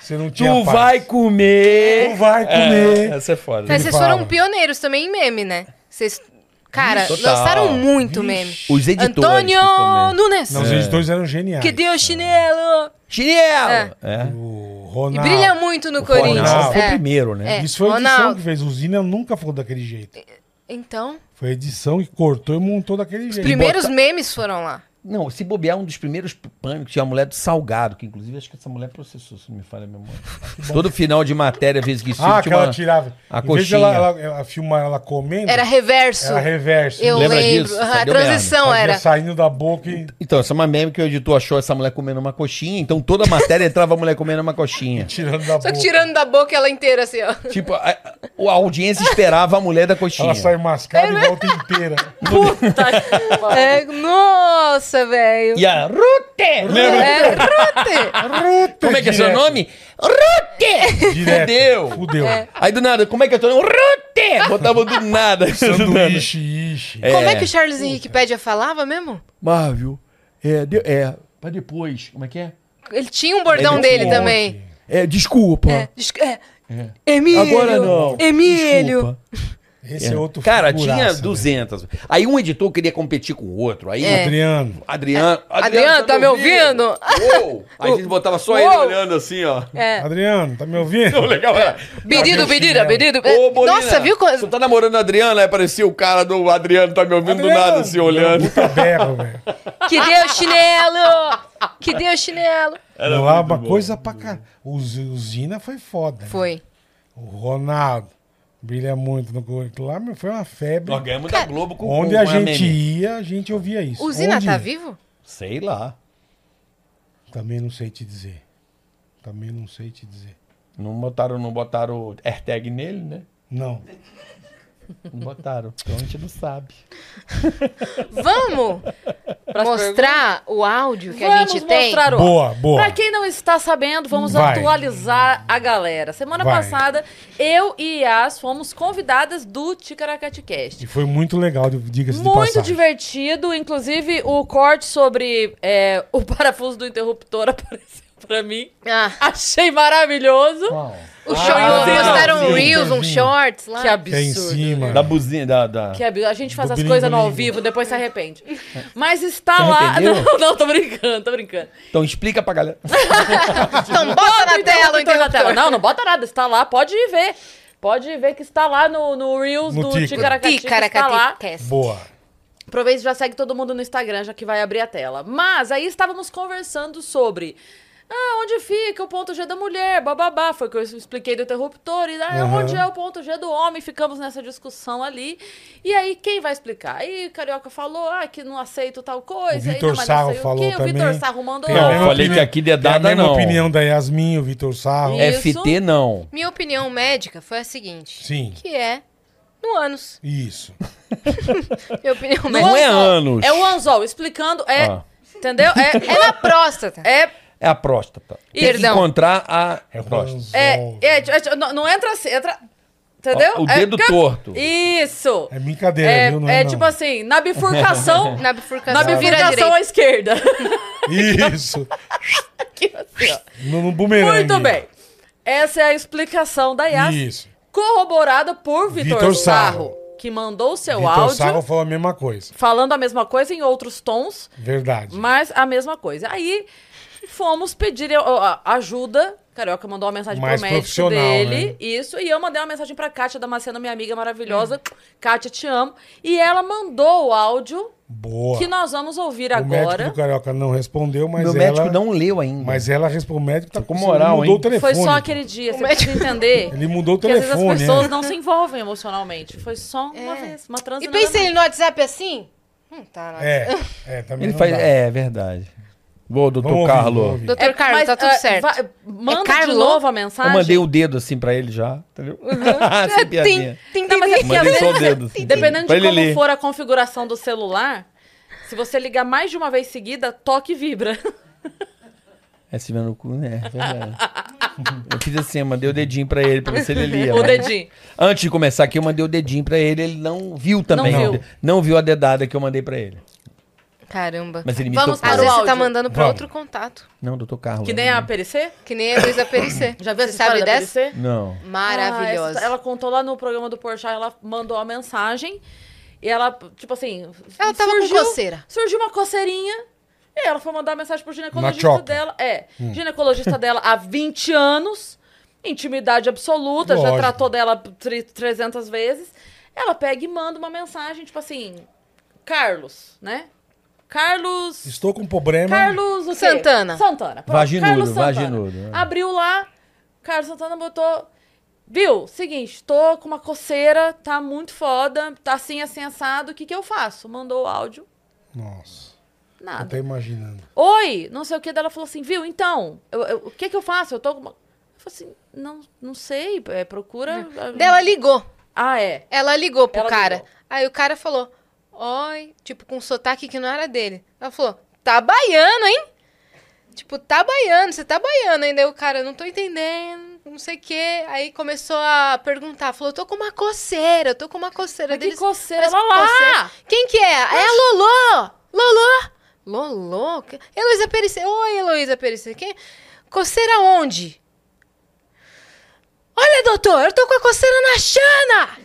você não tinha Tu paz. vai comer. Tu vai comer. essa é foda. Mas vocês falava. foram pioneiros também em meme, né? Vocês, cara, Total. lançaram muito Vixe. meme. Os editores. Antônio. Nunes. Não, os editores eram geniais. Que deu chinelo. Chinelo! É. O E Ronaldo. brilha muito no O Corinthians. Ronaldo foi o É. primeiro, né? É. Isso foi a edição Ronaldo. que fez. O Zina nunca falou daquele jeito. Então, Foi a edição que cortou e montou daquele os jeito. primeiros memes foram lá. Não, se bobear, um dos primeiros pânicos tinha a mulher do Salgado, que inclusive acho que essa mulher processou, se não me falha a memória. [laughs] Todo final de matéria, às vezes que isso Ah, que ela tirava. a em vez de coxinha. ela, ela, ela filmar ela comendo, Era reverso. era reverso. Eu Lembra lembro. disso? Aham, A deu transição Fazia era. saindo da boca e Então, essa é uma meme que o editor achou essa mulher comendo uma coxinha, então toda a matéria [laughs] entrava a mulher comendo uma coxinha. tirando da Só boca. que tirando da boca ela inteira, assim, ó. Tipo, a, a audiência esperava a mulher da coxinha. Ela sai mascada e volta inteira. [laughs] É, nossa, velho. E a Rute! Lembra? É, Rute. Ruta, Como é que é seu direto, nome? Rute! Direto. Fudeu! Fudeu. Aí do nada, como é que é teu nome? Rute! É, botava do nada. [laughs] Sanduíche, ixi. É. Como é que o Charles Henrique Pédia falava mesmo? Marvel, é, de- é, pra depois, como é que é? Ele tinha um bordão Ele dele também. É, desculpa. É, dis- é. Emílio. Agora não. Emílio. Desculpa. Esse é, outro Cara, figuraça, tinha né? 200. Aí um editor queria competir com o outro. Aí É. Adriano. Adriano, Adriano, tá me ouvindo? Uou! Aí a gente botava só ele Uou! olhando assim, ó. É. Adriano, tá me ouvindo? O legal era. Pedido, pedido, pedido. Ô, Bolina, Nossa, viu? Você quando- tá namorando a Adriana? Aí aparecia o cara do Adriano, tá me ouvindo do nada, assim, olhando. Puta berro, velho. Que deu chinelo! Que deu chinelo! Não, lá, uma coisa pra cá. O o Zina foi foda. né? Foi. O Ronaldo. Brilha muito no. Aquilo Lá meu, foi uma febre. Nós ganhamos da Globo com Onde com a a gente Meme. ia, a gente ouvia isso. O Zina Onde? tá vivo? Sei lá. Também não sei te dizer. Também não sei te dizer. Não botaram, não botaram AirTag nele, né? Não. Não botaram. Então a gente não sabe. Vamos mostrar o áudio que a Vamos gente tem? mostrar o Boa, boa. Pra quem não está sabendo, vamos Vai. atualizar a galera. Semana Vai. passada, eu e Yas fomos convidadas do Ticaracati Cast. E foi muito legal, diga-se de Muito divertido, inclusive o corte sobre é, o parafuso do interruptor [laughs] apareceu pra mim. Ah, Achei maravilhoso. O show, Ah, postaram um Reels, um shorts lá. Que Que é em absurdo. cima. Da buzina, da... da... Que absurdo. A gente faz Do as coisas no ao vivo, depois se arrepende. Mas está lá. [laughs] Não, não, tô brincando, tô brincando. Então explica pra galera. [laughs] Então bota na tela o interruptor na tela. Não, não bota nada, está lá, pode ir ver. Pode ver que está lá no, no Reels No do Tica. Ticaracati. Está lá. Boa. Aproveita e já segue todo mundo no Instagram, já que vai abrir a tela. Mas aí estávamos conversando sobre. Ah, onde fica o ponto G da mulher? Bababá. Foi o que eu expliquei do interruptor. E ah, Aham. onde é o ponto G do homem? Ficamos nessa discussão ali. E aí, quem vai explicar? Aí o Carioca falou, ah, que não aceito tal coisa. O aí, Vitor Sarro não sei o falou quê. O Vitor também. Sarro mandou. A Não, eu falei que aqui a dedada mesma não. opinião da Yasmin, o Vitor Sarro. Isso. FT não. Minha opinião médica foi a seguinte. Sim. Que é no ânus. Isso. [laughs] Minha opinião médica. Não é anos. É o anzol, explicando. É. Ah. Entendeu? É. É na próstata. é É a próstata. Tem que Perdão. encontrar a É o próstata. É, é, é, é, não, não entra assim, entra. Entendeu? O É- dedo torto. Isso. É brincadeira, É, viu? Não é não. tipo assim, na bifurcação. [laughs] Na bifurcação. na bifurcação à esquerda. Isso. [laughs] Aqui, assim, ó. No, no bumerangue. Muito bem. Essa é a explicação da Yas, Isso. corroborada por Vitor Vitor Sarro, Sarro. que mandou o seu Vitor áudio Sarro falou a mesma coisa. falando a mesma coisa em outros tons, Verdade. mas a mesma coisa. Aí fomos pedir ajuda. Carioca mandou uma mensagem Mais pro médico dele. né? Isso. E eu mandei uma mensagem pra Kátia Damasceno, minha amiga maravilhosa. Kátia, te amo. E ela mandou o áudio Boa. que nós vamos ouvir o médico agora. do Carioca não respondeu, mas Meu ela... médico não leu ainda. Mas ela respondeu. O médico tá com moral, mudou hein? o telefone. Foi só aquele dia. Você precisa entender. [laughs] Ele mudou o Que às vezes as telefone, pessoas né? não se envolvem emocionalmente. Foi só uma É. vez, uma transa E pensa ele no WhatsApp assim? Hum, tá. É, é, também Ele não faz. dá. É, verdade. Boa, doutor Vamos ouvir, Carlos. ouvir. Doutor Carlos, tá tudo ah, certo. vai- manda de Carlo? novo a Eu mensagem. mandei o dedo assim pra ele já, entendeu? [laughs] É, Sem piadinha. Tem, tem, Não, é tem. Mandei só o dedo. assim, dependendo de como for a configuração do celular, se você ligar mais de uma vez seguida, toque e vibra. [laughs] É se vendo no cu, né? É verdade. [laughs] eu fiz assim, eu mandei o dedinho pra ele, pra ver se ele lia. o mas- dedinho. Antes de começar aqui, eu mandei o dedinho pra ele, ele não viu também. Não Não viu. viu, a dedada que eu mandei pra ele. Caramba. Mas ele me Vamos tocou. Para o vezes você tá áudio. mandando pra Vamos. outro contato. Não, doutor Carlos. Que nem a Pericê? Que nem a Luísa Perissé. Já viu Você essa sabe história da dessa? Pericê? Não. Maravilhosa. Ah, essa- ela contou lá no programa do Porchat, ela mandou uma mensagem e ela, tipo assim... Ela tava com coceira. Surgiu uma coceirinha e ela foi mandar uma mensagem pro ginecologista choca. dela. É, ginecologista dela há 20 anos, intimidade absoluta, já Lógico. tratou dela tre- 300 vezes. Ela pega e manda uma mensagem, tipo assim... Carlos, né? Carlos... Estou com problema. Carlos o quê? Santana. Santana. Pronto, Vaginudo, Carlos Santana. vaginudo, é. Abriu lá, Carlos Santana botou... Viu? Seguinte, tô com uma coceira, tá muito foda, tá assim, assim, assado, o que que eu faço? Mandou o áudio, Nossa, eu tô nada. imaginando. Oi, não sei o que, dela falou assim, viu? Então, eu- eu- o que que eu faço? Eu tô com uma... Eu falei assim, não, não sei, é, procura... Dela ligou. Ah, é. Ela ligou pro Ela cara. ligou. Aí o cara falou, oi, tipo, com um sotaque que não era dele. Ela falou, tá baiano, hein? Tipo, tá baiano, você tá baiano ainda. O cara, não tô entendendo. não sei o quê. Aí começou a perguntar. Falou, tô com uma coceira, tô com uma coceira. Mas que Deles, coceira, "Mas olha lá!" coceira. Quem que é? É a Lolô! Lolô! Lolô? Que- Heloísa Perissé. Oi, Heloísa Perissé. Quem? Coceira onde? Olha, doutor, eu tô com a coceira na chana!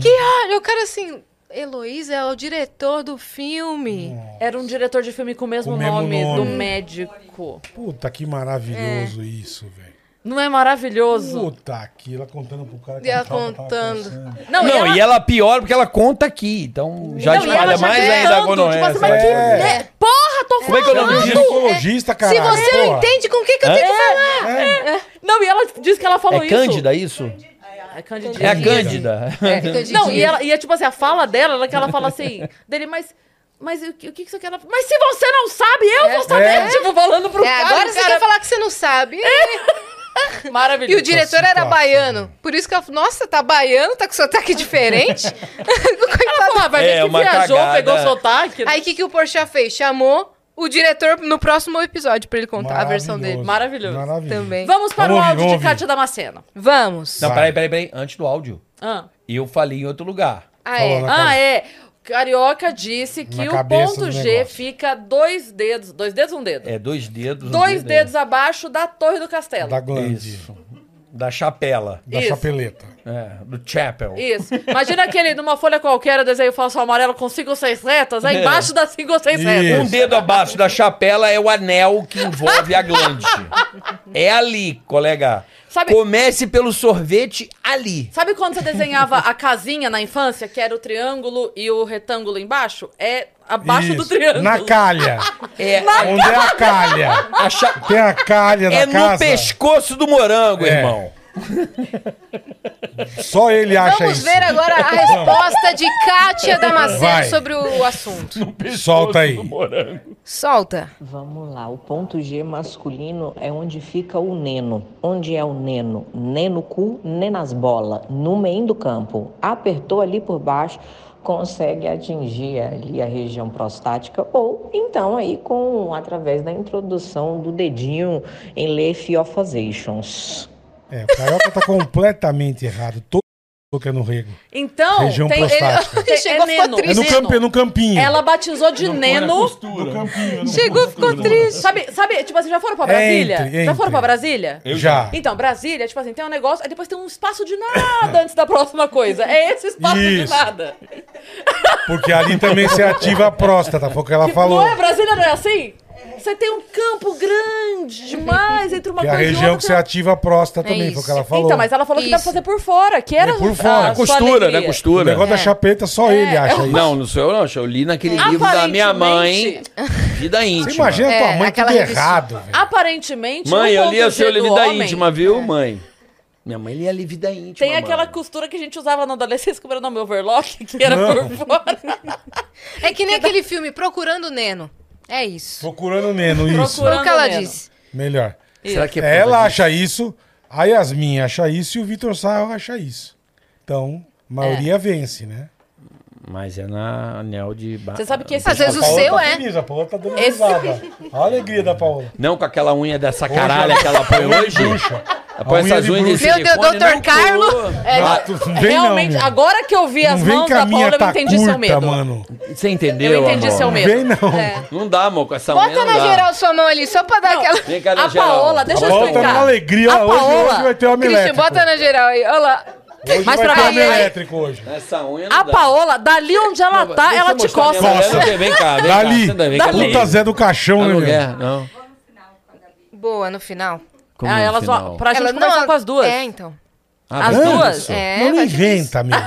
Que olha, o cara assim... Heloísa é o diretor do filme. Era um diretor de filme com o mesmo, Com o mesmo nome, nome. do médico. Puta, que maravilhoso isso, velho. Não é maravilhoso? Puta, aqui, ela contando pro cara que E ela contando. Não, Não, e ela pior porque ela conta aqui. Então já Não, e ela espalha já mais ainda a gonorreia. tipo assim, mas que- É. Porra, tô Como é que é o falando! nome Ela é disso? ginecologista, Se caralho. você não entende com o que, que eu tenho que falar. Não, e ela disse que ela falou É isso. Cândida isso? É Cândida. É a Cândida. [laughs] Não, e, ela, e é tipo assim, a fala dela, ela, que ela fala assim, [laughs] dele, mas. Mas o que, o que que você quer? Ela Mas se você não sabe, eu vou saber. É. Tipo, falando pro É, cara. agora o você cara- quer falar que você não sabe. [laughs] Maravilhoso. E o diretor era baiano. Por isso que ela falou, nossa, tá baiano, tá com sotaque diferente. Coitado. Ah, vai ver É, que viajou, cagada. pegou sotaque. Aí o que, que o Porchat fez? Chamou o diretor no próximo episódio pra ele contar a versão dele. Maravilhoso. Maravilhoso. Também. Vamos para Vamos o ouvir, áudio vamos de ouvir. Kátia Damasceno. Vamos. Não, peraí, peraí, peraí. Antes do áudio. Ah, Eu falei em outro lugar. Ah, é. Na ah é. Carioca disse que Na o cabeça ponto do G negócio. fica dois dedos. Dois dedos, um dedo. É dois dedos. um dois dedo, dedos abaixo da torre do castelo. Da glande. Isso. Da chapela. Da Isso. chapeleta. É, do chapel. Isso. Imagina aquele, numa folha qualquer, o desenho falso amarelo com cinco ou seis retas, aí embaixo das cinco ou seis Isso. retas. Um dedo abaixo da chapela é o anel que envolve a glande. [laughs] É ali, colega. Sabe- Comece pelo sorvete ali. Sabe quando você desenhava a casinha na infância, que era o triângulo e o retângulo embaixo? É abaixo do Isso. triângulo. Na calha. [laughs] É, Onde é a calha? a cha- Tem a calha é no casa. pescoço do morango, É. irmão. Só ele acha Vamos isso. ver agora a resposta de Kátia Damasceno sobre o assunto. Solta aí. Solta. Vamos lá, o ponto G masculino é onde fica o neno. Onde é o neno? Nem no cu, nem nas bolas, no meio do campo. Apertou ali por baixo, consegue atingir ali a região prostática ou então aí com através da introdução do dedinho em lefiophasations. É, o carioca tá completamente errado. Todo que é no rego. Então, Região tem... prostática. Tem- Chegou, é ficou neno. É no, Neno. campo, é no campinho. Ela batizou de Neno. No campinho. Chegou, ficou triste. Sabe, sabe, tipo assim, já foram pra É Brasília? entre, Já foram entre. pra Brasília? Já. Então, Brasília, tipo assim, tem um negócio, aí depois tem um espaço de nada antes da próxima coisa. É esse espaço de Isso. nada. Porque ali também se ativa a próstata, foi o que ela falou. Não é? Brasília não é assim? Você tem um campo grande demais entre uma Que é a coisa e região que você ativa a próstata É também, foi o que ela falou. Então, mas ela falou que dá pra Isso. fazer por fora, que era É por fora. a sua Costura, alegria. né? O Costura. negócio da chapeta, só ele acha isso. Não, não sou eu, não. Eu li naquele livro da minha mãe, Vida Íntima. Você imagina É, tua mãe aquela tudo revistinha. errado, velho. Aparentemente, Mãe, o eu li a do Vida homem Íntima, viu, mãe? Minha mãe lia ali Vida Íntima, Tem aquela mano. costura que a gente usava na adolescência, como era o nome overlock, que era Não. por fora. É que nem aquele filme Procurando Neno. É isso. Procurando Neno, isso. Foi o que ela Neno. disse. Melhor. Será que é por Ela acha isso, a Yasmin acha isso e o Vitor Sarro acha isso. Então, a maioria vence, né? Mas é na anel de... ba- Você sabe que esse Às vezes A o Paola seu tá é. feliz, a Paola tá dando Esse- risada. [laughs] Olha a alegria da Paola. Não com aquela unha dessa caralha que ela põe Unha de hoje. bruxa. Unha essas de unhas. Meu Deus, silicone, Dr. não Carlo. colou. É, Ah, realmente, não, agora que eu vi as mãos da Paula, eu tá entendi seu curta, medo. mano. Você entendeu, Eu entendi amor? seu Não medo. vem não. É. Não dá, amor, com essa unha Bota na dá. geral sua mão ali, só pra dar Não, aquela. Vem cá na A geral. Paola, deixa A eu explicar. numa alegria. A Hoje, Paola- hoje vai ter Christian, elétrico. bota na geral aí. Olha lá. Hoje Mas vai pra ter aí- elétrico hoje. Essa unha não A dá. Paola, dali onde ela Não, tá, ela te coça. mulher, Vem, cá, vem. Dali. Cá. Dali. Puta Zé do caixão, Tá né, meu? não. Boa, no final. Como Ah, no elas final? vão, pra gente Ela- conversar não, com as duas. É, então. Ah, As duas? É, Não inventa, meu. [laughs]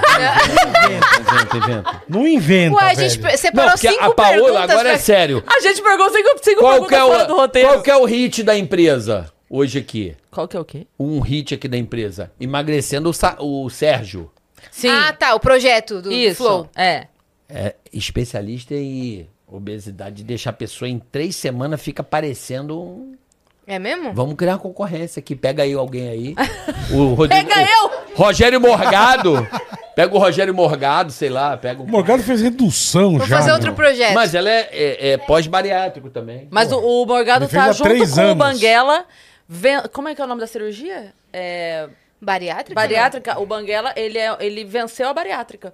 Inventa, inventa. Não inventa, Ué, a velho. gente separou Não, cinco a Paola, perguntas. agora é sério. A gente perguntou cinco, cinco Qual perguntas que, é fora do o, roteiro. qual que é o hit da empresa hoje aqui? Qual que é o quê? Um hit aqui da empresa. Emagrecendo o, Sa- o Sérgio. Sim, Ah, tá, o projeto do isso. Flow. É. É especialista em obesidade. Deixa a pessoa em três semanas, fica parecendo um... É mesmo? Vamos criar uma concorrência aqui. Pega aí alguém aí. O [laughs] Rodrigo, Pega eu! Rogério Morgado. Pega o Rogério Morgado, sei lá. Pega. O Morgado fez redução Vou já. fazer meu. outro projeto. Mas ela é, é- é pós-bariátrico também. Mas o, o Morgado tá junto três com o anos. Banguela. ven- Como é que é o nome da cirurgia? é, Bariátrica? bariátrica, o Banguela, ele, é, ele venceu a bariátrica.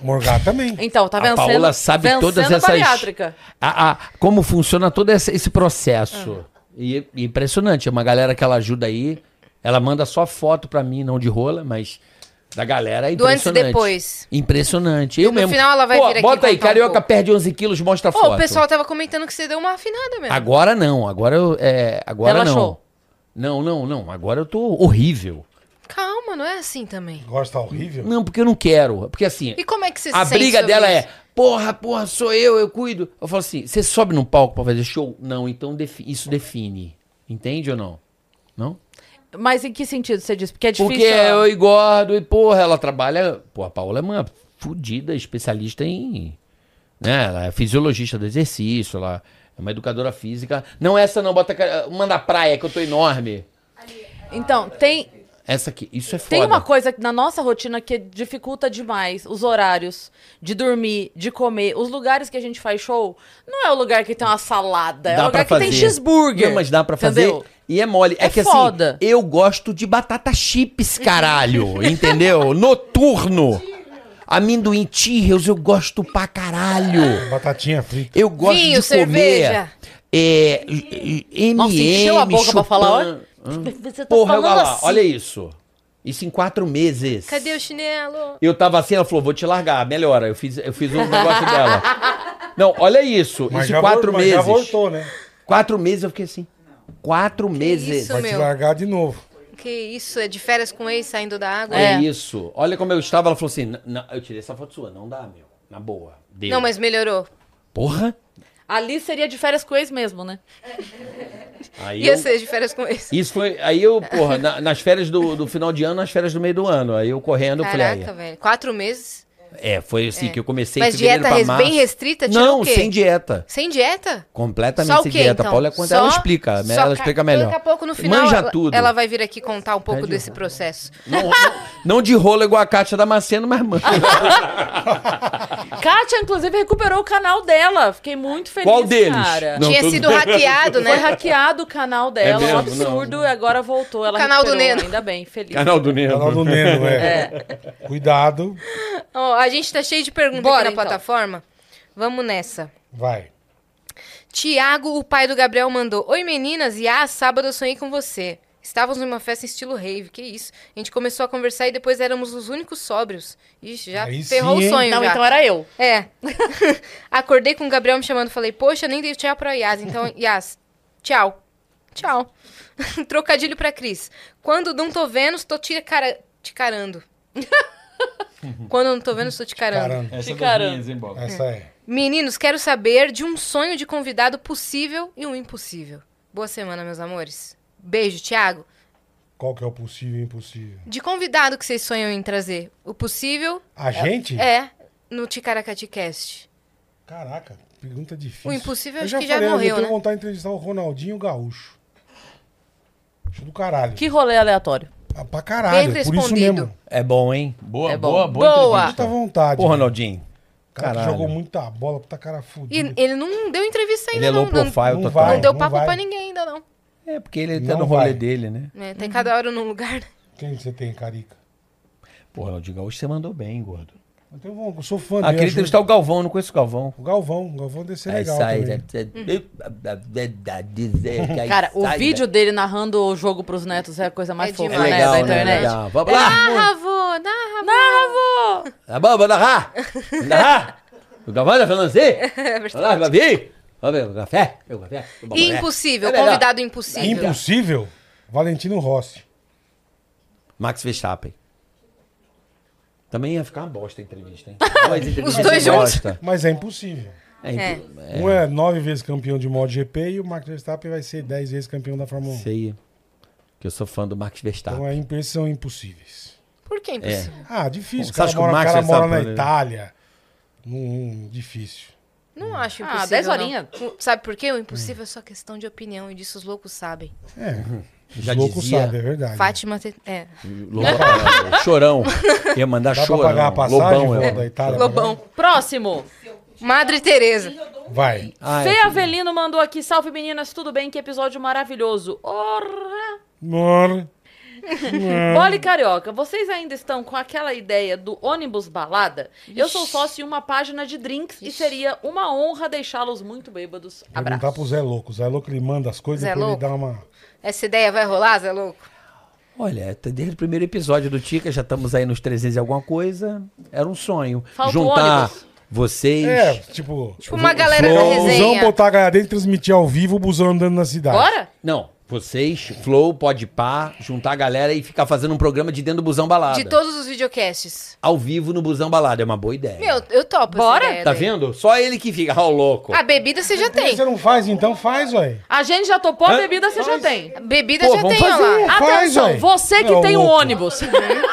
Morgado também. Então, tá A vencendo. Paola sabe vencendo todas a essas. bariátrica. A, a- como funciona todo esse, esse processo. E, e impressionante. É uma galera que ela ajuda aí. Ela manda só foto pra mim, não de rola, mas da galera é Do antes e depois. Impressionante. Eu No mesmo. final ela vai Pô, vir aqui Bota aí, um Carioca pouco. perde 11 quilos, mostra a Ô, foto. o pessoal tava comentando que você deu uma afinada mesmo. Agora não, agora eu. É, agora não. Relaxou. Não, não, não. Agora eu tô horrível. Calma, não é assim também. Agora tá horrível. Não, porque eu não quero. Porque assim. E como é que você A se sente briga sobre dela isso? é, porra, porra, sou eu, eu cuido. Eu falo assim, você sobe num palco pra fazer show? Não, então defi- isso define. Entende ou não? Não? Mas em que sentido você diz? Porque é difícil. Porque eu engordo e, porra, ela trabalha. Pô, a Paola é uma fudida especialista em. Né? Ela é fisiologista do exercício, ela é uma educadora física. Não essa não, bota uma da praia, que eu tô enorme. Então, tem, Essa aqui, isso é foda. Tem uma coisa na nossa rotina que dificulta demais os horários de dormir, de comer. Os lugares que a gente faz show não é o lugar que tem uma salada, é o lugar que tem cheeseburger. Não, mas dá pra fazer. entendeu? E é mole. É, É que foda. assim, eu gosto de batata chips, caralho. [laughs] entendeu? Noturno. Amendoim Cheerios eu gosto pra caralho. Batatinha frita. Eu gosto Vinho, de cerveja. comer. É, M&M, Nossa, encheu a boca pra falar, Chupin. Hã? Você tá Porra, olha falando lá, assim. olha isso. Isso em quatro meses. Cadê o chinelo? Eu tava assim, ela falou, vou te largar, melhora. Eu fiz, eu fiz um negócio [laughs] dela. Não, olha isso. Mas isso em quatro meses. já voltou, né? Quatro meses eu fiquei assim. Quatro meses. isso, Vai te meu? largar de novo. Que isso, é de férias com ex saindo da água? É. É. isso. Olha como eu estava. Ela falou assim: "N- não, eu tirei essa foto sua. Não dá, meu. Na boa. Deu. Não, mas melhorou. Porra. Ali seria de férias com ex mesmo, né? [laughs] Aí Ia eu- ser de férias com ex. Isso foi. Aí eu, porra, na- nas férias do, do final de ano, nas férias do meio do ano. Aí eu correndo, eu falei. Caraca, velho. Quatro meses. É, foi assim que eu comecei Mas dieta pra res- março. bem restrita? Tirou Não, o quê? sem dieta. Sem dieta? Completamente Só o sem quê, dieta. então? Paula, Só- ela explica. só ela ca- explica melhor. Daqui a pouco, no final, Manja ela, tudo. ela vai vir aqui contar um pouco Pede desse um. processo. Não, não, não de rolo igual a Kátia Damasceno, mas [laughs] mano. Kátia, inclusive, recuperou o canal dela. Fiquei muito feliz, Qual deles? cara. Não, Tinha sido hackeado, Foi né? hackeado o canal dela, É um absurdo, e agora voltou. Ela canal do Neno. Ainda bem, feliz. Canal do Neno. Canal do Neno, é. Cuidado. Ó, a gente tá cheio de perguntas Bora, aqui na então. plataforma. Vamos nessa. Vai. Tiago, o pai do Gabriel, mandou: Oi meninas, e ah, sábado eu sonhei com você. Estávamos numa festa em estilo rave, que isso. A gente começou a conversar e depois éramos os únicos sóbrios. Ixi, já Aí ferrou sim, o sonho Não, já. então era eu. É. [laughs] Acordei com o Gabriel me chamando, falei, poxa, nem dei tchau pra Yas. Então, [laughs] Yas, tchau. Tchau. [laughs] Trocadilho pra Cris. Quando não tô vendo, estou te, cara... te carando. Quando não tô vendo, estou te carando. Caramba. Essa Cara. das minhas, hein, Bob? Essa é. Meninos, quero saber de um sonho de convidado possível e um impossível. Boa semana, meus amores. Beijo, Thiago. Qual que é o possível e impossível? De convidado que vocês sonham em trazer. O possível A gente? é no Ticaracati Cast. Caraca, pergunta difícil. O impossível eu acho já que já falei, morreu, eu tenho né? vontade de entrevistar o Ronaldinho Gaúcho. Acho do caralho. Que rolê aleatório. Ah, pra caralho, Bem por isso respondido. mesmo. É bom, hein? Boa, É bom. boa, boa. Boa. entrevista. Muita vontade. Pô, velho. Ronaldinho. O cara que caralho. jogou muita bola, puta cara fudido. E ele não deu entrevista ainda, Ele é low não. Não, profile não total. vai. não deu não papo vai. pra ninguém ainda, não. É, porque ele tá Não no rolê vai. dele, né? É, tem cada hora num lugar. né? Quem você tem, Carica? Pô, Ronaldinho Gaúcho, você mandou bem, gordo. Eu, tenho, eu sou fã Ah, dele. queria acho- entrevistar o Galvão, não conheço o Galvão. O Galvão. O Galvão deve ser Aí legal sai, também. é- [laughs] Cara, o vídeo né? dele narrando o jogo pros netos é a coisa mais É fofa, É demais. né, legal, da né? internet. Legal. Vamos lá. Narra, vô, narra, Narra, Tá bom, vou narrar. Narrar. O Galvão tá falando assim? [laughs] Vamos lá, Gavi. Vamos ver, o café. O café. E né? impossível, É convidado impossível. Impossível? Valentino Rossi. Max Verstappen. Também ia ficar uma bosta a entrevista, hein? [laughs] Os dois de juntos. Mas é impossível. É, É. impo- Um é nove vezes campeão de MotoGP e o Max Verstappen vai ser dez vezes campeão da Fórmula 1. Sei. Que eu sou fã do Max Verstappen. Então é, esses são impossíveis. Por que impossível? Ah, difícil. Você O cara acha que o mora, o Max cara mora na né? Itália. Hum, difícil. Não acho Ah, impossível. 10 não. horinhas. Sabe por quê? O impossível é só questão de opinião e disso os loucos sabem. É. Já Os loucos dizia- sabem, é verdade. Fátima. te- É. Lobão, [laughs] chorão. Ia mandar Dá pra chorão. pagar a passagem Lobão, é. da Itália? Lobão. Próximo. Madre Teresa. Vai. Ah, Fê. Avelino mandou aqui, salve meninas, tudo bem? Que episódio maravilhoso. Ora! Mano. [laughs] Bola e Carioca, vocês ainda estão com aquela ideia do ônibus balada? Eu sou sócio em uma página de drinks e seria uma honra deixá-los muito bêbados. Perguntar Abraço. pro Zé Louco. O Zé Louco ele manda as coisas Zé e Louco? ele dá uma. Essa ideia vai rolar, Zé Louco? Olha, desde o primeiro episódio do Tica, já estamos aí nos 300 e alguma coisa. Era um sonho. Falta Juntar ônibus. vocês. É, tipo. Tipo uma galera da o busão resenha. botar a galera dentro e transmitir ao vivo o busão andando na cidade. Bora? Não, vocês, Flow, pode pá, juntar a galera e ficar fazendo um programa de dentro do busão balada. De todos os videocasts. Ao vivo no busão balada. É uma boa ideia. Meu, eu topo essa Bora? ideia tá daí. vendo? Só ele que fica, [laughs] ó, o louco. A bebida você já que tem. Você não faz, então faz, ué. A gente já topou, a bebida você já tem. Bebida Pô, já vamos tem, ó fazer. lá. Faz, Atenção, ué. você que É, tem um louco. ônibus.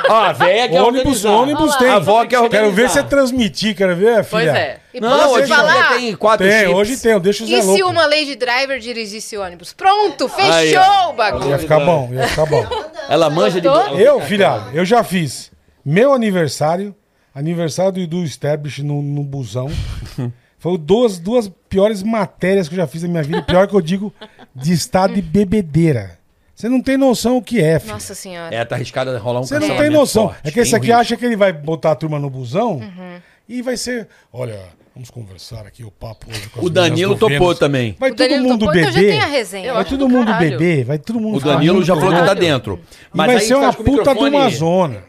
Ó, [laughs] a véia que é ônibus, organizar. ônibus Olha tem. A avó quer Quero ver você transmitir, quero ver, filha. Pois é. E Não, posso hoje falar? tem quatro Tem, chips. hoje tem, eu deixo o Zé E se Louco. uma Lady Driver dirigisse o ônibus? Pronto, fechou o bagulho. Ia ficar bom, ia ficar bom. Ela manja de... Gostou? Eu, filha, eu já fiz meu aniversário, aniversário do Edu Stablish no, no busão. [laughs] Foi duas, duas piores matérias que eu já fiz na minha vida. Pior que eu digo, de estado de bebedeira. Você não tem noção o que é, filho. Nossa senhora. É, tá arriscado a rolar um Você não tem noção. forte, é que esse aqui risco. acha que ele vai botar a turma no busão Uhum. e vai ser. Olha, vamos conversar aqui o papo hoje com as O Danilo do topou Vênus. também. Vai O todo Danilo mundo topou, então já beber. tem a resenha. Vai todo do mundo caralho. beber, vai todo mundo O ficar Danilo já falou que tá dentro. E vai aí ser uma faz com o puta de microfone- uma zona.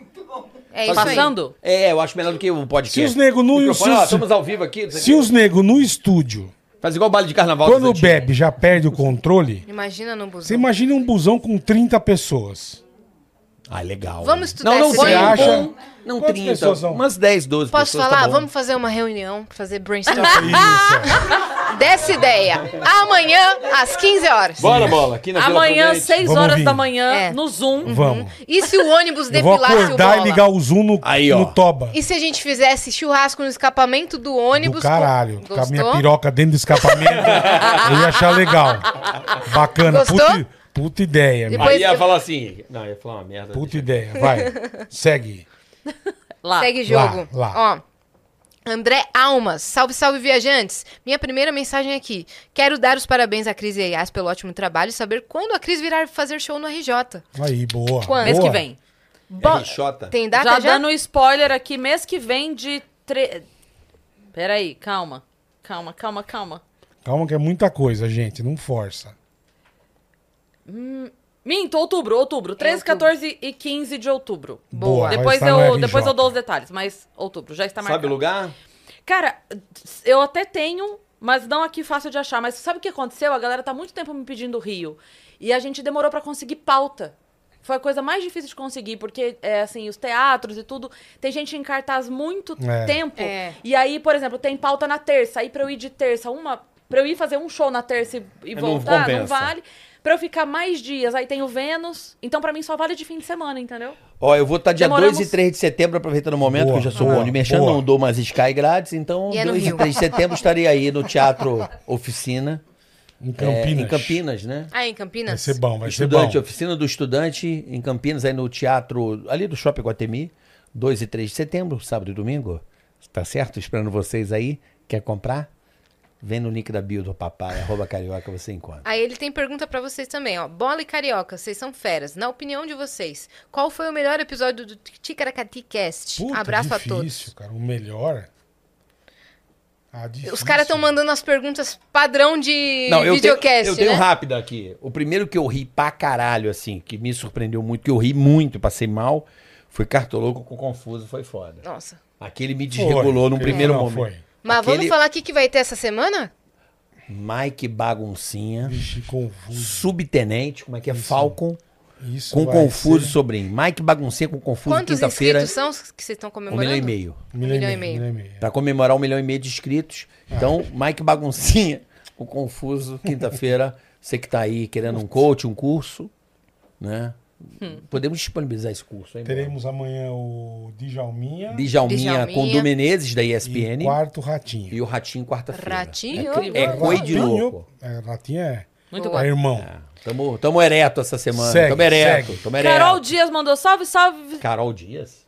É isso aí. Passando? É, eu acho melhor do que o podcast. Se os nego no- Microfone, se ó, os- estamos ao vivo aqui. Se os negros no estúdio, Faz igual o baile de carnaval. quando dos antigos. bebe, já perde o controle, Imagina no você busão. imagina um busão com 30 pessoas. Ah, legal. Vamos estudar Não, não, essa Você acha? Não Quantas 30, pessoas são? umas 10, 12 Posso pessoas, falar? tá bom. Vamos fazer uma reunião, fazer brainstorm. Isso. [laughs] Dessa ideia. Amanhã, às 15 horas. Bora, bola. Aqui na Amanhã, Prudente. 6 Vamos horas vir. da manhã, É. no Zoom. Vamos. E se o ônibus [laughs] Eu vou depilasse o acordar bola? e ligar o zoom no, Aí, no toba. E se a gente fizesse churrasco no escapamento do ônibus? Do caralho. Com a minha piroca dentro do escapamento, eu ia achar legal. Bacana. Gostou? Puta, puta ideia. meu. Depois- Aí ia falar assim... Não, ia falar uma merda. Puta ideia. Vai. Segue. Lá. Segue jogo. lá. Ó. André Almas, salve, salve viajantes. Minha primeira mensagem aqui. Quero dar os parabéns à Cris e a Yas pelo ótimo trabalho e saber quando a Cris virá fazer show no RJ. Aí, boa. Quando? Mês que vem. Bo- RJ. Tem data já, já? dando spoiler aqui, mês que vem de... Tre... Peraí, calma. Calma, calma, calma. Calma que é muita coisa, gente. Não força. Minto, outubro, outubro. 13, outubro. 14 e 15 de outubro. Boa. Depois no eu, depois eu dou os detalhes, mas outubro, já está marcado. Sabe o lugar? Cara, eu até tenho, mas não aqui fácil de achar. Mas sabe o que aconteceu? A galera tá muito tempo me pedindo Rio. E a gente demorou pra conseguir pauta. Foi a coisa mais difícil de conseguir, porque, é, assim, os teatros e tudo, tem gente em cartaz muito É. tempo. É. E aí, por exemplo, tem pauta na terça. Aí pra eu ir de terça, uma. Pra eu ir fazer um show na terça e, e Não voltar, não, compensa. vale. Pra eu ficar mais dias, aí tem o Vênus. Então, pra mim, só vale de fim de semana, entendeu? Ó, eu vou estar dia Demoramos- 2 e 3 de setembro, aproveitando o momento, Boa, que eu já sou boa, bom de mexendo, boa. não dou mais Sky grátis, então E é no 2 e Rio. 3 de setembro estarei aí no Teatro Oficina, Em é, Campinas. em Campinas, né? Ah, em Campinas? Vai ser bom, vai Estudante, ser bom. Oficina do Estudante, em Campinas, aí no Teatro, ali do Shopping Guatemi, 2 e 3 de setembro, sábado e domingo. Tá certo? Esperando vocês aí. Quer comprar? Vem no link da bio do papai, arroba carioca, você encontra. Aí ele tem pergunta pra vocês também, ó. Bola e Carioca, vocês são feras. Na opinião de vocês, qual foi o melhor episódio do Ticaracati Cast? Puta, Abraço difícil, a todos. cara. O melhor. Ah, difícil. Os caras estão mandando as perguntas padrão de Não, eu tenho, videocast, eu tenho né? rápido aqui. O primeiro que eu ri pra caralho, assim, que me surpreendeu muito, que eu ri muito, passei mal, foi Cartoloco com Confuso, foi foda. Nossa. Aquele me Foi. desregulou num Aquele primeiro não, momento. Foi. Mas Aquele- vamos falar o que, que vai ter essa semana? Mike Baguncinha, Vixe, confuso. Subtenente, como é que é? Falcon, Isso com Confuso ser Sobrinho. Mike Baguncinha com Confuso, Quantos quinta-feira, inscritos são que vocês estão um comemorando? milhão e meio. Um milhão, milhão e meio. meio. milhão e meio. Pra comemorar um milhão e meio de inscritos. Então, Mike Baguncinha com Confuso, quinta-feira. [laughs] Você que tá aí querendo um coach, um curso, né? Podemos disponibilizar esse curso, hein? Teremos amanhã o Djalminha Djalminha com Djalminha. Du Menezes, da e ESPN. quarto Ratinho. E o Ratinho quarta-feira. Ratinho? É, é coi de Ratinho, louco. É, Ratinho é, Muito é bom. irmão. Tamo, tamo ereto essa semana. Segue, tamo ereto. segue. Tamo ereto. Carol Dias mandou salve, salve. Carol Dias?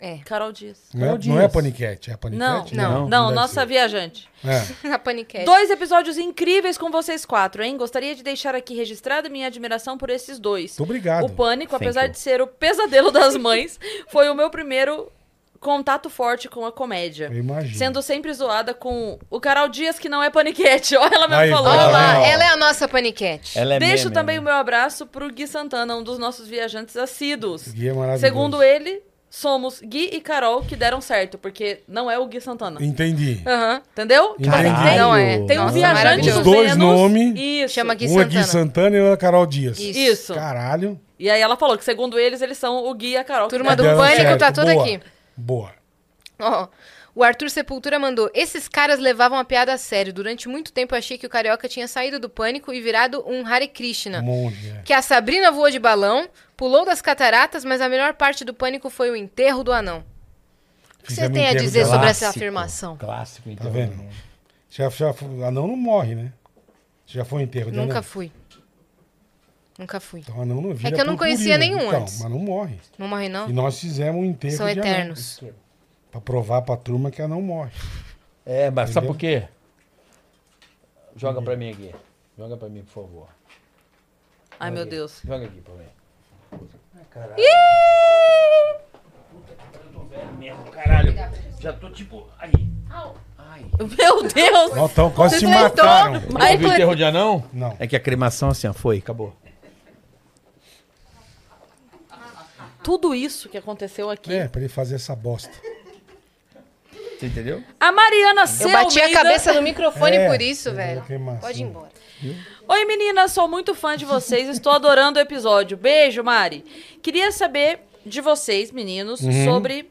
É. Carol Dias. Não é, Carol não é Dias. paniquete, é paniquete? Não, Não, deve nossa ser. viajante. É. [laughs] A paniquete. Dois episódios incríveis com vocês quatro, hein? Gostaria de deixar aqui registrada minha admiração por esses dois. Muito obrigado. O Pânico, Thank apesar you. de ser o pesadelo das mães, [laughs] foi o meu primeiro contato forte com a comédia. Eu imagino. Sendo sempre zoada com o Carol Dias, que não é paniquete. [laughs] Olha, ela mesmo Aí, falou. Olha lá, vendo? ela é a nossa paniquete. Ela é Deixo meme, também né? o meu abraço pro Gui Santana, um dos nossos viajantes assíduos. Gui é maravilhoso. Segundo ele, somos Gui e Carol que deram certo, porque não é o Gui Santana. Entendi. Aham. Entendeu? Entendi. tem, Não é. tem um Nossa, viajante maravilhoso. do Os dois nomes. Isso. Chama Gui um é Gui Santana. Santana e o é Carol Dias. Isso. Isso. Caralho. E aí ela falou que, segundo eles, eles são o Gui e a Carol. que Turma do Pânico certo. tá toda Boa. aqui. Boa. Ó, o Arthur Sepultura mandou: Esses caras levavam a piada a sério. Durante muito tempo eu achei que o Carioca tinha saído do pânico e virado um Hare Krishna. É. Que a Sabrina voou de balão, pulou das cataratas, mas a melhor parte do pânico foi o enterro do anão. O que você tem a dizer sobre anão. essa afirmação? Clássico, então. Tá vendo? Já, já, anão não morre, né? Já foi enterro de Nunca anão? fui. Nunca fui. Então anão não vira É que eu não conhecia nenhum então, antes. Mas não morre. Não morre, não? E nós fizemos um enterro São de anão. eternos. Pra provar pra turma que anão morre. É, mas sabe Entendeu? por quê? Joga pra mim aqui. Joga pra mim, por favor. Ai, meu Deus. Joga aqui pra mim. Caralho, já tô tipo. Aí. Ai. Meu Deus! Ó, tão, quase se tentou? mataram. Ai, Ouviu o enterro de anão? Não. É que a cremação assim, ó, foi, acabou. Tudo isso que aconteceu aqui. É, pra ele fazer essa bosta. Você entendeu? A Mariana Eu bati a cabeça no microfone É, por isso, velho. Pode ir embora. Oi, meninas, sou muito fã de vocês, estou adorando o episódio. Beijo, Mari. Queria saber de vocês, meninos, Uhum. sobre.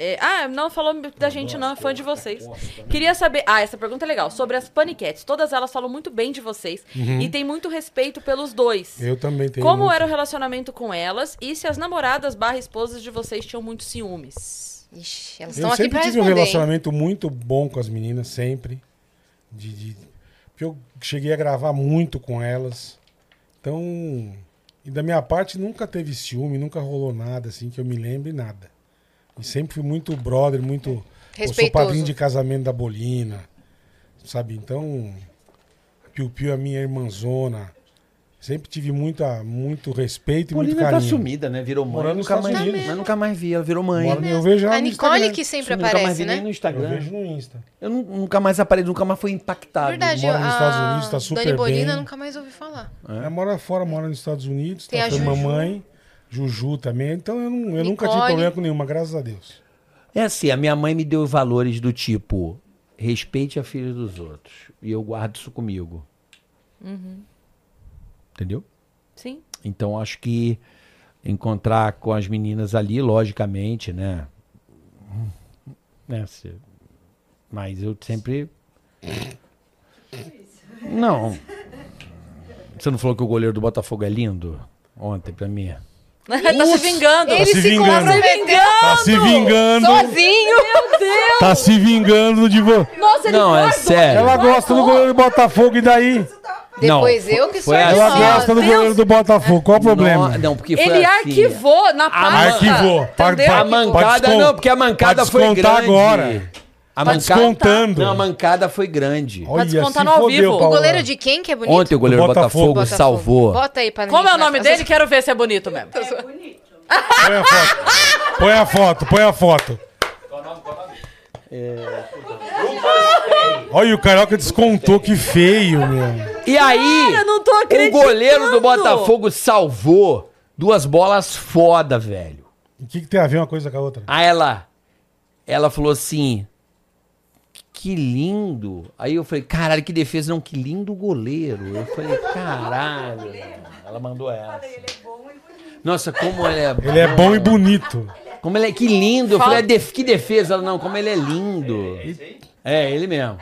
é, ah, não falou da gente, não, é fã de vocês. Queria saber. Ah, essa pergunta é legal. Sobre as paniquetes. Todas elas falam muito bem de vocês e tem muito respeito pelos dois. Uhum. Eu também tenho. Como muito. era o relacionamento com elas e se as namoradas barra esposas de vocês tinham muitos ciúmes? Ixi, elas Eu estão aqui sempre pra tive um responder. hein? relacionamento muito bom com as meninas, sempre. De, de- porque eu cheguei a gravar muito com elas. Então, e da minha parte nunca teve ciúme, nunca rolou nada assim que eu me lembre, nada. E sempre fui muito brother, muito. Eu sou padrinho de casamento da Bolina, sabe? Então, Piu Piu é minha irmãzona. Sempre tive muita, muito respeito e muito Polina tá carinho. sumida, né? Virou mãe. Morando nos nunca Estados mais vi, Unidos. mas nunca mais vi. Ela virou mãe. Moro- eu vejo ela A no Nicole Instagram. que sempre Nunca mais aparece, vi nem né? no Eu Instagram. vejo no Insta. Eu nu- nunca mais aparei, nunca mais fui impactado. Verdade, mora nos a Estados Unidos, tá super Dani Bolina bem. nunca mais ouvi falar. Ela mora fora, mora nos Estados Unidos, Tem tá a com a Juju. mamãe, Juju também. Então eu, não, eu nunca tive Nicole. problema com nenhuma, graças a Deus. É assim, a minha mãe me deu valores do tipo, respeite a filha dos outros. E eu guardo isso comigo. Entendeu? Sim. Então acho que encontrar com as meninas ali, logicamente, né? né se- Mas eu sempre. Não. Você não falou que o goleiro do Botafogo é lindo? Ontem pra mim. [laughs] tá se vingando. Ele se se, vingando. comprometeu Tá se vingando. sozinho. Tá se vingando de você. Nossa, ele Não, é sério. Ela gosta do goleiro do Botafogo e daí? Depois Não, eu que sou foi assim. Ela gosta do goleiro do Botafogo. Qual o problema? Não, não, porque foi Ele assim. arquivou na pasta. Arquivou. Entendeu? A mancada não, porque a mancada foi grande. agora. A Tá mancada, descontando. Não, a mancada foi grande. Olha, descontar se no ao vivo. O goleiro de quem que é bonito? Ontem o goleiro do Botafogo, Botafogo. salvou. Bota aí pra Como é o nome dele? Quero ver se é bonito mesmo. Põe a foto. Põe a foto, põe a foto. Olha, o Carioca descontou, que feio, meu. E aí, eu não tô o goleiro do Botafogo salvou duas bolas foda, velho. O que, que tem a ver uma coisa com a outra? Aí ela, ela falou assim, que lindo. Aí eu falei, caralho, que defesa. Não, que lindo goleiro. Eu falei, caralho. Ela mandou essa. Nossa, como ele é Ele é bom e bonito. Como ele é, que lindo. Eu falei, "É def- que defesa. Ela, não, como ele é lindo. É, ele mesmo.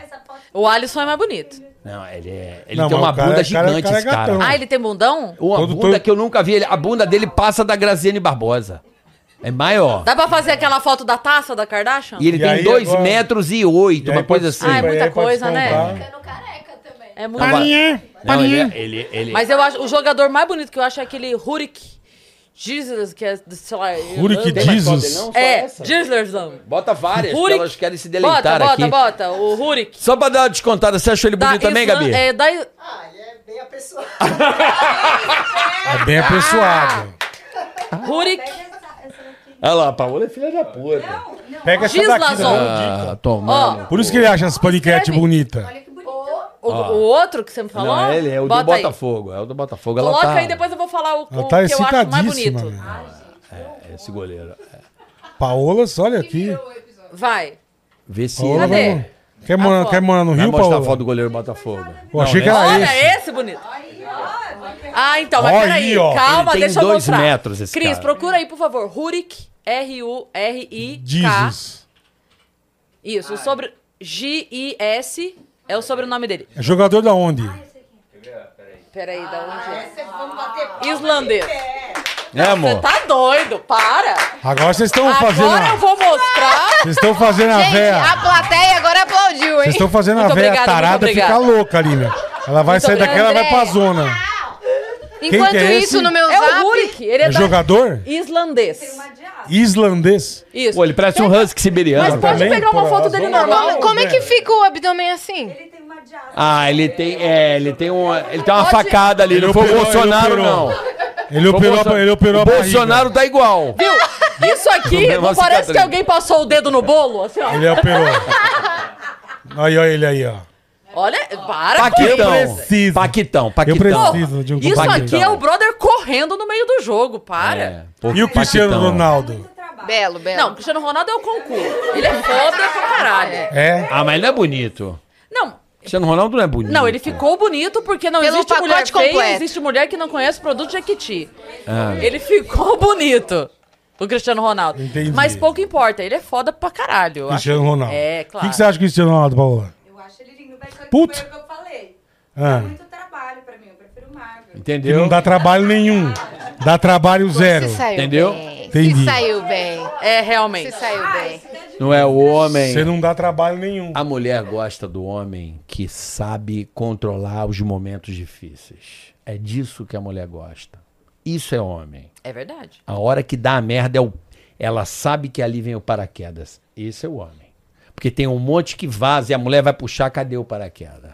O Alisson é mais bonito. Não, ele é. Ele Não, tem mas uma o cara- bunda o cara- gigante, cara é esse cara. gatão. Ah, ele tem bundão? Uma Todo- bunda todo- que eu nunca vi. Ele, a bunda dele passa da Graziane Barbosa. É maior. Dá pra fazer aquela foto da taça da Kardashian? E ele E tem aí, 2 agora- metros e oito, E aí uma coisa assim. Ah, é muita aí pode coisa, né? descontar. É muito. Não, ele, é- ele, ele, Mas eu acho, o jogador mais bonito que eu acho é aquele Hurik Jesus, que é, sei lá... Hurik Irlanda. Jesus. Não, É, essa. Gislason. Bota várias, que Hurik. elas querem se Bota, deleitar bota, aqui. bota. O Hurik. Só pra dar uma descontada, você achou ele bonito também, Islan- Gabi? É, da... Ah, ele é bem apessoado. [laughs] É bem apessoado. Hurik. Olha lá, a Paola é filha da puta. Pega essa daqui. Gislason. né? Ah, tomando. Por isso que ele acha as paniquete Escreve. bonita. O, o outro que você me falou? Não, ele é o do Bota aí. Botafogo. É o do Botafogo. Ela Coloca tá... aí, depois eu vou falar o, o tá que eu acho mais bonito. meu. Esse goleiro. Paola, olha aqui. Vai. Vê se Paola ele Cadê? vai... Quer morar, quer morar no vai Rio, mostrar a Paola? foto do goleiro do Botafogo. Eu achei que né? era Olha esse. esse bonito. Ah, então, mas peraí. aí. Calma, Ele tem deixa eu dois mostrar. metros, esse Cris, cara. procura aí, por favor. Rurik, R-U-R-I-K. Isso, sobre... G-I-S é o sobrenome dele. É jogador da onde? Peraí, da onde é? Islandês. É, amor? Você tá doido, para. Agora vocês estão fazendo... Agora eu vou mostrar. Vocês estão fazendo a Gente, véia... a plateia agora aplaudiu, hein? Vocês estão fazendo a Muito véia obrigada, tarada ficar louca ali, meu. Ela vai sair daqui, ela vai pra zona. Enquanto que é isso, esse? no meu É zap... o Rurik, ele é, É da... jogador? islandês. Islandês? Isso. Pô, ele parece um husky siberiano. Mas pode também, pegar uma pô, foto as dele normal. Como, como é que fica o abdômen assim? Ah, ele tem, é, ele tem uma, ele tem uma Pode- facada ali. Ele não foi o ele Bolsonaro, não. Ele operou, Bolso- ele operou o a barriga. Bolsonaro tá igual. Viu? Isso [laughs] aqui não parece que alguém passou o dedo no bolo? Assim, ó. Ele operou. Aí, olha ele aí, ó. Olha, para com Paquitão. Eu preciso. Paquitão, Eu Paquitão. preciso de um Isso aqui é o brother correndo no meio do jogo, para. É, E o Cristiano Paquitão. Ronaldo? Belo, belo. Não, o Cristiano Ronaldo é o concurso. Ele é foda pra caralho. É? Ah, mas ele não é bonito. Não, Cristiano Ronaldo não é bonito. não, ele ficou bonito porque não Pelo existe mulher feia, existe mulher que não conhece produto Jequiti. Ah. Ele ficou [laughs] bonito, o Cristiano Ronaldo. Entendi. Mas pouco importa, ele é foda pra caralho. eu acho. Cristiano Ronaldo. É, O claro. que, que você acha do Cristiano Ronaldo, Paola? Mas foi o que eu falei. Ah. É muito trabalho pra mim, eu prefiro magro. Que Entendeu? não dá trabalho nenhum. Dá trabalho zero. Se saiu Entendeu? bem. Entendi. Se saiu bem. É, Se realmente. saiu bem. Não é o homem. Você não dá trabalho nenhum. A mulher gosta do homem que sabe controlar os momentos difíceis. É disso que a mulher gosta. Isso é homem. É verdade. A hora que dá a merda é o. Ela sabe que ali vem o paraquedas. Esse é o homem. Porque tem um monte que vaza e a mulher vai puxar, cadê o paraquedas?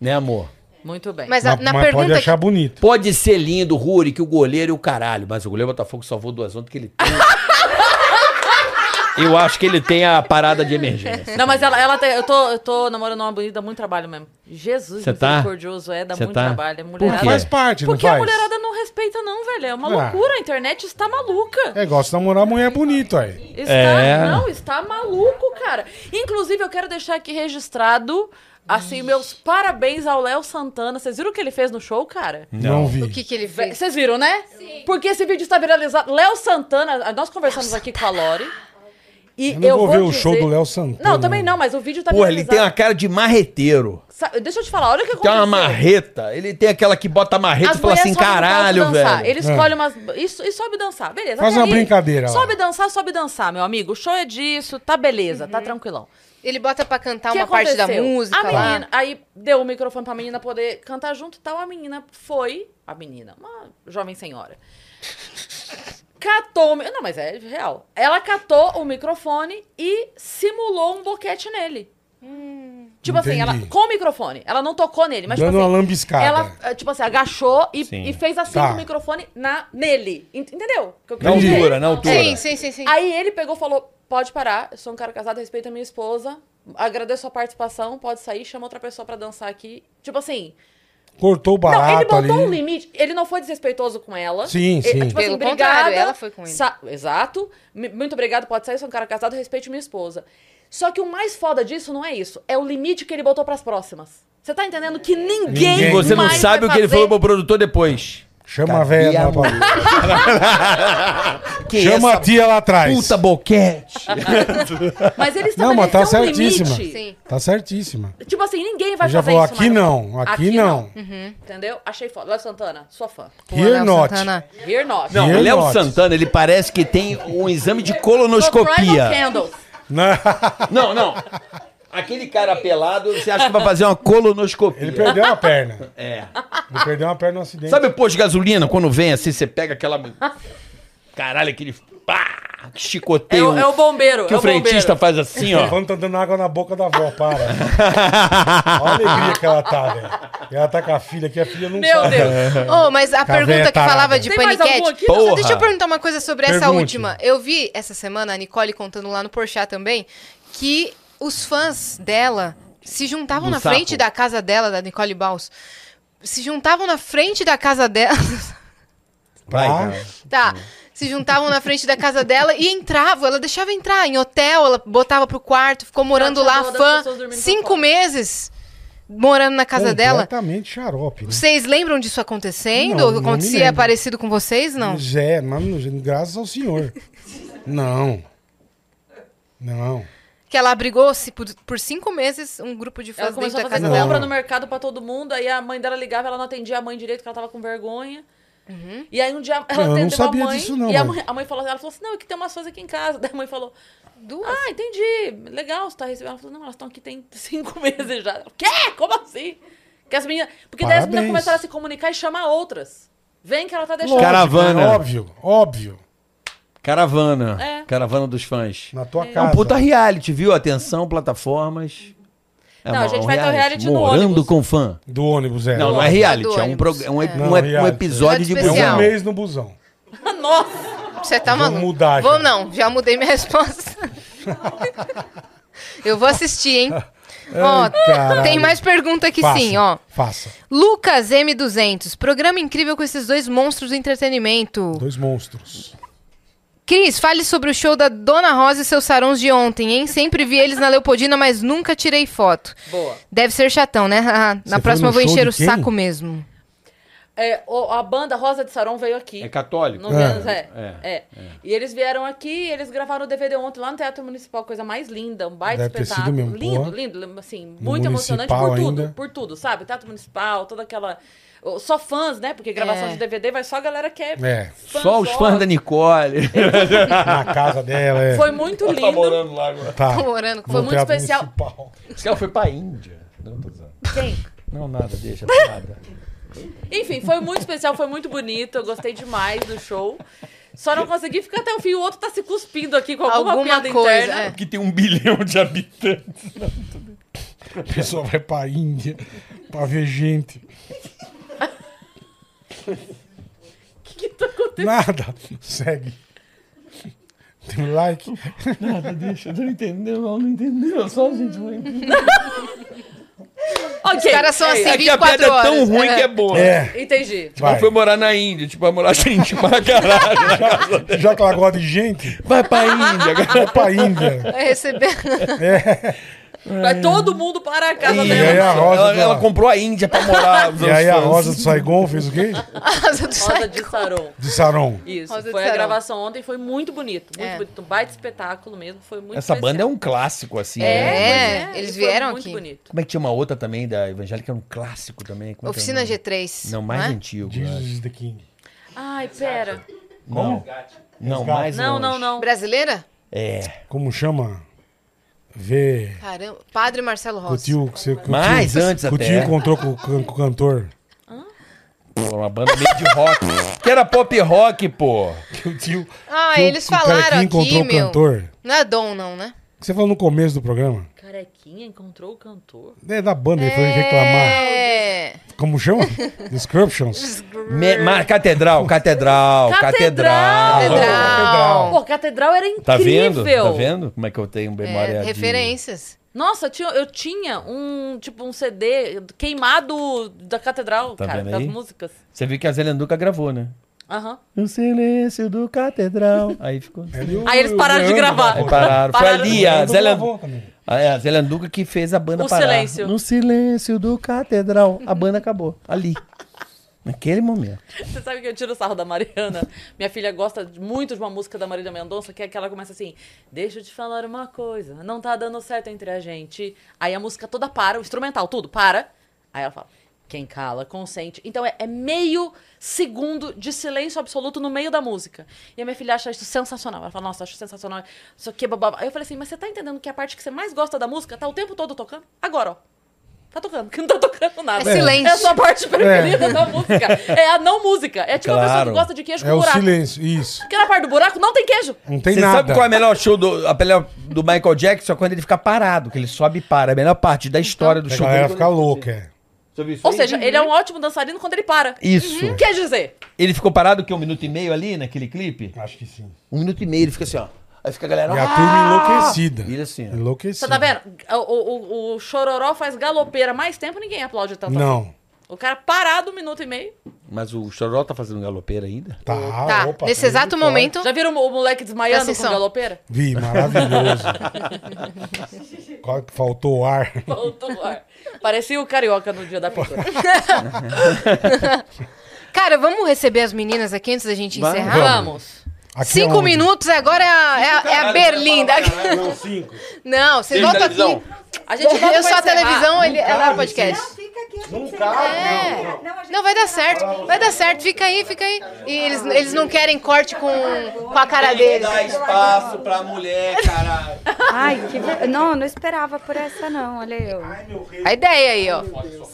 Né, amor? Muito bem. Mas a- na mas pergunta... pode achar bonito. Pode ser lindo, Ruri, que o goleiro e o caralho, mas o goleiro Botafogo salvou duas ondas que ele tem. Eu acho que ele tem a parada de emergência. Não, mas ela, ela tem- eu, tô, eu tô namorando uma bonita, dá muito trabalho mesmo. Jesus, Cê tá? misericordioso, é, dá Cê muito tá? trabalho. É mulherada. Faz parte, não Porque a faz? mulherada não respeita, não, velho. É uma Ah. loucura. A internet está maluca. É igual se namorar mulher bonito aí. Está, É. Não, está maluco, cara. Inclusive, eu quero deixar aqui registrado, assim, meus parabéns ao Léo Santana. Vocês viram o que ele fez no show, cara? Não, vi. O que que ele Vé- fez? Vocês viram, né? Sim. Porque esse vídeo está viralizado. Léo Santana, nós conversamos aqui com a Lori. E Eu não eu vou ver o dizer- show do Léo Santana. Não, também não, mas o vídeo tá Pô, ele tem uma cara de marreteiro. Sa- Deixa eu te falar, olha o que Tem aconteceu. uma marreta. Ele tem aquela que bota a marreta As e fala assim, caralho, velho. Ele escolhe umas. E, e sobe dançar. Beleza. Faz até uma aí, brincadeira lá. Sobe dançar, sobe dançar, meu amigo. O show é disso, tá beleza, Uhum. tá tranquilão. Ele bota pra cantar O que uma parte da aconteceu? música a lá. menina, Aí deu o microfone pra menina poder cantar junto e tal. A menina foi. A menina, uma jovem senhora. Catou. Não, mas é real. Ela catou o microfone e simulou um boquete nele. Tipo assim, ela, Entendi. com o microfone. Ela não tocou nele, mas Dando tipo assim, uma lambiscada. Ela, eh, tipo assim, agachou e, e fez assim Tá. com o microfone na, nele. Ent- Entendeu? o que eu Na altura, na altura. Sim, sim, sim, sim. Aí ele pegou e falou: pode parar, eu sou um cara casado, respeito a minha esposa. Agradeço a participação, pode sair, chama outra pessoa pra dançar aqui. Tipo assim. Cortou o barato não, ele botou ali. um limite. Ele não foi desrespeitoso com ela. Sim, Ele- sim. tipo assim, Pelo obrigada. contrário, ela foi com ele. sa- Exato. M- Muito obrigado, pode sair, sou um cara casado, respeite minha esposa. Só que o mais foda disso não é isso. É o limite que ele botou pras próximas. Você tá entendendo que ninguém. Ninguém. E você não sabe vai o que ele falou pro produtor depois. Chama a velha lá pra... Que Chama essa a tia lá atrás. puta boquete. [laughs] Mas ele Não, mas tá um certíssima. Sim. Tá certíssima. Tipo assim, ninguém vai Ele já fazer isso aqui mais. não, aqui não. Entendeu? Achei foda. Léo Santana, sua fã. Here Léo not. Santana. Here not. Não, o Here Léo not. Santana, ele parece que tem um exame de colonoscopia. Não, não. Aquele cara pelado, você acha que vai fazer uma colonoscopia. Ele perdeu uma perna. É. Ele perdeu uma perna no acidente. Sabe o posto de gasolina, quando vem assim, você pega aquela... Caralho, aquele... Pá, que É chicoteio. o, é o bombeiro. que é o o bombeiro. frentista faz assim, ó. Quando tá dando água na boca da avó, para. Olha a alegria que ela tá, velho. Ela tá com a filha aqui, a filha não Meu sabe. Deus. Oh, mas a Tá pergunta que tarada. falava de Tem paniquete. Nossa, Porra. deixa eu perguntar uma coisa sobre essa Pergunte. última. Eu vi essa semana a Nicole contando lá no Porchat também que os fãs dela se juntavam Do na sapo. frente da casa dela, da Nicole Baus. Se juntavam na frente da casa dela. [laughs] Vai, cara. tá. Se juntavam na frente da casa dela e entravam. Ela deixava entrar em hotel, ela botava pro quarto, ficou morando lá, fã, cinco meses morando na casa dela. Completamente xarope, né? Vocês lembram disso acontecendo? Não, não Acontecia parecido com vocês? Não. Zé, mas graças ao senhor. [laughs] Não. Não. Que ela abrigou-se por, por cinco meses um grupo de Ela fãs dentro começou a da fazer casa Não. compra no mercado pra todo mundo, aí a mãe dela ligava, ela não atendia a mãe direito, porque ela tava com vergonha. E aí um dia ela Não, eu não atendeu a mãe, disso não, e a mãe, a mãe falou, ela falou assim, não, é que tem umas fãs aqui em casa. [laughs] Daí a mãe falou, Duas? ah, entendi, legal, você tá recebendo. Ela falou, não, elas estão aqui tem [laughs] cinco meses já. Ela, Quê? Como assim? Que as meninas... Porque daí as meninas Parabéns. começaram a se comunicar e chamar outras. Vem que ela tá deixando. Lógico, Caravana. é Óbvio, óbvio. Caravana. É. Caravana dos fãs. Na tua É um casa. puta reality, viu? Atenção, plataformas. É Não, a gente vai ter o reality no Morando ônibus. com fã. Do ônibus, é. Não, não é ônibus. reality, é um, ônibus. prog- um, ep- É. um, Não, um reality. episódio de Episódio É um busão. mês no busão. [laughs] Nossa! Você tá maluco? mudar já. Vou não, já mudei minha resposta. [laughs] Eu vou assistir, hein? Ó, tem mais pergunta aqui Faça, sim, ó. Faça. Lucas M200, programa incrível com esses dois monstros do entretenimento. Dois monstros. Cris, fale sobre o show da Dona Rosa e seus sarões de ontem, hein? Sempre vi eles na Leopoldina, mas nunca tirei foto. Boa. Deve ser chatão, né? [laughs] Você Na foi próxima eu vou encher o quem? saco mesmo. É, o- a banda Rosa de Saron veio aqui. É católico? No É. menos, é. É, É. E eles vieram aqui, eles gravaram o DVD ontem lá no Teatro Municipal, coisa mais linda, um baita Deve ter sido espetáculo. mesmo, lindo, porra. lindo, assim, No muito emocionante por tudo, ainda. por tudo, sabe? Teatro Municipal, toda aquela só fãs, né? Porque gravação É. de DVD vai só a galera que é, É. Só os fãs da Nicole. [laughs] Na casa dela, é. Foi muito Tá lindo. morando lá agora. Tá. Tô morando com Foi muito especial. Municipal. Esse cara foi pra Índia. Não, tô. Quem? Não, nada, deixa, [laughs] nada. Enfim, foi muito especial, foi muito bonito. Eu gostei demais do show. Só não consegui ficar até o fim. O outro tá se cuspindo aqui com alguma, Alguma piada coisa, interna. é. Aqui tem um bilhão de habitantes. A pessoa vai pra Índia pra ver gente. O [laughs] que, que tá acontecendo? Nada. Segue. Tem um like. Deixa, não entendeu, não, não entendeu. Só a gente vai. [laughs] Ok. Os caras são é, assim, É que a 24 piada é tão horas. ruim É. que é boa. É. Entendi. Vai. Ela foi morar na Índia, tipo, vai morar gente pra caralho. na casa dela. Já que ela gosta de gente, Vai pra Índia, cara. vai pra Índia. Vai receber. [laughs] Vai todo mundo para a casa E dela. aí a Rosa, Ela, do- ela comprou a Índia pra morar. [laughs] e aí a. Rosa do Saigon fez o quê? [laughs] Asa do Rosa de Saron. De Saron. Isso. Rosa de foi a Saron. gravação ontem, foi muito bonito. Muito É. bonito. Um baita espetáculo mesmo. Foi muito Essa banda é um clássico, assim. É, né? pois eles e foi vieram muito aqui. bonito. Como é que tinha uma outra também da Evangélica? Era um clássico também. Como é que é o Oficina nome? G3. Não, mais é? antigo. eu acho. Jesus is the King. Ai, pera. Não. Não, mais Não, longe. não, não. Brasileira? É. Como chama? Vê. Caramba. Padre Marcelo O Rossi. tio, que você, o Mais tio, antes que O até. tio encontrou com, com- com o cantor. Uma banda meio de rock. que era pop rock, pô. Que o tio. Ah, que o- eles que o falaram carequinha aqui, encontrou o meu. cantor. Não é Dom, não, né? Que você falou no começo do programa. Carequinha encontrou o cantor. É da banda, ele foi reclamar. É. Como chama? [laughs] Descriptions. Me- ma- catedral, catedral, catedral. Catedral! Catedral. Pô, Catedral era incrível. Tá vendo? Tá vendo como é que eu tenho memória É, de... referências. Nossa, eu tinha, eu tinha um, tipo, um CD queimado da Catedral, Tá cara, vendo das aí? músicas. Você viu que a Zélia Anduca gravou, né? Aham. No silêncio do catedral. Aí ficou... Aí eles pararam de gravar. Aí pararam. Foi Pararam. ali a Zélia... gravou também. Ah, é, a Zélia Anduca que fez a banda O parar. silêncio. No silêncio do catedral. A banda acabou. Ali. Naquele momento. Você sabe que eu tiro o sarro da Mariana? Minha filha gosta muito de uma música da Marília Mendonça, que é que ela começa assim: Deixa eu te falar uma coisa, não tá dando certo entre a gente. Aí a música toda para, o instrumental, tudo para. Aí ela fala: Quem cala, consente. Então é, é meio segundo de silêncio absoluto no meio da música. E a minha filha acha isso sensacional. Ela fala, nossa, acho sensacional. Isso aqui, babá. Aí eu falei assim, mas você tá entendendo que a parte que você mais gosta da música tá o tempo todo tocando? Agora, ó. Tá tocando, [laughs] que não tá tocando nada. É silêncio. É a sua parte preferida da música. É a não música. É tipo a pessoa Claro. que gosta de queijo É com o buraco. silêncio, isso. Porque na parte do buraco não tem queijo. Não tem Você nada. sabe qual é o melhor show do, a melhor do Michael Jackson? É quando ele fica parado, que ele sobe e para. É a melhor parte da história do A show. galera dele. fica louca, é. Você viu isso Ou aí? seja, ele é um ótimo dançarino quando ele para. Isso. Quer dizer, Ele ficou parado que um minuto e meio ali naquele clipe? Acho que sim. Um minuto e meio, ele fica assim, ó. Aí fica a galera. E a "Ah!" turma enlouquecida. E ele assim, ó. Enlouquecida. você tá vendo? O, o, o chororó faz galopeira mais tempo, ninguém aplaude tanto assim. O cara parado um minuto e meio. Mas o Choró tá fazendo galopeira ainda? Tá, Tá, opa, nesse tá exato muito momento. Já viram o moleque desmaiando com galopeira? Vi, maravilhoso. [laughs] Faltou ar? Voltou o ar. Parecia o carioca no dia da pintura. [laughs] Cara, vamos receber as meninas aqui antes da gente Vamos. encerrar? Vamos. Aqui Cinco aonde? minutos, agora é a, é a- é a Berlinda. Não, [laughs] cinco. Não, vocês voltam aqui. A gente Eu sou a televisão, ele ela é o podcast. Fica aqui, Não cabe, É. não, não. Não, Não, vai dar certo. Vai dar certo. Fica aí, fica aí. E eles, eles não querem corte com, com a cara deles. espaço pra mulher, caralho. Ai, que ver... Não, não esperava por essa não, olha eu. A ideia aí, ó.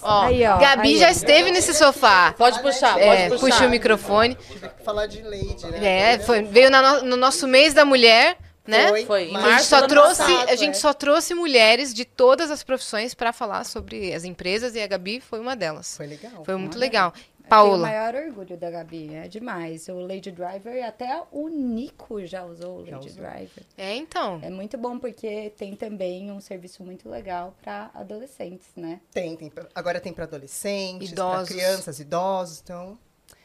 ó Aí, ó, Gabi aí, já ó. esteve nesse sofá. Pode puxar, pode É, puxar. puxa o microfone. falar de Lady, né? É, foi- veio na no, no nosso mês da mulher, né? Foi, Foi, A gente só trouxe, passado, a gente é. só trouxe mulheres de todas as profissões pra falar sobre as empresas e a Gabi foi uma delas. Foi legal. Foi muito legal. Eu tenho o Paola, maior orgulho da Gabi, é demais. O Lady Driver e até o Nico já usou o Já Lady usou. Driver. é então. É muito bom porque tem também um serviço muito legal para adolescentes, né? Tem, tem. Agora tem para adolescentes, para crianças, idosos. Então,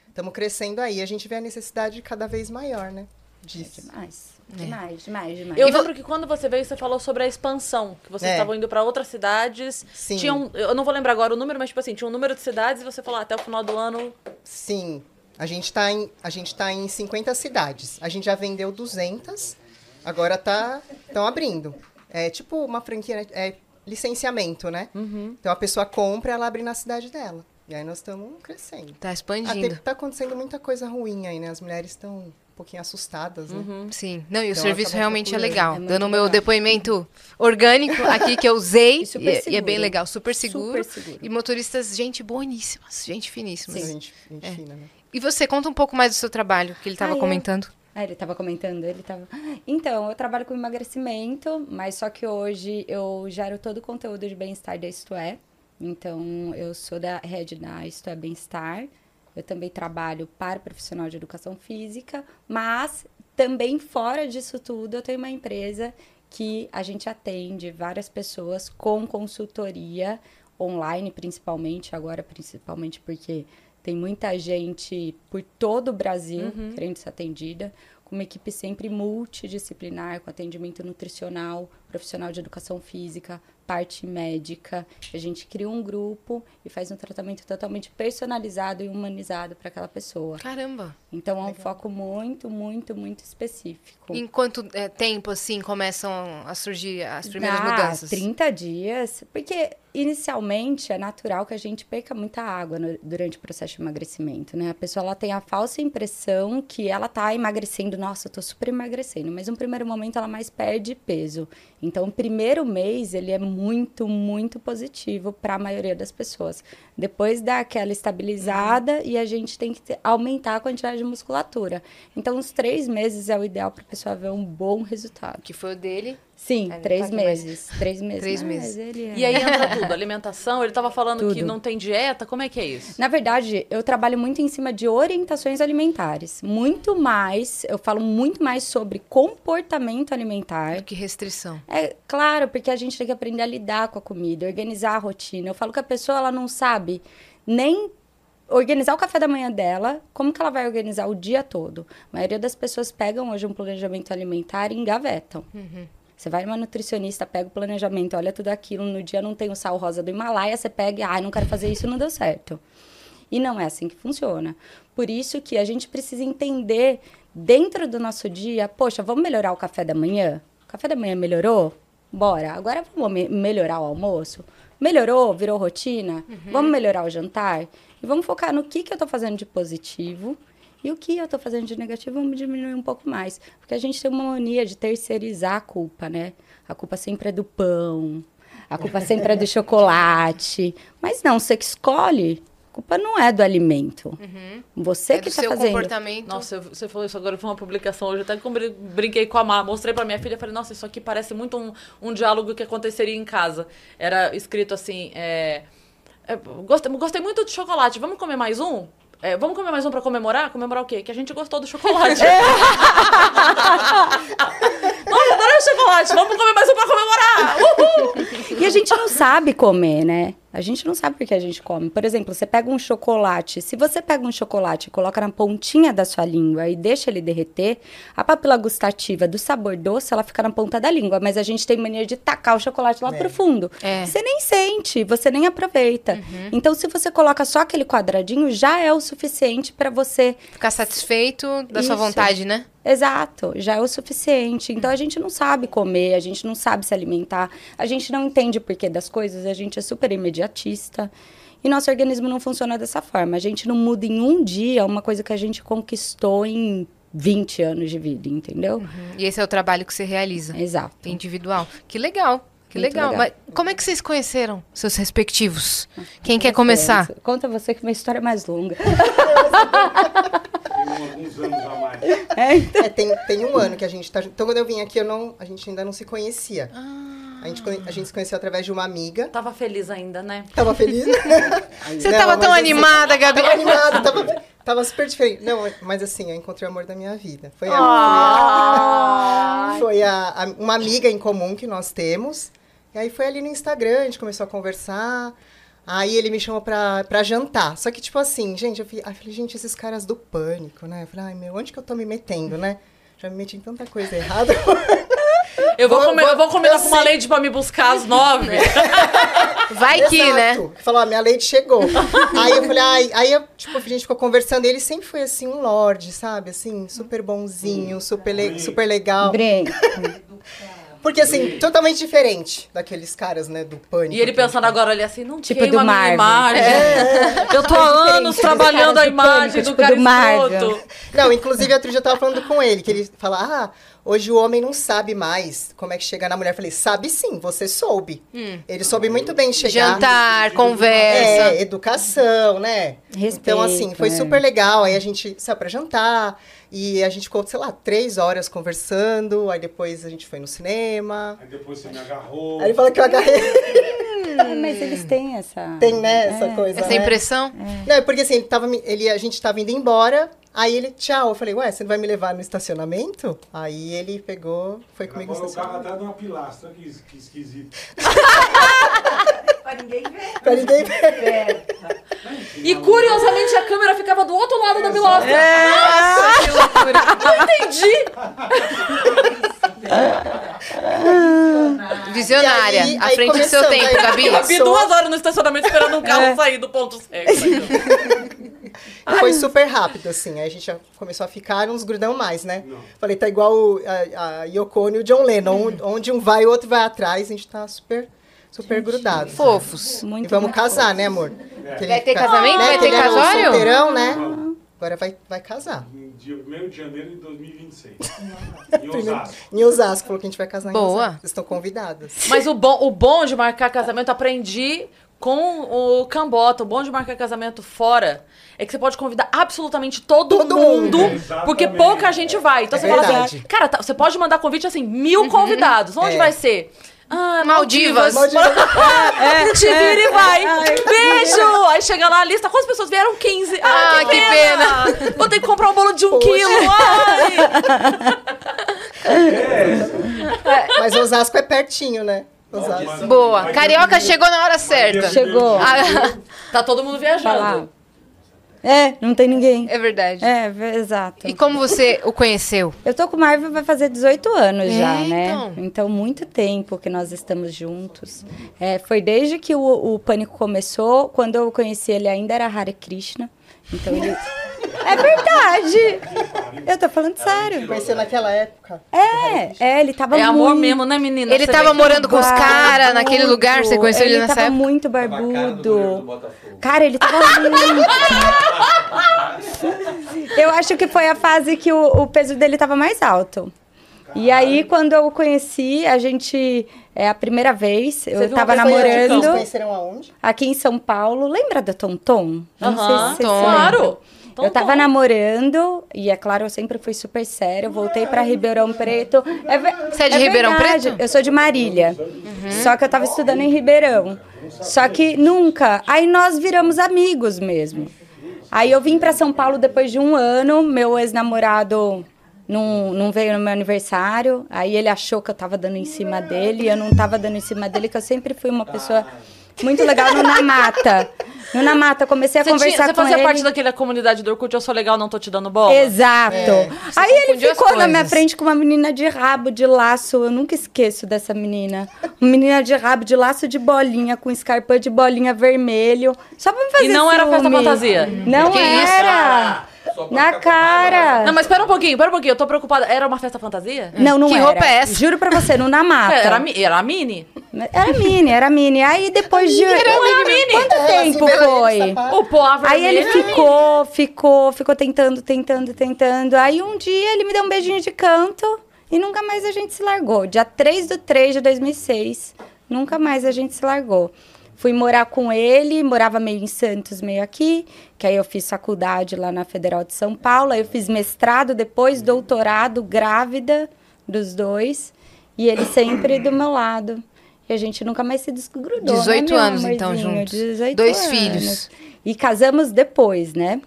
estamos crescendo aí. A gente vê a necessidade cada vez maior, né? É Disso. demais. Demais, demais, demais. Eu lembro que quando você veio, você falou sobre a expansão, que vocês É. estavam indo pra outras cidades. Sim. Tinha um, eu não vou lembrar agora o número, mas tipo assim, tinha um número de cidades e você falou ah, até o final do ano. Sim. A gente está em, a gente tá em 50 cidades. A gente já vendeu 200. Agora tá estão abrindo. É tipo uma franquia, é licenciamento, né? Uhum. Então a pessoa compra, ela abre na cidade dela. E aí nós estamos crescendo. Tá Até expandindo. tá acontecendo muita coisa ruim aí, né? As mulheres estão um pouquinho assustadas, né? Sim. Não, e o Então, serviço acabou realmente é legal. É Dando o meu depoimento orgânico aqui que eu usei. [laughs] E super e, e é seguro. bem legal, super seguro. Super seguro. E motoristas, gente boníssimas, gente finíssimas. A gente, gente É. fina, né? E você conta um pouco mais do seu trabalho, que ele estava Ah, eu- comentando. Ah, ele tava comentando, ele tava. Então, eu trabalho com emagrecimento, mas só que hoje eu gero todo o conteúdo de bem-estar da Isto É. Então, eu sou da head da Isto É Bem-Estar. Eu também trabalho para profissional de educação física, mas também fora disso tudo, eu tenho uma empresa que a gente atende várias pessoas com consultoria online, principalmente, agora principalmente porque tem muita gente por todo o Brasil querendo ser atendida, com uma equipe sempre multidisciplinar, com atendimento nutricional, profissional de educação física, parte médica. A gente cria um grupo e faz um tratamento totalmente personalizado e humanizado para aquela pessoa. Caramba. Então é um foco muito, muito, muito específico. Em quanto é, tempo, assim, começam a surgir as primeiras Ah, mudanças? 30 dias. Porque inicialmente é natural que a gente perca muita água no- durante o processo de emagrecimento, né? A pessoa ela tem a falsa impressão que ela tá emagrecendo, nossa, eu tô super emagrecendo, mas no primeiro momento ela mais perde peso. Então, o primeiro mês ele é muito, muito positivo para a maioria das pessoas. Depois dá aquela estabilizada e a gente tem que ter- aumentar a quantidade de musculatura. Então, uns três meses é o ideal para a pessoa ver um bom resultado. Que foi o dele. Sim, É, tá três mas- meses. Três meses. Três Mas meses. ele é- E aí entra tudo, alimentação. Ele tava falando que Tudo. não tem dieta. Como é que é isso? Na verdade, eu trabalho muito em cima de orientações alimentares. Muito mais, eu falo muito mais sobre comportamento alimentar. Que restrição. É claro, porque a gente tem que aprender a lidar com a comida, organizar a rotina. Eu falo que a pessoa ela não sabe nem organizar o café da manhã dela, como que ela vai organizar o dia todo. A maioria das pessoas pegam hoje um planejamento alimentar e engavetam. Você vai numa nutricionista, pega o planejamento, olha tudo aquilo, no dia não tem o sal rosa do Himalaia, você pega e, ai, não quero fazer isso, não deu certo. E não é assim que funciona. Por isso que a gente precisa entender dentro do nosso dia, poxa, vamos melhorar o café da manhã? O café da manhã melhorou? Bora. Agora vamos me- melhorar o almoço? Melhorou? Virou rotina? Vamos melhorar o jantar? E vamos focar no que, que eu tô fazendo de positivo e o que eu tô fazendo de negativo, vamos diminuir um pouco mais. Porque a gente tem uma mania de terceirizar a culpa, né? A culpa sempre é do pão, a culpa sempre é do [laughs] chocolate. Mas não, você que escolhe. A culpa não é do alimento. Você É que tá seu fazendo. comportamento. Nossa, você falou isso agora, foi uma publicação hoje, até que eu brin- brinquei com a Mar, mostrei pra minha filha, falei, nossa, isso aqui parece muito um, um diálogo que aconteceria em casa. Era escrito assim, é, é, gostei, gostei muito de chocolate, vamos comer mais um? É, vamos comer mais um pra comemorar? Comemorar o quê? Que a gente gostou do chocolate. [laughs] [laughs] Nossa, adorei o chocolate, vamos comer mais um pra comemorar! Uhul! E a gente não sabe comer, né? A gente não sabe porque a gente come. Por exemplo, você pega um chocolate. Se você pega um chocolate e coloca na pontinha da sua língua e deixa ele derreter, a papila gustativa do sabor doce, ela fica na ponta da língua. Mas a gente tem mania de tacar o chocolate lá pro fundo. É. Você nem sente, você nem aproveita. Então, se você coloca só aquele quadradinho, já é o suficiente para você Ficar satisfeito da sua Isso. vontade, né? Exato, já é o suficiente. Então a gente não sabe comer, a gente não sabe se alimentar, a gente não entende o porquê das coisas, a gente é super imediatista. E nosso organismo não funciona dessa forma. A gente não muda em um dia uma coisa que a gente conquistou em 20 anos de vida, entendeu? E esse é o trabalho que você realiza. Exato. Individual. Que legal. Que legal. legal. Mas como é que vocês conheceram seus respectivos? Quem quer começar? Conta você que minha história é mais longa. Tem alguns anos a mais. É, tem, tem um ano que a gente tá. Então, quando eu vim aqui, eu não, a gente ainda não se conhecia. A, gente, a gente se conheceu através de uma amiga. Tava feliz ainda, né? Tava feliz? [laughs] Você Não, tava tão assim, animada, Gabi. Tava animada, tava, tava super diferente. Não, mas assim, eu encontrei o amor da minha vida. Foi, a, Ah. foi, a, foi a- a- uma amiga em comum que nós temos. E aí foi ali no Instagram, a gente começou a conversar. Aí ele me chamou pra, pra jantar. Só que, tipo assim, gente, eu falei, ai, falei, gente, esses caras do pânico, né? Eu falei, ai, meu, onde que eu tô me metendo, né? Já me meti em tanta coisa errada. [laughs] Eu vou, Vou- comer, vou- eu vou combinar eu com uma lady pra me buscar às nove. [laughs] Vai que, né? Exato. Falou, ah, minha leite chegou. [laughs] aí eu falei, ai, aí eu, tipo, a gente ficou conversando, e ele sempre foi assim, um lorde, sabe? Assim, super bonzinho, super, le- super legal. Brinco. Porque, assim, totalmente diferente daqueles caras, né, do pânico. E ele pensando agora ali assim, não Tipo queima do minha Marvel. imagem. [laughs] Eu tô há diferente anos dos trabalhando caras a do imagem pânico, do tipo cara do Marvel. escroto. Não, inclusive, outro dia eu tava falando com ele, que ele fala, ah, hoje o homem não sabe mais como é que chega na mulher. Eu falei, sabe sim, você soube. Ele soube muito bem chegar. Jantar, conversa. É, educação, né? Respeito, então, assim, foi é. super legal. Aí a gente saiu pra jantar. E a gente ficou, sei lá, três horas conversando. Aí depois a gente foi no cinema. Aí depois você me agarrou. Aí ele falou que eu agarrei. É, [laughs] mas eles têm essa. Tem, né, essa coisa. Essa né? impressão? Não, é porque assim, ele tava, ele, a gente tava indo embora. Aí ele, tchau. Eu falei, ué, você não vai me levar no estacionamento? Aí ele pegou, foi comigo no Agora o carro estacionamento. atrás de uma pilastra, que, que esquisito. [laughs] Pra ninguém ver. Pra ninguém ver. [laughs] E curiosamente a câmera ficava do outro lado da pilastra. Nossa, que loucura. Não entendi. Visionária. E aí- à aí frente do seu tempo, aí- Gabi. Eu vi duas horas no estacionamento esperando um carro sair do ponto cego. Foi super rápido, assim. Aí a gente já começou a ficar uns grudão mais, né? Falei, tá igual o- a, a Yoko e o John Lennon. onde- Onde um vai, o outro vai atrás. A gente tá super, super grudado. Fofos. Muito E vamos casar, né, amor? Que Vai ter casamento? Vai que ter era um casório? solteirão, né? Agora vai, vai casar. Em dia 1 de janeiro de 2026. [laughs] em Osasco. Em Osasco, falou que a gente vai casar em Boa. Osasco. Vocês estão convidadas. Mas o bom, o bom de marcar casamento, aprendi com o Cambota. O bom de marcar casamento fora é que você pode convidar absolutamente todo, Todo mundo, mundo. Porque pouca gente vai. Então É você fala assim, verdade. cara, tá- você pode mandar convite assim, mil convidados. Onde É. vai ser? Ah, Maldivas. Maldivas. Ah, [laughs] Te vira e vai. Beijo! Aí chega lá a lista. Quantas pessoas vieram? 15. Ah, Ah, que, que pena. Vou ter que comprar um bolo de um Poxa. quilo. Ai. Mas Osasco é pertinho, né? Osasco. Boa. Carioca chegou na hora certa. Chegou. Ah, Tá todo mundo Falar. viajando. É, não tem ninguém. é verdade. É, ve- exato. E como você o conheceu? Eu tô com o Marvel vai fazer 18 anos É, já, né? então. Então, muito tempo que nós estamos juntos. É, foi desde que o, o Pânico começou, quando eu conheci ele ainda era Hare Krishna. Então ele. É verdade. Eu tô falando sério. Conheceu naquela época. É, é, ele tava É amor muito... mesmo, né, menina? Ele Você tava que- morando com os caras naquele lugar, você conheceu ele, ele nessa tava época? muito Tava do barbudo. Cara, ele tava muito. Eu acho que foi a fase que o, o peso dele tava mais alto. E aí, quando eu o conheci, a gente. É a primeira vez, eu viu uma tava de Vocês namorando conheceram aonde? aqui em São Paulo. Lembra da Tom Tom? Eu Não sei se Tom. Claro. Eu tava namorando, e é claro, eu sempre fui super séria. Eu voltei pra Ribeirão Preto. É Você é de Ribeirão verdade, Preto? Eu sou de Marília. Só que eu tava estudando em Ribeirão. Só que nunca. Aí nós viramos amigos mesmo. Aí eu vim pra São Paulo depois de um ano. Meu ex-namorado não, não veio no meu aniversário. Aí ele achou que eu tava dando em cima dele. E eu não tava dando em cima dele, que eu sempre fui uma pessoa muito legal no Na Mata. No Na Mata, comecei a Você, tinha, conversar você com fazia ele. parte daquela comunidade do Orkut, eu sou legal, não tô te dando bola? Exato. Aí ele ficou na minha frente com uma menina de rabo, de laço. Eu nunca esqueço dessa menina. Uma menina de rabo, de laço de bolinha, com escarpão de bolinha vermelho. Só pra me fazer E não era festa ciúme. fantasia? Não Que isso? era. Pra Na cara. Não, mas espera um pouquinho, espera um pouquinho, eu tô preocupada. Era uma festa fantasia? Não, não Que era. roupa é essa? Juro pra você, no Na [laughs] Mata. Era, a era a mini? Era mini, era mini. Aí depois de... Quanto Ela tempo se vê foi? O pó Aí ele ficou, ficou, ficou tentando, tentando, tentando. Aí um dia ele me deu um beijinho de canto e nunca mais a gente se largou. Dia 3 do 3 de 2006, nunca mais a gente se largou. Fui morar com ele, morava meio em Santos, meio aqui, que aí eu fiz faculdade lá na Federal de São Paulo, aí eu fiz mestrado, depois doutorado, grávida dos dois, e ele sempre do meu lado. E a gente nunca mais se desgrudou. 18 né, anos, então, juntos. 18 Dois anos. filhos. E casamos depois, né?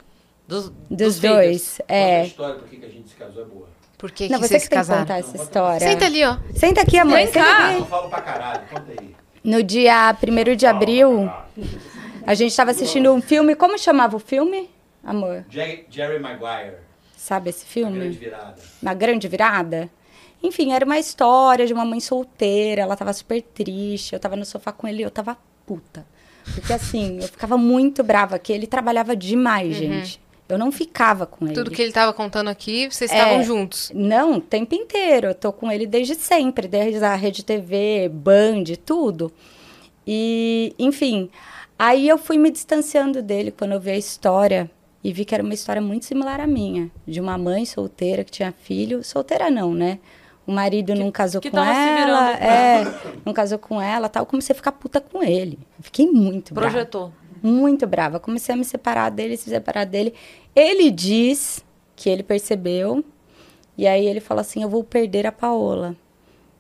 Dos, Dos, dos dois. Conta a É. história por que que a gente se casou é boa. Por que, Não, que você vocês que se tem que casaram? contar essa história. Senta ali, ó. Senta aqui, amor. Vem cá. Eu falo pra caralho, conta aí. No dia 1 de abril, a gente estava assistindo um filme. Como chamava o filme, amor? Jerry, Jerry Maguire, Sabe esse filme? grande virada. Uma grande virada? Enfim, era uma história de uma mãe solteira. Ela tava super triste. Eu tava no sofá com ele e eu tava puta. Porque assim, eu ficava muito brava, que ele trabalhava demais, gente. Eu não ficava com ele. Tudo que ele tava contando aqui, vocês É. estavam juntos. Não, o tempo inteiro. Eu tô com ele desde sempre, desde a Rede TV, Band, tudo. E, enfim, aí eu fui me distanciando dele quando eu vi a história e vi que era uma história muito similar à minha, de uma mãe solteira que tinha filho, solteira não, né? O marido não casou que com tava se ela, virando. é, não casou com ela, tal. Eu comecei a ficar puta com ele. Fiquei muito brava Projetou. Muito brava. Comecei a me separar dele, se separar dele. Ele diz que ele percebeu. E aí ele falou assim: Eu vou perder a Paola.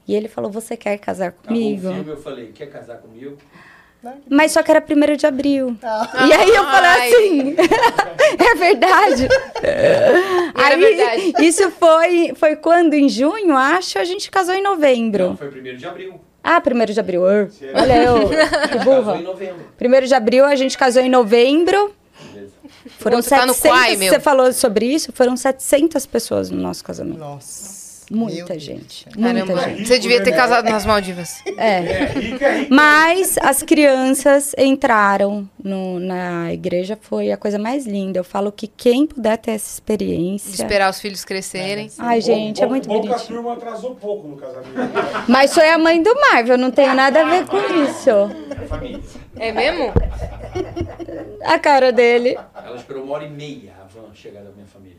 E ele falou: Você quer casar Acabou comigo? filme, eu falei, quer casar comigo? Mas só que era primeiro de abril. E aí eu falei Ai. assim: [laughs] É verdade. [laughs] era aí, verdade. Isso foi, foi quando? Em junho, acho. A gente casou em novembro. Não, foi primeiro de abril. Ah, primeiro de abril. Olha eu, [laughs] que Casou burra. em novembro. Primeiro de abril, a gente casou em novembro. Beleza. Foram outro tá no 700, Quai, meu. você falou sobre isso, foram 700 pessoas no nosso casamento. Nossa. Muita Meu gente, muita Caramba, gente. você devia ter casado nas Maldivas. É. Rica, rica. Mas as crianças entraram no- na igreja, foi a coisa mais linda. Eu falo que quem puder ter essa De experiência... esperar os filhos crescerem. Ai, gente, é muito bom que a turma atrasou um pouco no casamento. Mas foi a mãe do Marvel, não tem nada a ver com isso. É família. É mesmo? A cara dele. Ela esperou uma hora e meia a van chegar da minha família.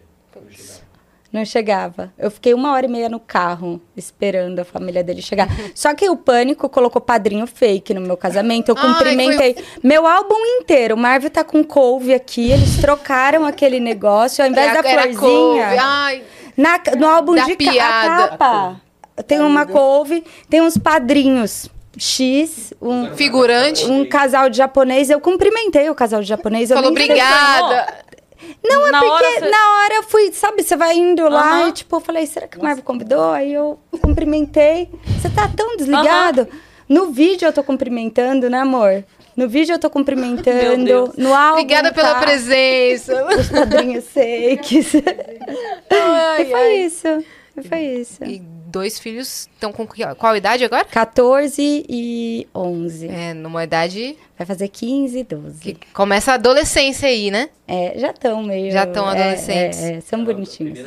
Chegaram. Não chegava. Eu fiquei uma hora e meia no carro esperando a família dele chegar. [laughs] Só que o pânico colocou padrinho fake no meu casamento. Eu Ai, cumprimentei meu álbum inteiro. O Marvel tá com couve aqui. Eles trocaram aquele negócio. Ao invés da Era florzinha. couve. Ai, na- no álbum Da de ca- piada. a capa. Tem uma couve, tem uns padrinhos. X, um, figurante. um casal de japonês. Eu cumprimentei o casal de japonês. Eu Falou obrigada. Não, é Na porque hora você- na hora eu fui, sabe, você vai indo lá e tipo, eu falei, será que o Marvel convidou? Aí eu cumprimentei. Você tá tão desligado? No vídeo eu tô cumprimentando, né, amor? No vídeo eu tô cumprimentando. No álbum. Obrigada pela tá, presença. [laughs] Os padrinhos. [laughs] Ai, e foi ai. isso. E foi isso. E dois filhos estão com qual idade agora? 14 e 11. É, numa idade Vai fazer 15 e 12. que começa a adolescência aí, né? É, já estão meio. Já tão é, adolescentes. É, é, são bonitinhos.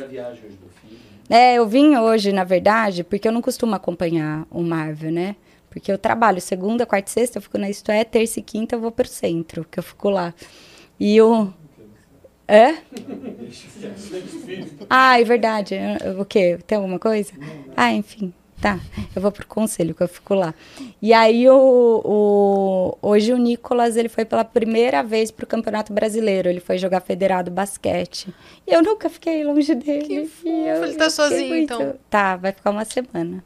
É, eu vim hoje, na verdade, porque eu não costumo acompanhar o Marvel, né? Porque eu trabalho segunda, quarta e sexta, eu fico na Isto É, terça e quinta eu vou pro centro, que eu fico lá. E o. É? Ah, é verdade. O quê? Tem alguma coisa? Ah, enfim. Tá. Eu vou pro conselho, que eu fico lá. E aí, o, o- hoje o Nicolas, ele foi pela primeira vez pro Campeonato Brasileiro. Ele foi jogar federado basquete. E eu nunca fiquei longe dele. fofo. E eu Ele tá sozinho, então. Tá, vai ficar uma semana.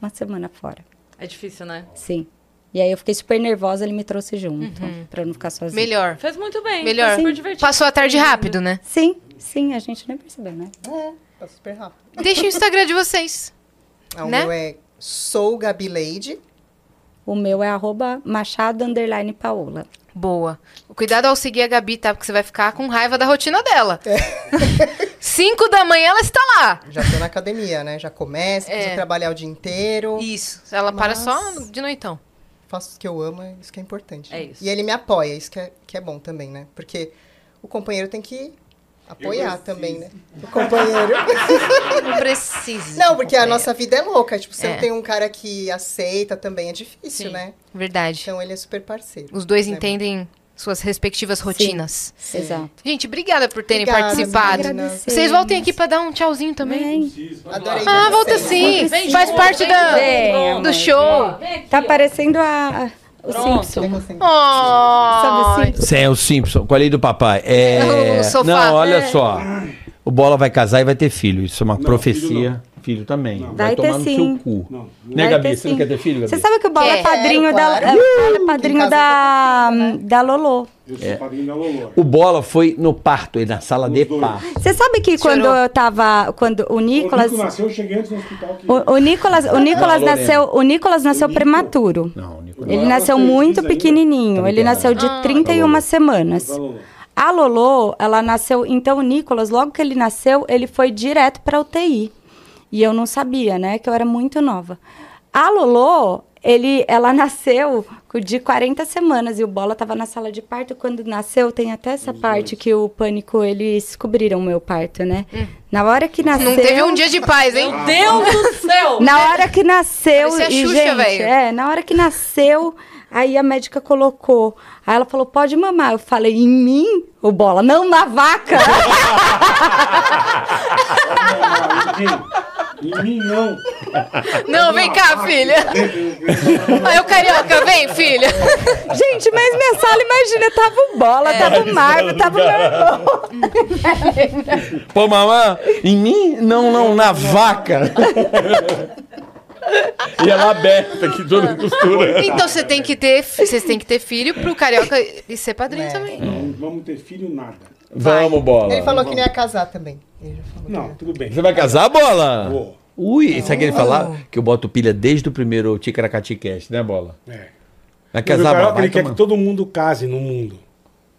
Uma semana fora. É difícil, né? Sim. E aí eu fiquei super nervosa, ele me trouxe junto, pra eu não ficar sozinha. Melhor. Fez muito bem. Melhor. Foi super divertido. Passou a tarde rápido, né? Sim, sim, a gente nem percebeu, né? É, tá super rápido. Deixa o Instagram de vocês. Ah, o Né? meu é Sou Gabi. O meu é arroba machado underline paola. Boa. Cuidado ao seguir a Gabi, tá? Porque você vai ficar com raiva da rotina dela. [laughs] Cinco da manhã ela está lá. Já tô na academia, né? Já começa, É. preciso trabalhar o dia inteiro. Isso. Ela para Mas- só de noitão. Faço o que eu amo, é isso que é importante. É isso. E ele me apoia, isso que é, que é bom também, né? Porque o companheiro tem que apoiar também, né? O companheiro. [laughs] Não precisa. Não, porque a nossa vida é louca. Tipo, você É. não tem um cara que aceita também, é difícil, Sim. né? Verdade. Então ele é super parceiro. Os dois né? entendem suas respectivas rotinas. Exato. Gente, obrigada por terem Obrigada, participado. Vocês voltem aqui pra dar um tchauzinho também. Vem. Adorei. Ah, volta sim. Vem Faz junto, parte vem da, Vem, do show. Tá parecendo a, o Pronto. Simpson. Sabe Oh, o Simpson? Sim, é o Simpson. Com a lei do papai. É... [laughs] O sofá. Não, olha É. só. O Bola vai casar e vai ter filho. Isso é uma Não, profecia. Filho, também. Vai, Vai ter tomar no sim. seu cu. Não, Né, Vai Gabi? Você não quer ter filho, Gabi? Você sabe que o Bola é Quero, padrinho da, claro. é, é padrinho da, casa da Lolo. eu sou padrinho da Loló. O Bola foi no parto, ele na sala de dois. parto. Você sabe que quando eu tava. Quando o O Nicolas. Nico nasceu, eu cheguei antes no hospital. Que... O, o Nicolas, o Nicolas Lorena. nasceu, o Nicolas nasceu Nico. prematuro. Não, Nico. Ele Agora nasceu muito pequenininho. Tá Ele nasceu de 31 Lolo. semanas. Da Loló. A Lolo, ela nasceu. Então, o Nicolas, logo que ele nasceu, ele foi direto pra UTI. E eu não sabia, né? Que eu era muito nova. A Lolo, ele, ela [laughs] nasceu de 40 semanas e o Bola tava na sala de parto. Quando nasceu, tem até essa parte que o pânico, eles cobriram o meu parto, né? Na hora que nasceu. Não teve um dia de paz, hein? Meu Deus do céu! [laughs] Na hora que nasceu, Parecia a e, Xuxa, velho. é, na hora que nasceu, aí a médica colocou. Aí ela falou, pode mamar. Eu falei, em mim? O bola, não na vaca. [laughs] Em mim, não. Não, vem cá, filha. Aí o carioca, vem, filha. gente, mas minha sala, imagina, tava o bola, É. tava o Marvel, tava o meu irmão. Pô, mamãe, em mim? Não, não, na vaca. e ela aberta aqui, toda costura. Então você tem que ter, vocês têm que ter filho pro carioca e ser padrinho É. também. Não vamos ter filho, nada. Vamos, Bola. Ele falou que não ia casar também. Ele já falou que Não, tudo bem. Você vai casar, Bola? Vou. Ui, sabe que ele falar? Que eu boto pilha desde o primeiro Ticaracati Cast, né, Bola? É. Vai Mas o casar, Carioca, Bola? Vai ele quer tomar. que todo mundo case no mundo.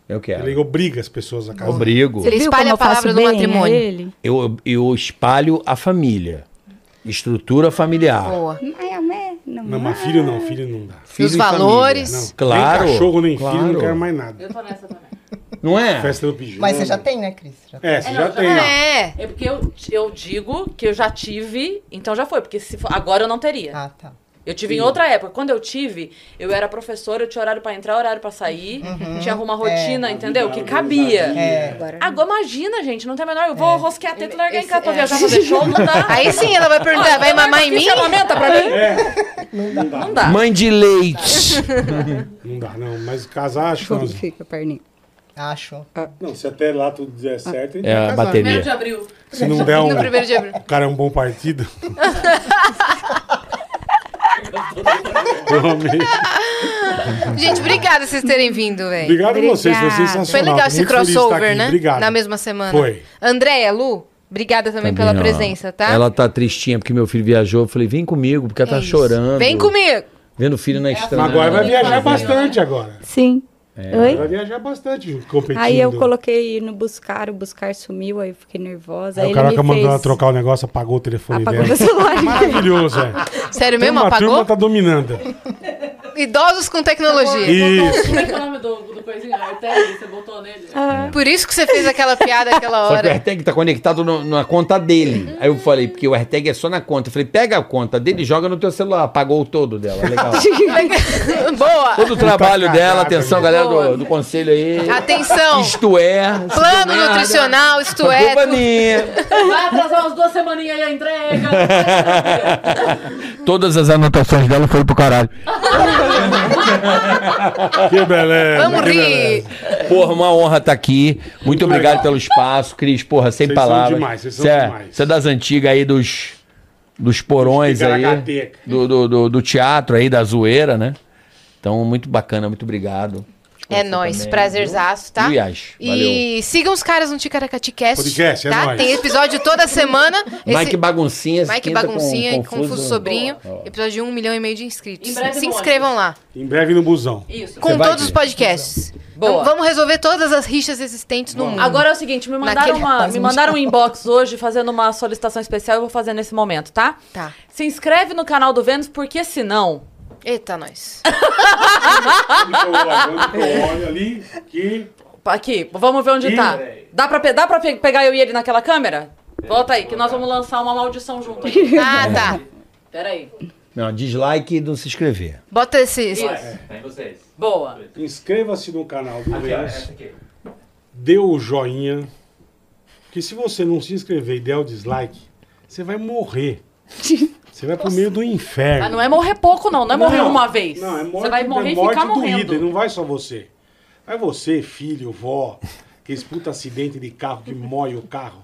Eu quero. Ele obriga as pessoas a casar. Obrigo. Ele Viu espalha como a eu faço palavra do bem matrimônio. ele? Eu, eu espalho a família. Estrutura familiar. Boa. Não, Não, mas filho não, filho não dá. Filho Os e valores. Não, Claro, Nem cachorro, nem claro. filho, não quero mais nada. Eu tô nessa também. Não é? Festa do pijama. Mas você já tem, né, Cris? Já É, você É, já não, tem. É. É porque eu, eu digo que eu já tive, então já foi. Porque se for- agora eu não teria. Ah, tá. Eu tive em outra época. Quando eu tive, eu era professora, eu tinha horário pra entrar, horário pra sair. Tinha uma rotina, entendeu? Que cabia. É. Agora, Agora imagina, gente, não tem a menor. Eu vou rosquear a teta e largar em casa pra é. viajar fazer show, não dá. [laughs] Aí sim ela vai perguntar, vai mamar em mim? Você amamenta pra mim? Não dá. Não dá. Mãe de leite. Não dá, não. Mas casar, acho que fica a perninha? Acho. Não, se até lá tudo der certo, a gente É, vai a casar. bateria. Primeiro de abril. Se não der um... [laughs] No primeiro de abril. O cara é um bom partido. Eu [laughs] amei. [laughs] Gente, obrigada vocês terem vindo, velho. Obrigado a vocês, foi sensacional. Foi legal esse muito feliz de estar crossover, aqui. né? Obrigado. Na mesma semana. Foi. Andréia, Lu, obrigada também, pela Também, ó. presença, tá? Ela tá tristinha porque meu filho viajou. Eu falei, vem comigo, porque ela É tá isso. chorando. Vem comigo. Vendo o filho na estrada. Agora vai viajar bastante agora. Sim. Oi? Vai viajar bastante competindo. Aí eu coloquei no buscar, o buscar sumiu, aí eu fiquei nervosa. Aí Aí o ele Caraca me mandou fez... ela trocar o negócio, apagou o telefone Apagou dela. [laughs] meu celular. Maravilhoso, é. Sério mesmo? Turma- A Apagou? turma tá dominando. [laughs] Idosos com tecnologia. Isso. Como é que é o nome do, do coisinho? Artério, você botou nele? Ah, Por isso que você fez aquela piada aquela Só que o hora. AirTag tá conectado no- na conta dele. Aí eu falei, porque o AirTag é só na conta. Eu falei, pega a conta dele e joga no teu celular. Apagou o todo dela. Legal. [laughs] Boa! Todo o trabalho dela, atenção, meu. galera do, do conselho aí. Atenção! Isto é. Plano deu merda, nutricional, isto é. culpa minha. [laughs] Vai atrasar umas duas semaninhas aí a entrega. [laughs] Todas as anotações dela foram pro caralho. [laughs] Que beleza. Vamos que rir. beleza. Porra, uma honra estar aqui. Muito, obrigado legal. pelo espaço, Cris. Porra, sem Vocês são palavras. demais, vocês são Você é, demais. você é das antigas aí dos, dos porões aí. Do, do, do, do teatro aí, da zoeira, né? Então, muito bacana, muito obrigado. É nóis, prazerzaço, tá? Aliás, E sigam os caras no Ticaracati Cast. Podcast, é tá? nóis. Tem episódio toda semana. [laughs] Esse- Mike Baguncinha. Mike Baguncinha com e Confuso Sobrinho. Episódio de um milhão e meio de inscritos. Em breve Se inscrevam lá. Em breve no busão. Isso. Com todos os ver. podcasts. Boa. Vamos- Vamos resolver todas as rixas existentes no mundo. Agora é o seguinte, me mandaram, Naquele uma, me mandaram um inbox hoje fazendo uma solicitação especial, eu vou fazer nesse momento, tá? Tá. Se inscreve no canal do Vênus, porque senão... Eita, nós. Olha ali que. Aqui, vamos ver onde Ih, tá. Dá pra, dá pra pe- pegar eu e ele naquela câmera? Volta aí, que nós vamos lançar uma maldição junto aí. Ah, tá. [laughs] Pera aí. Não, dislike e não se inscrever. Bota esse. Isso. Tem vocês. Boa. Inscreva-se no canal do Aqui, ó, Vênus. aqui. Dê o joinha. Que se você não se inscrever e der o dislike, você vai morrer. [laughs] Você vai pro meio do inferno. Mas não é morrer pouco, não. Não é morrer uma vez. Não, é morte, Você vai morrer é e ficar doída, morrendo. e não vai só você. Vai você, filho, vó, que esse puta acidente de carro que moe o carro.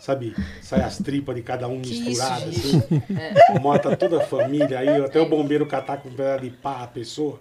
Sabe? Sai as tripas de cada um misturadas. assim. Mata toda a família. Aí até o bombeiro catar com um pedaço de pá a pessoa.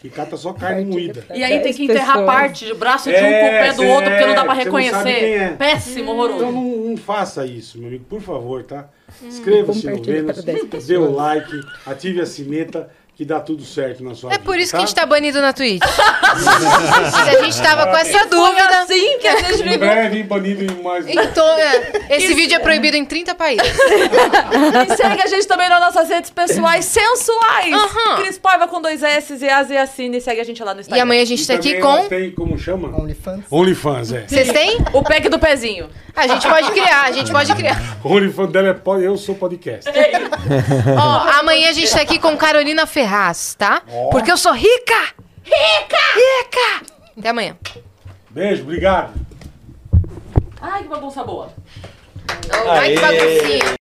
Que cata só carne moída. E aí tem que enterrar pessoas. parte de braço de um É, com o pé do outro, porque não dá pra sabe reconhecer. quem é. Péssimo, horroroso. Então não, não faça isso, meu amigo, por favor, tá? Inscreva-se no Compartilha Vênus, dê o like, ative a sineta que dá tudo certo na sua É vida. por isso tá? que a gente tá banido na Twitch. Se [laughs] a gente tava com essa Foi dúvida. assim que a gente Em ficou. breve, banido em mais. Então, é, esse vídeo é proibido em 30 países. E segue a gente também nas nossas redes pessoais sensuais. Aham. Cris Paiva com dois S e As e Assine. Segue a gente lá no Instagram. E amanhã a gente tá aqui com. Tem, como chama? OnlyFans. OnlyFans, é. Vocês têm? O pack do pezinho. A gente pode criar, a gente pode criar. O OnlyFans dela é pod- Eu Sou Podcast. Ó, amanhã a gente tá aqui com Carolina Ferraz, tá? Porque eu sou rica! Rica! Rica! Até amanhã. Beijo, obrigado. Ai, que bagunça boa. Ai, que baguncinha.